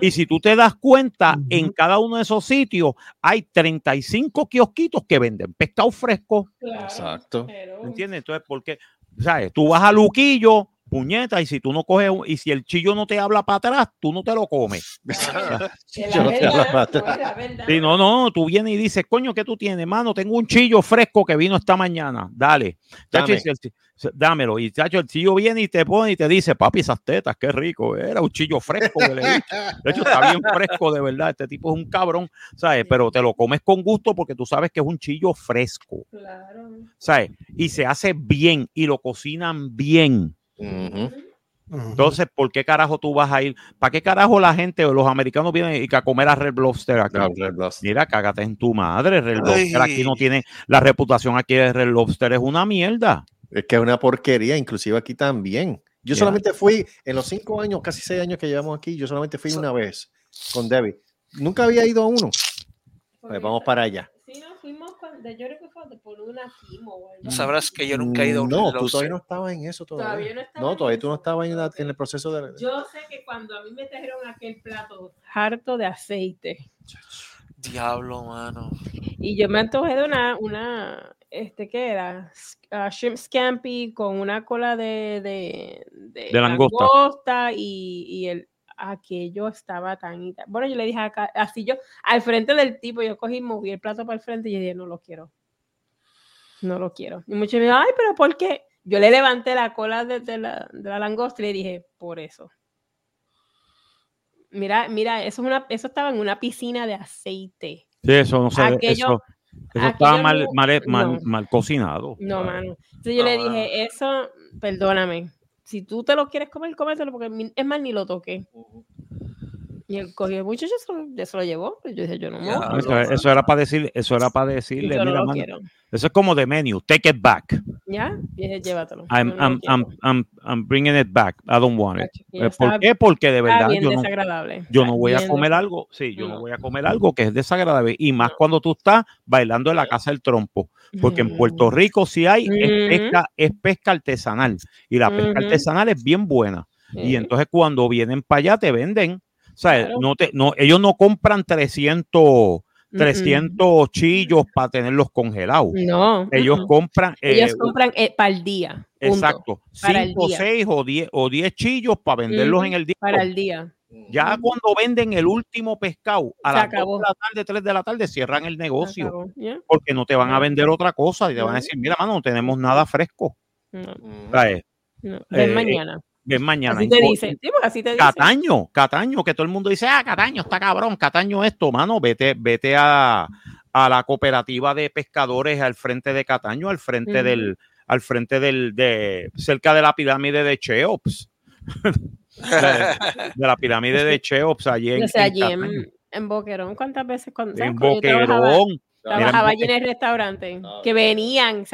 Y si tú te das cuenta, en cada uno de esos sitios hay 35 kiosquitos que venden pescado fresco. Exacto. ¿Entiendes? Entonces, porque, ¿sabes? Tú vas a Luquillo, puñeta, y si tú no coges, y si el chillo no te habla para atrás, tú no te lo comes. Yo no te hablo para atrás. Sí, no, no, tú vienes y dices, coño, ¿qué tú tienes, mano? Tengo un chillo fresco que vino esta mañana. Dale. Dame. el dámelo. Y chacho, el chillo viene y te pone y te dice, papi, esas tetas, qué rico. Era un chillo fresco que le he dicho. De hecho, está bien fresco, de verdad. Este tipo es un cabrón, ¿sabes? Pero te lo comes con gusto porque tú sabes que es un chillo fresco. ¿Sabes? Y se hace bien y lo cocinan bien. Entonces, ¿por qué carajo tú vas a ir? ¿Para qué carajo la gente o los americanos vienen y que a comer a Red Lobster aquí? Mira, cágate en tu madre. Red Lobster aquí no tiene la reputación aquí de Red Lobster es una mierda. Es que es una porquería, inclusive aquí también. Yo solamente fui, en los cinco años, casi seis años que llevamos aquí, yo solamente fui una vez con Debbie. Nunca había ido a uno. Pues vamos para allá. Que de por una quimo o algo Sabrás que yo nunca he ido a un No, tú todavía no estabas en eso todavía. Todavía no estaba no, en todavía tú no estabas en, la- en el proceso de... Yo sé que cuando a mí me trajeron aquel plato harto de aceite Diablo, mano. y yo me antojé de una, una este, ¿qué era? Ah, shrimp scampi con una cola de, de, de, De langosta. langosta y, y el aquello estaba tan y tan- bueno yo le dije acá así yo al frente del tipo yo cogí moví el plato para el frente y yo dije no lo quiero no lo quiero y muchos me dijeron ay pero ¿por qué? yo le levanté la cola de, de la, de la langosta y le dije por eso mira mira eso es una eso estaba en una piscina de aceite Sí, eso no ve, Aquello- eso, eso aquello estaba mal, mal, mal, no. mal cocinado. no, mano. Entonces yo le dije, eso, perdóname. Si tú te lo quieres comer, cómetelo, porque es más, ni lo toqué. Y él cogió el muchacho, se lo, se lo llevó. Y yo dije, yo no me Eso, era para decir, eso era para decirle, no mira, mano, eso es como de menú, take it back. ¿Ya? Y dije, llévatelo. I'm, no I'm. I'm, I'm, I'm bringing it back. I don't want it. Y Eh, estaba- ¿Por qué? Porque de verdad yo no, yo no voy a comer algo, sí, yo no voy a comer algo que es desagradable y más cuando tú estás bailando en la casa del trompo, porque en Puerto Rico sí hay es pesca, es pesca artesanal y la pesca artesanal es bien buena. Y entonces cuando vienen para allá te venden, No te, no, ellos no compran 300, Mm, 300 chillos para tenerlos congelados. No. Ellos compran. eh, Ellos compran eh, para el día. Exacto. Para el 5, día. 6 o 10 o 10 chillos para venderlos en el día. Para el día. Ya cuando venden el último pescado a Se las 2 acabó. de la tarde, 3 de la tarde, cierran el negocio. Porque no te van a vender otra cosa y te van a decir, mira, mano, no tenemos nada fresco. No. Ven Eh, mañana. Ven mañana. Así te En- dicen. Sí, porque así te dicen. Cataño, Cataño, que todo el mundo dice, ah, Cataño está cabrón, Cataño esto, mano, vete, vete a, a la cooperativa de pescadores al frente de Cataño, al frente del, al frente del, de, cerca de la pirámide de Cheops. de, de la pirámide de Cheops, allí en, Yo sé, en allí en, en Boquerón, ¿cuántas veces? Cuando. En Boquerón. Trabajaba allí en el restaurante, que venían,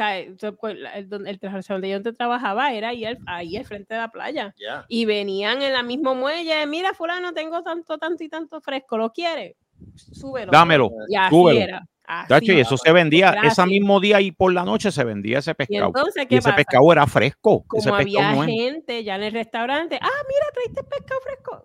pues, El, donde- el restaurante donde yo antes trabajaba era ahí al, ahí al frente de la playa. Ya. Y venían en la misma muelle, mira, fulano, tengo tanto, tanto y tanto fresco, ¿lo quiere? Súbelo. Dámelo, Y así súbelo. era. así. Tacho, y eso se vendía, ese mismo día y por la noche se vendía ese pescado. entonces, Y ¿qué ese pasa? pescado era fresco. Como había no gente ya en el restaurante, ah, mira, traiste pescado fresco.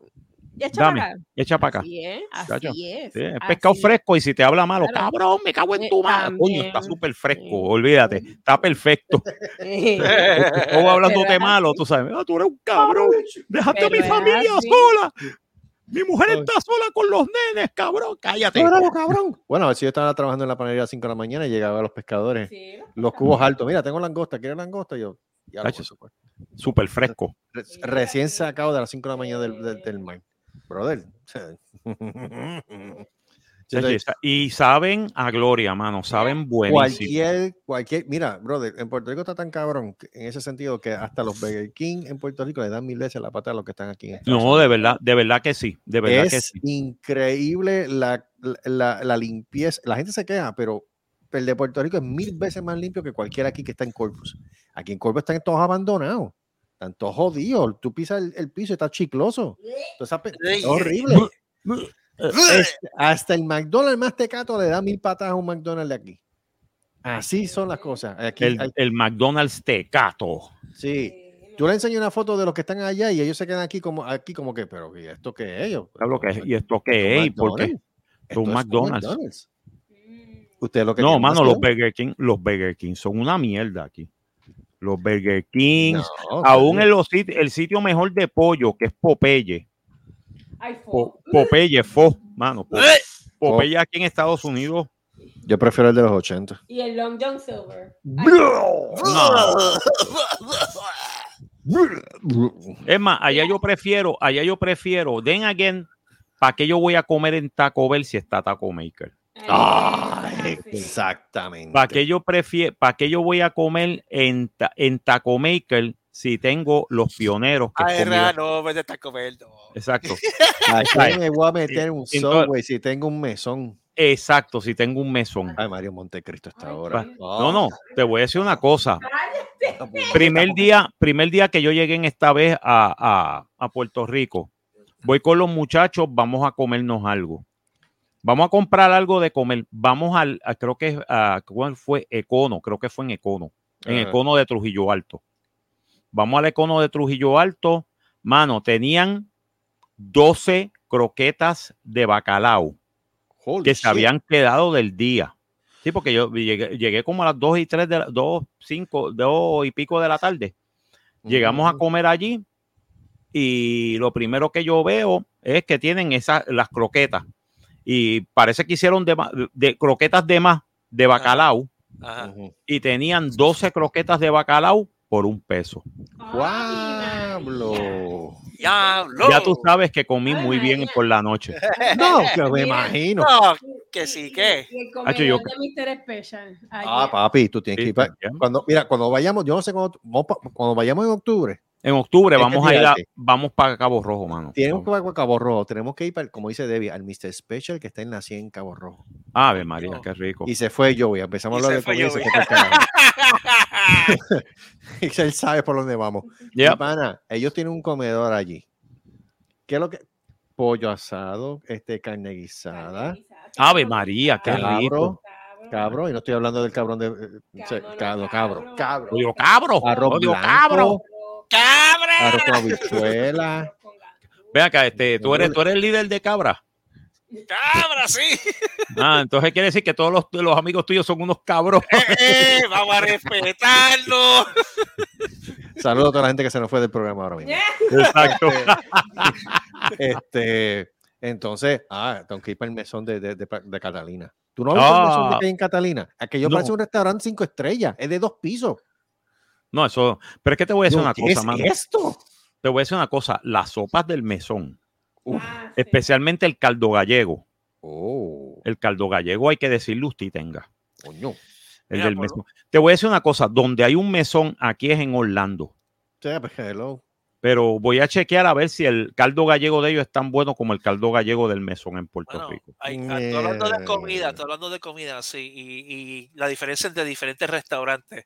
Y echa para Dame, acá. echa para acá. Así es, así es. sí, es así pescado es. fresco y si te habla malo, Claro. cabrón, me cago en Eh, tu madre. Coño, está súper fresco, olvídate, está perfecto. Sí. O hablándote malo, tú sabes, "Ah, tú eres un cabrón, déjate a mi familia así. sola. Mi mujer está sola con los nenes, cabrón, cállate. Órale, cabrón. Bueno, a ver si yo estaba trabajando en la panadería a las 5 de la mañana y llegaba a los pescadores, los cubos altos. Mira, tengo langosta, ¿quieres langosta? Y yo, ya. Súper fresco. Re- Recién sacado de las 5 de la mañana del, del, del mar. Brother. Y sa- Y saben a gloria, mano, saben buenísimo. Cualquier, cualquier, mira, brother, en Puerto Rico está tan cabrón en ese sentido que hasta los Burger King en Puerto Rico le dan mil veces la pata a los que están aquí. en No, de verdad, de verdad que sí, de verdad que es sí. increíble la, la, la limpieza. La gente se queja, pero el de Puerto Rico es mil veces más limpio que cualquiera aquí que está en Corpus. Aquí en Corpus están todos abandonados. Están todos jodidos. Tú pisas el, el piso y está chicloso. Entonces, ape- es horrible. Es- hasta el McDonald's más tecato le da mil patas a un McDonald's de aquí. Así son las cosas. Aquí, El, hay- el McDonald's Tecato. sí. Tú le enseñas una foto de los que están allá y ellos se quedan aquí como, aquí como que, pero ¿y esto qué es ellos? ¿Sabes lo que es? ¿Y esto qué es? ¿Y por qué? McDonald's. Es un Esto es McDonald's. Usted lo que No, mano, los Burger King, los Burger King son una mierda aquí. Los Burger Kings, No, aún en los sitios, el sitio mejor de pollo, que es Popeye. Po- Popeye, Fo, mano. Po- Popeye aquí en Estados Unidos. Yo prefiero el de los 80. Y el Long John Silver. Es más, allá yo prefiero, allá yo prefiero, then again, ¿para qué yo voy a comer en Taco Bell si está Taco Maker? Exactamente. ¿Para qué yo prefiero, para qué yo voy a comer en, ta- en Taco Maker si tengo los pioneros? Que Ay, Ra, no, vete a comer. No. Exacto. ¿A Ay, quién me voy a meter un Subway si tengo un mesón? Exacto, si tengo un mesón. Ay, Mario Montecristo está ahora. No, no, te voy a decir una cosa. Primer día, primer día que yo llegué en esta vez a, a- a Puerto Rico, voy con los muchachos, vamos a comernos algo. Vamos a comprar algo de comer. Vamos al, a- creo que a, ¿cuál fue? Econo, creo que fue en Econo, en Ajá. Econo de Trujillo Alto. Vamos al Econo de Trujillo Alto. Mano, tenían 12 croquetas de bacalao Holy que se habían quedado del día. Sí, porque yo llegué, llegué como a las 2 y 3 de la, 2, 5, 2 y pico de la tarde. Llegamos a comer allí y lo primero que yo veo es que tienen esas las croquetas y parece que hicieron de, de croquetas de más de bacalao Ajá. y tenían 12 croquetas de bacalao por un peso. ¡Diablo! Diablo. Ya tú sabes que comí muy bien por la noche. No, que me imagino. No, que sí, que. Yo- comedor de Mr. Special. Ah, papi, tú tienes Sí, que ir cuando Mira, cuando vayamos, yo no sé pa- cuando vayamos en octubre, En octubre Es que vamos a ir a, vamos para Cabo Rojo, mano. tenemos que ir a Cabo Rojo, tenemos que ir, para, como dice Debbie, al Mr. Special que está en la 100 en Cabo Rojo. Ave María, qué rico. Y se fue Joey, empezamos Y a hablar se de fue comida y se Joey. fue pa'l carajo. Y él sabe por dónde vamos. Yep. pana, ellos tienen un comedor allí. ¿Qué es lo que? Pollo asado, este, carne guisada, Ave María, qué cabro, rico. cabro, y no estoy hablando del cabrón de eh, se- cabro, cabro, cabro, cabro, arroz odio blanco, cabro. ¡Cabra! arroz con habichuela. Ve acá, este, tú eres, tú eres el líder de cabra. Cabra, sí. Ah, entonces quiere decir que todos los, los amigos tuyos son unos cabros. Eh, vamos a respetarlo. Saludos a toda la gente que se nos fue del programa ahora mismo. Exacto. Este, entonces, ah, tengo que ir para el mesón de, de, de, de Catalina. ¿Tú no has visto el mesón de Ah. que hay en Catalina? Aquello No. parece un restaurante cinco estrellas, es de dos pisos. No, eso. Pero es que te voy a decir Yo, una ¿qué cosa, es mano. esto? Te voy a decir una cosa. Las sopas del mesón, Ah, sí. especialmente el caldo gallego. Oh, El caldo gallego hay que decirle usted tenga. coño. El Mira, del mesón. Te voy a decir una cosa. Donde hay un mesón, aquí es en Orlando. Pues, hello. Pero voy a chequear a ver si el caldo gallego de ellos es tan bueno como el caldo gallego del mesón en Puerto Bueno, Rico. hay- ah, estoy hablando de comida, Eh. estoy hablando de comida, sí, y, y la diferencia entre diferentes restaurantes.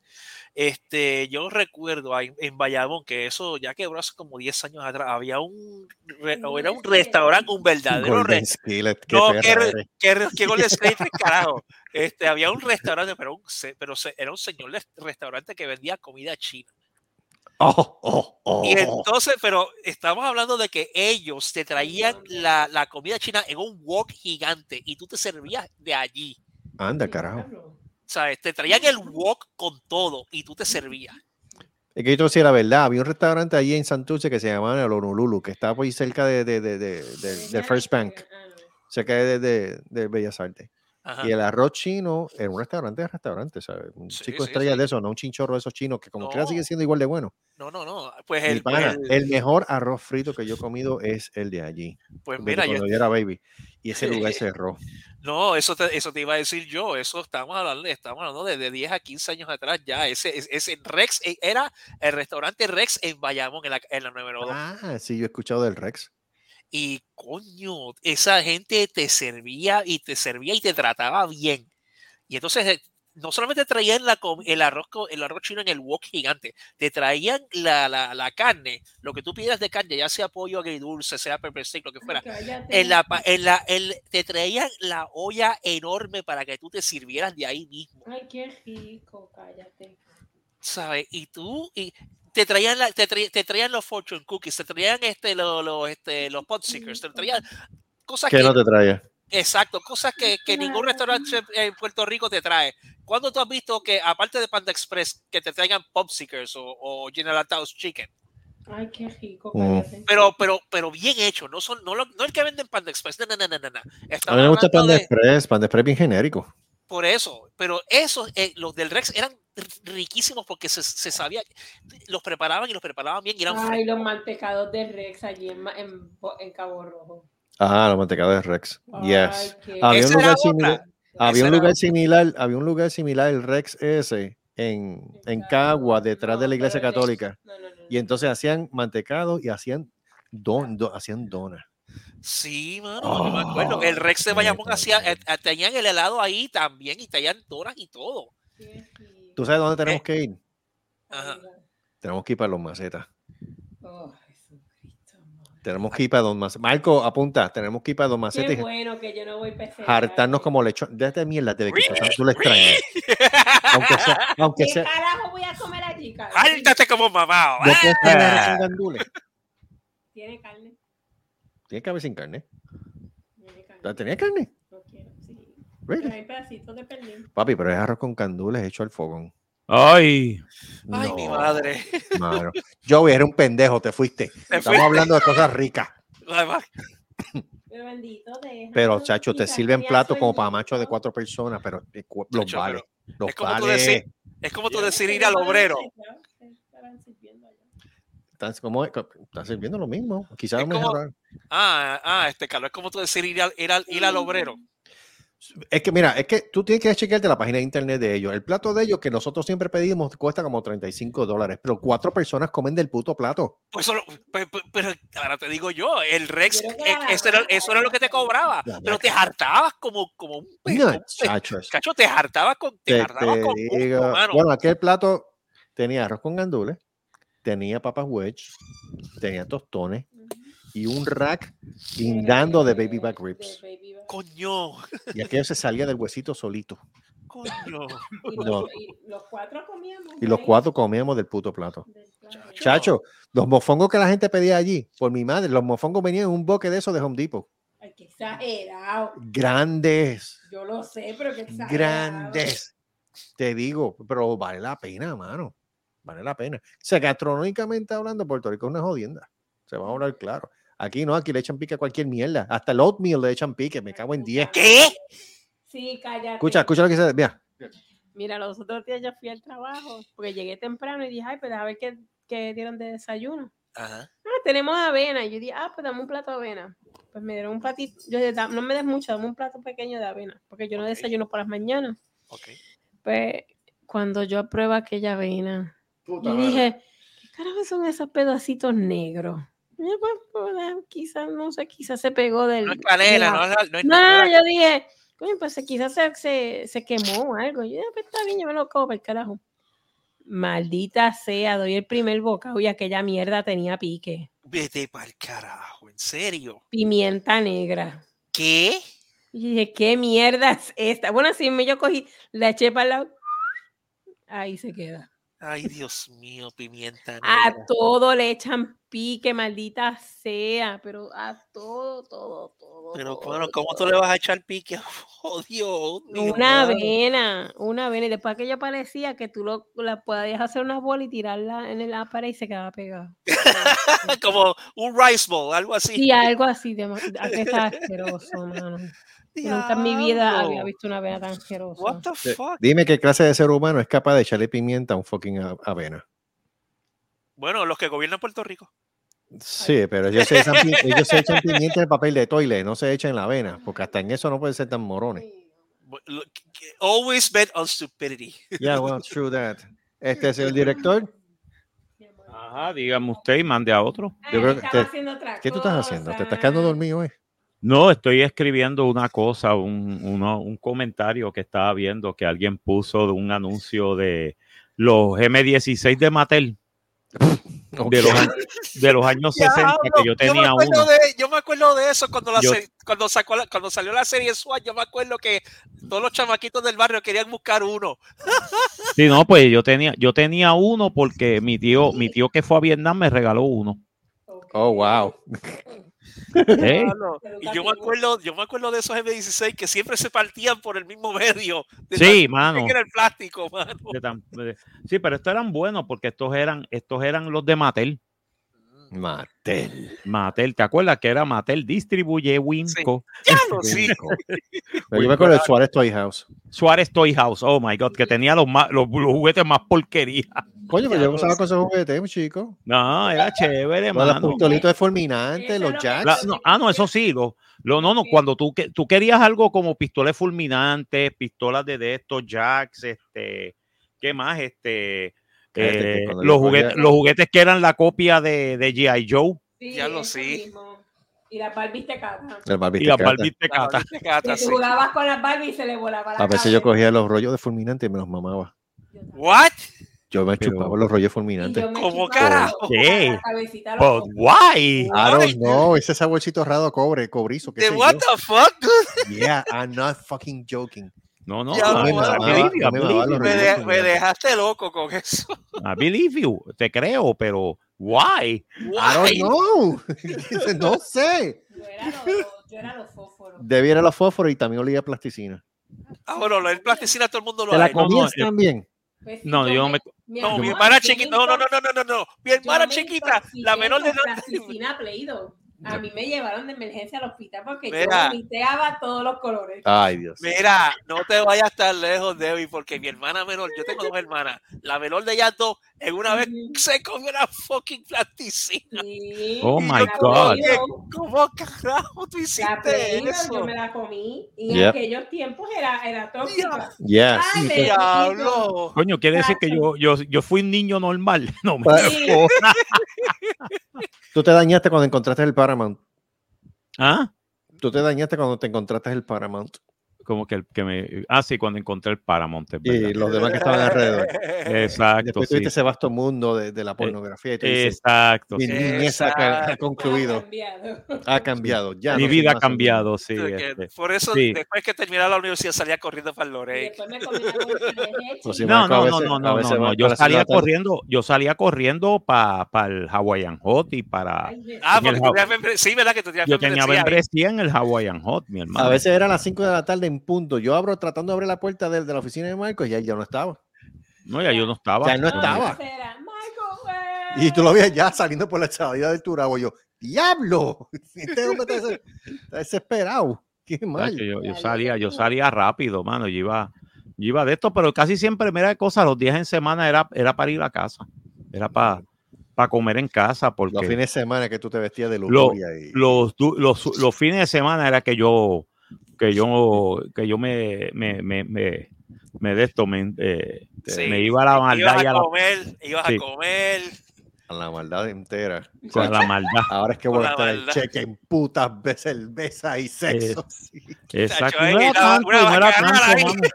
Este, yo recuerdo ahí en Bayamón que eso ya quebró hace como 10 años atrás. Había un, era un restaurante, un verdadero Golden re- Skillet, qué No, que, que, que Golden State, carajo. Este, había un restaurante, pero, un se- pero se- era un señor de restaurante que vendía comida china. Oh, oh, oh. Y entonces, pero estamos hablando de que ellos te traían la, la comida china en un wok gigante y tú te servías de allí. Anda, carajo. ¿Sabes? Te traían el wok con todo y tú te servías. Es que yo decir la verdad, había un restaurante allí en Santurce que se llamaba el Honolulu, que estaba por ahí cerca de, de, de, de, de- de First Bank, cerca de, de, de Bellas Artes. Ajá. Y el arroz chino era un restaurante de restaurante, ¿sabes? Un Sí, chico sí, estrella sí. de eso, no un chinchorro de esos chinos que como quiera sigue No. siendo igual de bueno. No, no, no. Pues el, pana, el- el mejor arroz frito que yo he comido es el de allí. pues mira, yo, cuando yo era baby. Y ese lugar cerró. no, eso te, eso te iba a decir yo. Eso estamos hablando, estamos hablando de, de 10 a 15 años atrás ya. Ese, ese, ese Rex eh, era el restaurante Rex en Bayamón, en la, en la 992. Ah, sí, yo he escuchado del Rex. Y coño, esa gente te servía y te servía y te trataba bien. Y entonces eh, no solamente traían la, el, arroz, el arroz chino en el wok gigante, te traían la, la, la carne, lo que tú pidas de carne, ya sea pollo agridulce, sea pepper steak, lo que fuera. En la, en la, el- te traían la olla enorme para que tú te sirvieras de ahí mismo, Ay, qué rico, cállate. ¿sabes? Y tú, y te traían, la- te, tra- te traían los fortune cookies, te traían este, los, los, este, los pot seekers, te traían cosas ¿Qué que no te traía? Exacto, cosas que, que ningún restaurante en Puerto Rico te trae. ¿Cuándo tú has visto que, aparte de Panda Express, que te traigan Popsickers o, o General Tao's Chicken? Ay, qué rico, Mm. Pero, pero, pero bien hecho, no son, no, lo- no el que venden Panda Express, no, no, no, no, no, no. A mí me gusta Panda de- Express, Panda Express bien genérico. por eso, pero esos, eh, los del Rex eran riquísimos porque se, se sabía, los preparaban y los preparaban bien y eran Ay, frescos. los mantecados de Rex allí en, en, Bo- en Cabo Rojo. Ah, los mantecados de Rex. Yes. qué- Había un lugar similar. Había un lugar similar, había un lugar similar, el Rex ese, en, en Cagua, detrás de la iglesia católica. No, no, no, Y entonces hacían mantecado y hacían don, do- hacían donas. Sí, mano, yo me acuerdo. Oh, El Rex de Bayamón hacía, eh, eh, tenían el helado ahí también y tenían donas y todo. ¿Tú sabes dónde tenemos Eh. que ir? Ajá. Tenemos que ir para los macetas. Oh, Tenemos que ir para Don Macetas. Marco, apunta, tenemos que ir para Don Macetas qué bueno que yo no voy PC. hartarnos como lechón. Déjate mierda, te que tú le extrañas. Aunque sea, aunque ¿Qué sea. carajo voy a comer allí, cara? ¡Háltate como mamado! ¿No puedes Ah. gandules? Tiene carne. Tiene que haber sin carne. Tiene carne. ¿Tenía carne? No quiero, sí. Really? Pero hay pedacitos de pernil. Papi, pero es arroz con gandules hecho al fogón. Ay, Ay, mi madre. mano. Joey, eres un pendejo, te fuiste. Estamos fuiste. hablando de cosas ricas. Además, Pero bendito. Pero, chacho, te sirven platos como para machos de cuatro personas, pero eh, los Chacho, vale. Los es como tú vale. decir, es como tú decir ir al obrero. Están, como- están sirviendo lo mismo. Quizás. Ah, ah, este Carlos, es como tú decir ir al, ir al, ir al obrero. Es que mira, es que tú tienes que chequearte la página de internet de ellos. El plato de ellos que nosotros siempre pedimos cuesta como 35 dólares, pero cuatro personas comen del puto plato. Pues solo, pe- pe- pero ahora te digo yo, el Rex, eh, eso, era, eso era lo que te cobraba, Ya, pero te hartabas como, como un No. Cacho, te hartabas con, te, Te- hartabas te con gusto, mano. bueno, aquel plato tenía arroz con gandules, tenía papas wedge, tenía tostones y un rack guindando de baby back ribs. De baby back. Coño, Y aquello se salía del huesito solito. coño. Y No. los, y los cuatro comíamos. Y los cuatro comíamos del puto plato. del plato. Chacho, los mofongos que la gente pedía allí, por mi madre, los mofongos venían en un boque de esos de Home Depot. Ay, Qué exagerado. Grandes. Yo lo sé, pero qué exagerado. Grandes. Te digo, pero vale la pena, mano. Vale la pena. O sea, gastronómicamente hablando, Puerto Rico es una jodienda. Se va a hablar claro. Aquí no, aquí le echan pique a cualquier mierda. Hasta el oatmeal le echan pique. Me cago en 10. ¿Qué? Sí, cállate. Escucha, escucha lo que dice. Mira, Mira, los otros días yo fui al trabajo porque llegué temprano y dije, ay, pues a ver qué, qué dieron de desayuno. Ajá. Ah, tenemos avena. Y yo dije, ah, pues dame un plato de avena. Pues me dieron un platito. Yo dije, "Da- no me des mucho, dame un plato pequeño de avena, porque yo no desayuno por las mañanas. Ok. Pues cuando yo apruebo aquella avena, Puta yo madre. dije, ¿qué carajo son esos pedacitos negros? Pues, pues, ah, quizás, no sé, quizás se pegó del... No es canela, de la- no la- no es no, yo dije, coño, pues quizás se, se, se quemó o algo. Yo dije, pues está bien, yo me lo como para el carajo. Maldita sea, doy el primer bocado y aquella mierda tenía pique. Vete para el carajo, en serio. Pimienta negra. ¿Qué? Y dije, ¿qué mierda es esta? Bueno, así me yo cogí, la eché para el lado. Ahí se queda. Ay, Dios mío, pimienta. A negra. todo le echan pique, maldita sea, pero a todo, todo, todo. Pero bueno, ¿cómo tú le vas a echar pique? Oh, Dios mío. Una avena, una avena. Y después aquello parecía que tú lo, la podías hacer unas bolas y tirarla en la pared y se quedaba pegada. Como un rice bowl, algo así. Sí, algo así. De, a que está asqueroso, mano. Nunca en mi vida había visto una avena tan asquerosa. What the fuck? dime qué clase de ser humano es capaz de echarle pimienta a un fucking avena. Bueno, los que gobiernan Puerto Rico. Sí, pero ellos se, echan, ellos se echan pimienta en el papel de toilet, no se echan en la avena, porque hasta en eso no pueden ser tan morones. Always bet on stupidity. Yeah, well, true that. Este es el director. Ajá, dígame usted y mande a otro. Yo creo que te- ¿Qué tú estás haciendo? ¿Te estás quedando dormido, eh? No, estoy escribiendo una cosa, un, uno- un comentario que estaba viendo que alguien puso de un anuncio de los M16 de Mattel. De, los, años- de los años 60 que yo tenía uno. de, yo me acuerdo de eso cuando, la Yo- se- cuando, sacó la- cuando salió la serie SWAT. Yo me acuerdo que todos los chamaquitos del barrio querían buscar uno. Sí, no, pues yo tenía, yo tenía uno porque mi tío, mi tío que fue a Vietnam me regaló uno. Oh, wow. ¿Eh? Y yo me acuerdo, yo me acuerdo de esos M16 que siempre se partían por el mismo medio. de Sí, mano. que era el plástico, mano. Sí, pero estos eran buenos porque estos eran, estos eran los de Mattel. Mattel. Mattel, ¿te acuerdas que era Mattel distribuye Winco? Diablo, sí. Pero yo me acuerdo del Suárez Toy House. Suárez Toy House, oh my god, que tenía los, más, los, los juguetes más porquería. Coño, pero yo usaba con esos juguetes, chico. No, era chévere, Los mano. pistolitos de fulminante, los jacks. La- no, ah, no, eso sí. Lo, lo- no, no, cuando tú, que- tú querías algo como pistolas fulminantes, pistolas de, de estos jacks, este, ¿qué más? Este, Cállate, eh, yo los, juguetes, los juguetes que eran la copia de, de G.I. Joe Sí, Ya lo sí. mismo. Y las Barbies te catan. El Barbie y las. Barbies de Cata. Te cata, Y sí. jugabas con las Barbies y se le volaba la A veces yo cabeza. cogía los rollos de fulminante y me los mamaba. What? Yo me Pero- chupaba los rollos fulminantes. yo ¿Cómo carajo? la- ¿Qué? la But why? I don't know, ese saborcito raro cobre, cobrizo. ¿qué De sé what yo. the fuck? Yeah, I'm not fucking joking. No, no, no, No me dejaste loco con eso. I believe you, te creo, pero why? I don't know. no sé. Yo era yo era los fósforos. Debiera los fósforos y también olía plasticina. Ah, bueno, el plasticina todo el mundo lo ¿Te la hay. no, comías yo- también? Pues No, yo me- me- No, mi hermana chiquita. No, no, no, no, no, no, no. Mi hermana chiquita, la menor de edad. plasticina Play-Doh. A mí me llevaron de emergencia al hospital porque Mira. yo vomiteaba todos los colores. Ay, Dios. Mira, no te vayas tan lejos, Debbie, porque mi hermana menor, yo tengo dos hermanas, la menor de ellas dos, en una vez se comió una fucking plasticina. Sí. Oh my God. ¿Cómo carajo tú La hiciste Play-Doh, yo eso? me la comí y en aquellos tiempos era, era tóxica. Yeah. Ay, Diablo. Coño, quiere decir que yo, yo, yo fui un niño normal. No, me- Sí. Tú te dañaste cuando encontraste el Paramount. ¿Ah? Tú te dañaste cuando te encontraste el Paramount. Como que el que me. Ah, sí, cuando encontré el Paramount. Y los demás que estaban alrededor. Exacto. Después sí. tuviste ese vasto mundo de, de la pornografía. Y tú dices, Exacto. mi sí. niñez ha, concluido. Ha cambiado. Ya Mi no vida ha cambiado, sí. Este, Por eso, sí. después que terminaba la universidad, salía corriendo para el Lorey. Pues No, no, no, veces- no, no, no, Yo salía tarde. corriendo, yo salía corriendo para el Hawaiian Hot y para. Ay. Ah, porque tú tenías membresía. Sí, ¿verdad? Que tú tenías yo tenía membresía en el Hawaiian Hot, mi hermano. A veces era a las 5 de la tarde en punto. Yo abro tratando de abrir la puerta de, de la oficina de Marcos y ahí ya no estaba. No, ya yo no estaba. Ya no estaba. Y tú lo veías ya saliendo por la salida del Turabo. Yo, ¡diablo! Este hombre está, des- está desesperado. Qué mal. Yo, yo salía, yo salía rápido, mano. Yo iba, yo iba de esto, pero casi siempre, mira de cosas, los días en semana era, era para ir a casa. Era para, para comer en casa, porque Los fines de semana que tú te vestías de lo- lujuria. y, los, du- los, los fines de semana era que yo, que yo, que yo me, me, me, me, me de esto, me, eh, Sí. me iba a la maldad Ibas y a a la, comer, ibas Sí. a comer. a la maldad entera. con la maldad. Ahora es que Con voy a estar el cheque en putas de cerveza y sexo. sí. Exacto. Chacho, No era tanto, no era tanto.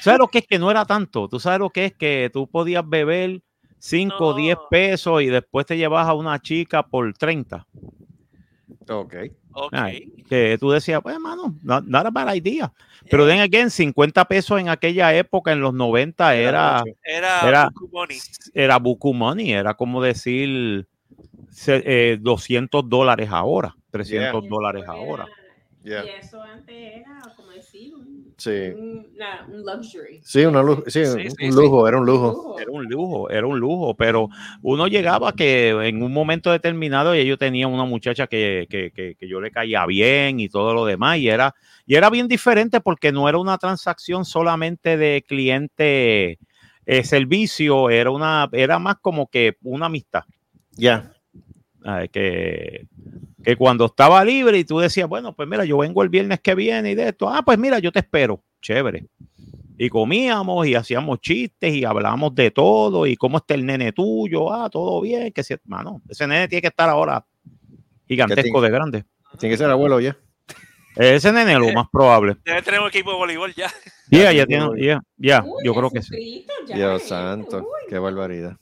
¿Sabes lo que es que no era tanto? Tú sabes lo que es que tú podías beber 5 o No. 10 pesos y después te llevas a una chica por 30. Ok. Ok. Ay, que tú decías, pues, hermano, no, not a bad idea. Pero den again, 50 pesos en aquella época, en los 90, era, mucho. Era, Era- buku money. era buku money, era como decir eh, 200 dólares ahora, 300 Y dólares ahora. era- Yeah. Y eso antes era, como decir, un, Sí. un, una- un luxury. Sí, una lu- sí, Sí, un, sí, un sí. lujo, era un lujo. Era un lujo, era un lujo, pero uno llegaba que en un momento determinado y yo tenía una muchacha que, que, que, que yo le caía bien y todo lo demás y era, y era bien diferente porque no era una transacción solamente de cliente eh, servicio, era una, era más como que una amistad. Ya. ¿sabes? Que, que cuando estaba libre y tú decías, bueno, pues mira, yo vengo el viernes que viene y de esto, ah, pues mira, yo te espero, chévere. Y comíamos y hacíamos chistes y hablábamos de todo y cómo está el nene tuyo, ah, todo bien, que si, mano, ese nene tiene que estar ahora gigantesco de grande. Tiene que ser abuelo ya. Ese nene es lo más probable. Debe tener un equipo de voleibol ya. Ya, ya tiene, ya, ya, Uy, yo creo que sí. Dios santo, qué barbaridad.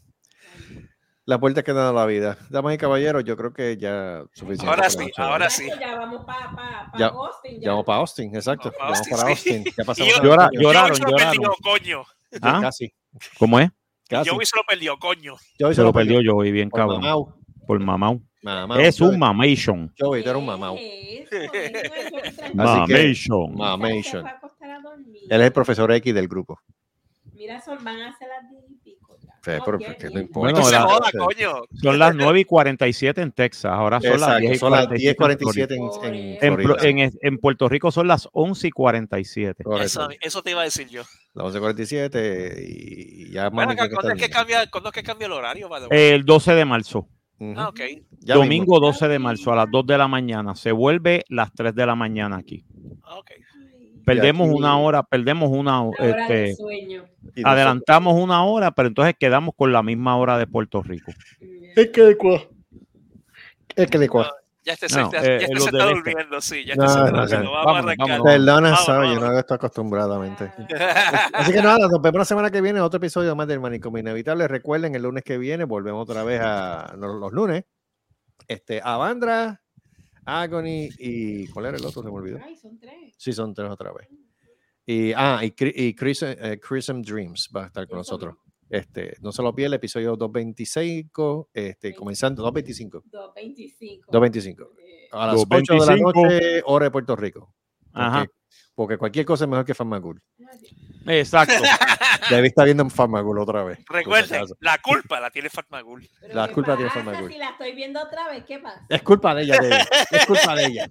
La puerta que da la vida. Damas y caballeros, yo creo que ya suficiente. Ahora sí, ahora sí. Ya vamos para pa, pa Ya- Austin. Ya vamos para Austin, exacto. Vamos para sí. Austin. Ya Y pasamos yo- lloraron, se lo lloraron. perdió, coño. ¿Ah? Casi, ¿Cómo es? casi. Joey se lo perdió, coño. Joey Se lo perdió yo y bien Por cabrón. mamau. Por mamau. Mamau, Es Joey. un mamation. Joey, tú eres un mamau. Mamation. Ma- Se Mamation. Él es el profesor X del grupo. Mira, son, van a ser las 10 y pico. ya. Sí, No, pero qué que no bien. importa. No Bueno, se la- joda, coño. Son las 9 y 47 en Texas. Ahora son las Exacto, 10 y son las 47 10.47 en, en, Puerto Rico son las 11 y 47. Correcto. Eso, eso te iba a decir yo. Las 11.47 y ya Bueno, mami tiene que ¿cuándo es que cambia, ¿cuándo es que cambia el horario? El 12 de marzo. Ah, ok. Ya Domingo mismo. 12 de marzo a las 2 de la mañana. Se vuelve las 3 de la mañana aquí. Ah. Perdemos aquí- una hora, perdemos una Una hora de este, sueño. Adelantamos una hora, pero entonces quedamos con la misma hora de Puerto Rico. Es que de cuá. Es que de cuá. Ya este, No, se, ya eh, este los se del está este. durmiendo, sí. Ya No, este se está no, durmiendo. Vamos, Vámonos, a arrancar. Perdona, Vamos, sabe, yo vamos. no hago esto acostumbradamente. Así que nada, nos vemos la semana que viene, otro episodio más del Manicomio Inevitable. Recuerden, el lunes que viene volvemos otra vez a los lunes. Este, Avandra, Agony y ¿cuál era el otro? Se me olvidó. Ay, son tres. Sí, son tres otra vez. Y, ah, y, y Chris, eh, Chrism Dreams va a estar con nosotros. Este, no se lo pierda, el episodio 225, este, comenzando 225. 225. 225. Eh, A las 8 de la 225. noche, hora de Puerto Rico. Porque, Ajá. porque cualquier cosa es mejor que Farmagul. Exacto. Debí estar viendo Farmagul otra vez. Recuerden, la culpa la tiene Fatmagul. pero La ¿qué culpa tiene Farmagul. Si la estoy viendo otra vez, ¿qué pasa? Es culpa de ella, de ella. Es culpa de ella.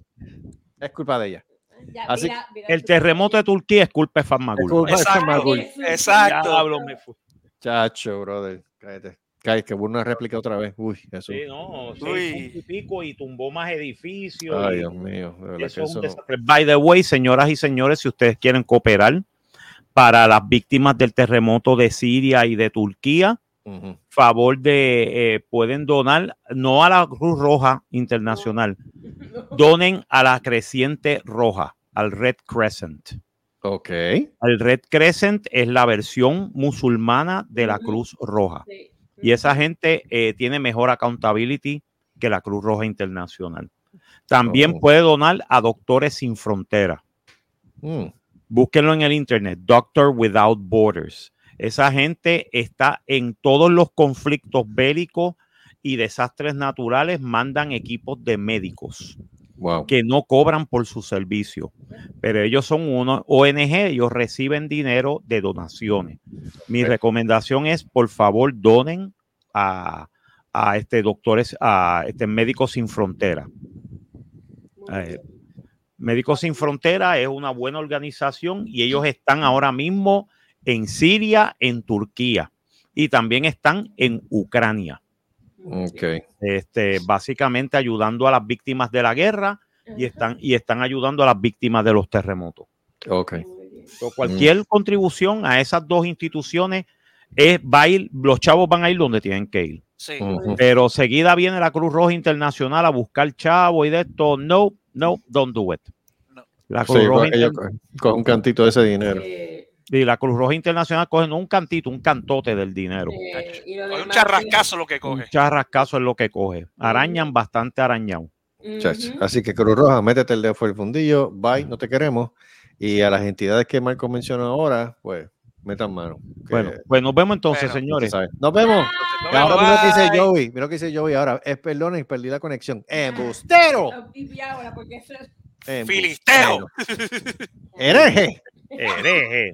Es culpa de ella. Ya, Así- mira, mira El terremoto de Turquía es culpa de Es Farmagul. culpa de Exacto. Farmagul. Jesús, Exacto. Diablo, me fui. Chacho, brother. Cállate. Cállate, que hubo una réplica otra vez. Uy, eso. Sí, no, Uy. y pico y tumbó más edificios. Ay, y- Dios mío. De verdad Eso que es un eso. By the way, señoras y señores, si ustedes quieren cooperar para las víctimas del terremoto de Siria y de Turquía, favor de, eh, pueden donar, no a la Cruz Roja Internacional, donen a la Creciente Roja. al Red Crescent. Ok. El Red Crescent es la versión musulmana de la Cruz Roja. Y esa gente eh, tiene mejor accountability que la Cruz Roja Internacional. También Oh. puede donar a Doctores Sin Frontera. Mm. Búsquenlo en el internet, Doctor Without Borders. Esa gente está en todos los conflictos bélicos y desastres naturales, mandan equipos de médicos Wow. que no cobran por su servicio, pero ellos son unos ONG, ellos reciben dinero de donaciones. Mi recomendación es, por favor, donen a, a este doctores, a este Médicos Sin Frontera. Eh, Médicos Sin Frontera es una buena organización y ellos están ahora mismo en Siria, en Turquía y también están en Ucrania Ok. este, básicamente ayudando a las víctimas de la guerra y están, y están ayudando a las víctimas de los terremotos. Ok. So, cualquier contribución a esas dos instituciones es, va a ir, los chavos van a ir donde tienen que ir. Sí. Pero seguida viene la Cruz Roja Internacional a buscar chavos y de esto. No, no, don't do it. La Cruz Sí, Roja cogen- cogen un cantito de ese dinero. y la Cruz Roja Internacional coge no un cantito, un cantote del dinero. Coge un charrascazo lo que coge. Un charrascazo es lo que coge. Arañan bastante arañado. Así que Cruz Roja, métete el dedo por el fundillo, bye, no te queremos. Y a las entidades que Marco mencionó ahora, pues, metan mano. que- Bueno, pues nos vemos entonces, Bueno, señores. Nos vemos. Nos Y ahora vemos, mira lo que dice. Joey, mira lo que dice Joey ahora, es perdón y perdí la conexión. ¡Embustero! Filisteo. ¡Hereje! Hereje.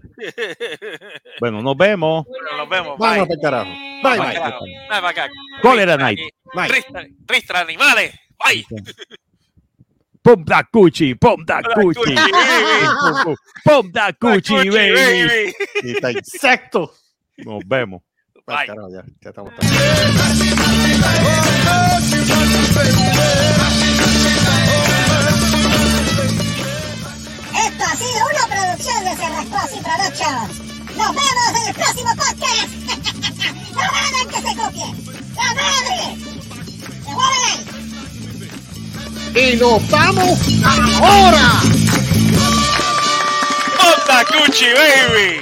Bueno, nos vemos. Bueno, nos vemos. Vámonos Bye. para el carajo. Bye, Bye, bye. carajo. Bye, para acá. Cólera Night. Ristra animales. Bye. Pum da cuchi, pum da cuchi. Pum, da cuchi, baby. baby. Y está insecto. Nos vemos. Pa'l Bye. carajo, ya, ya estamos. Esto ha sido una producción de Cerrascos y Productions. Nos vemos en el próximo podcast. ¡No hagan que se copien! ¡La madre! ¡Se mueven! Y nos vamos ahora. Onda Cuchi, baby.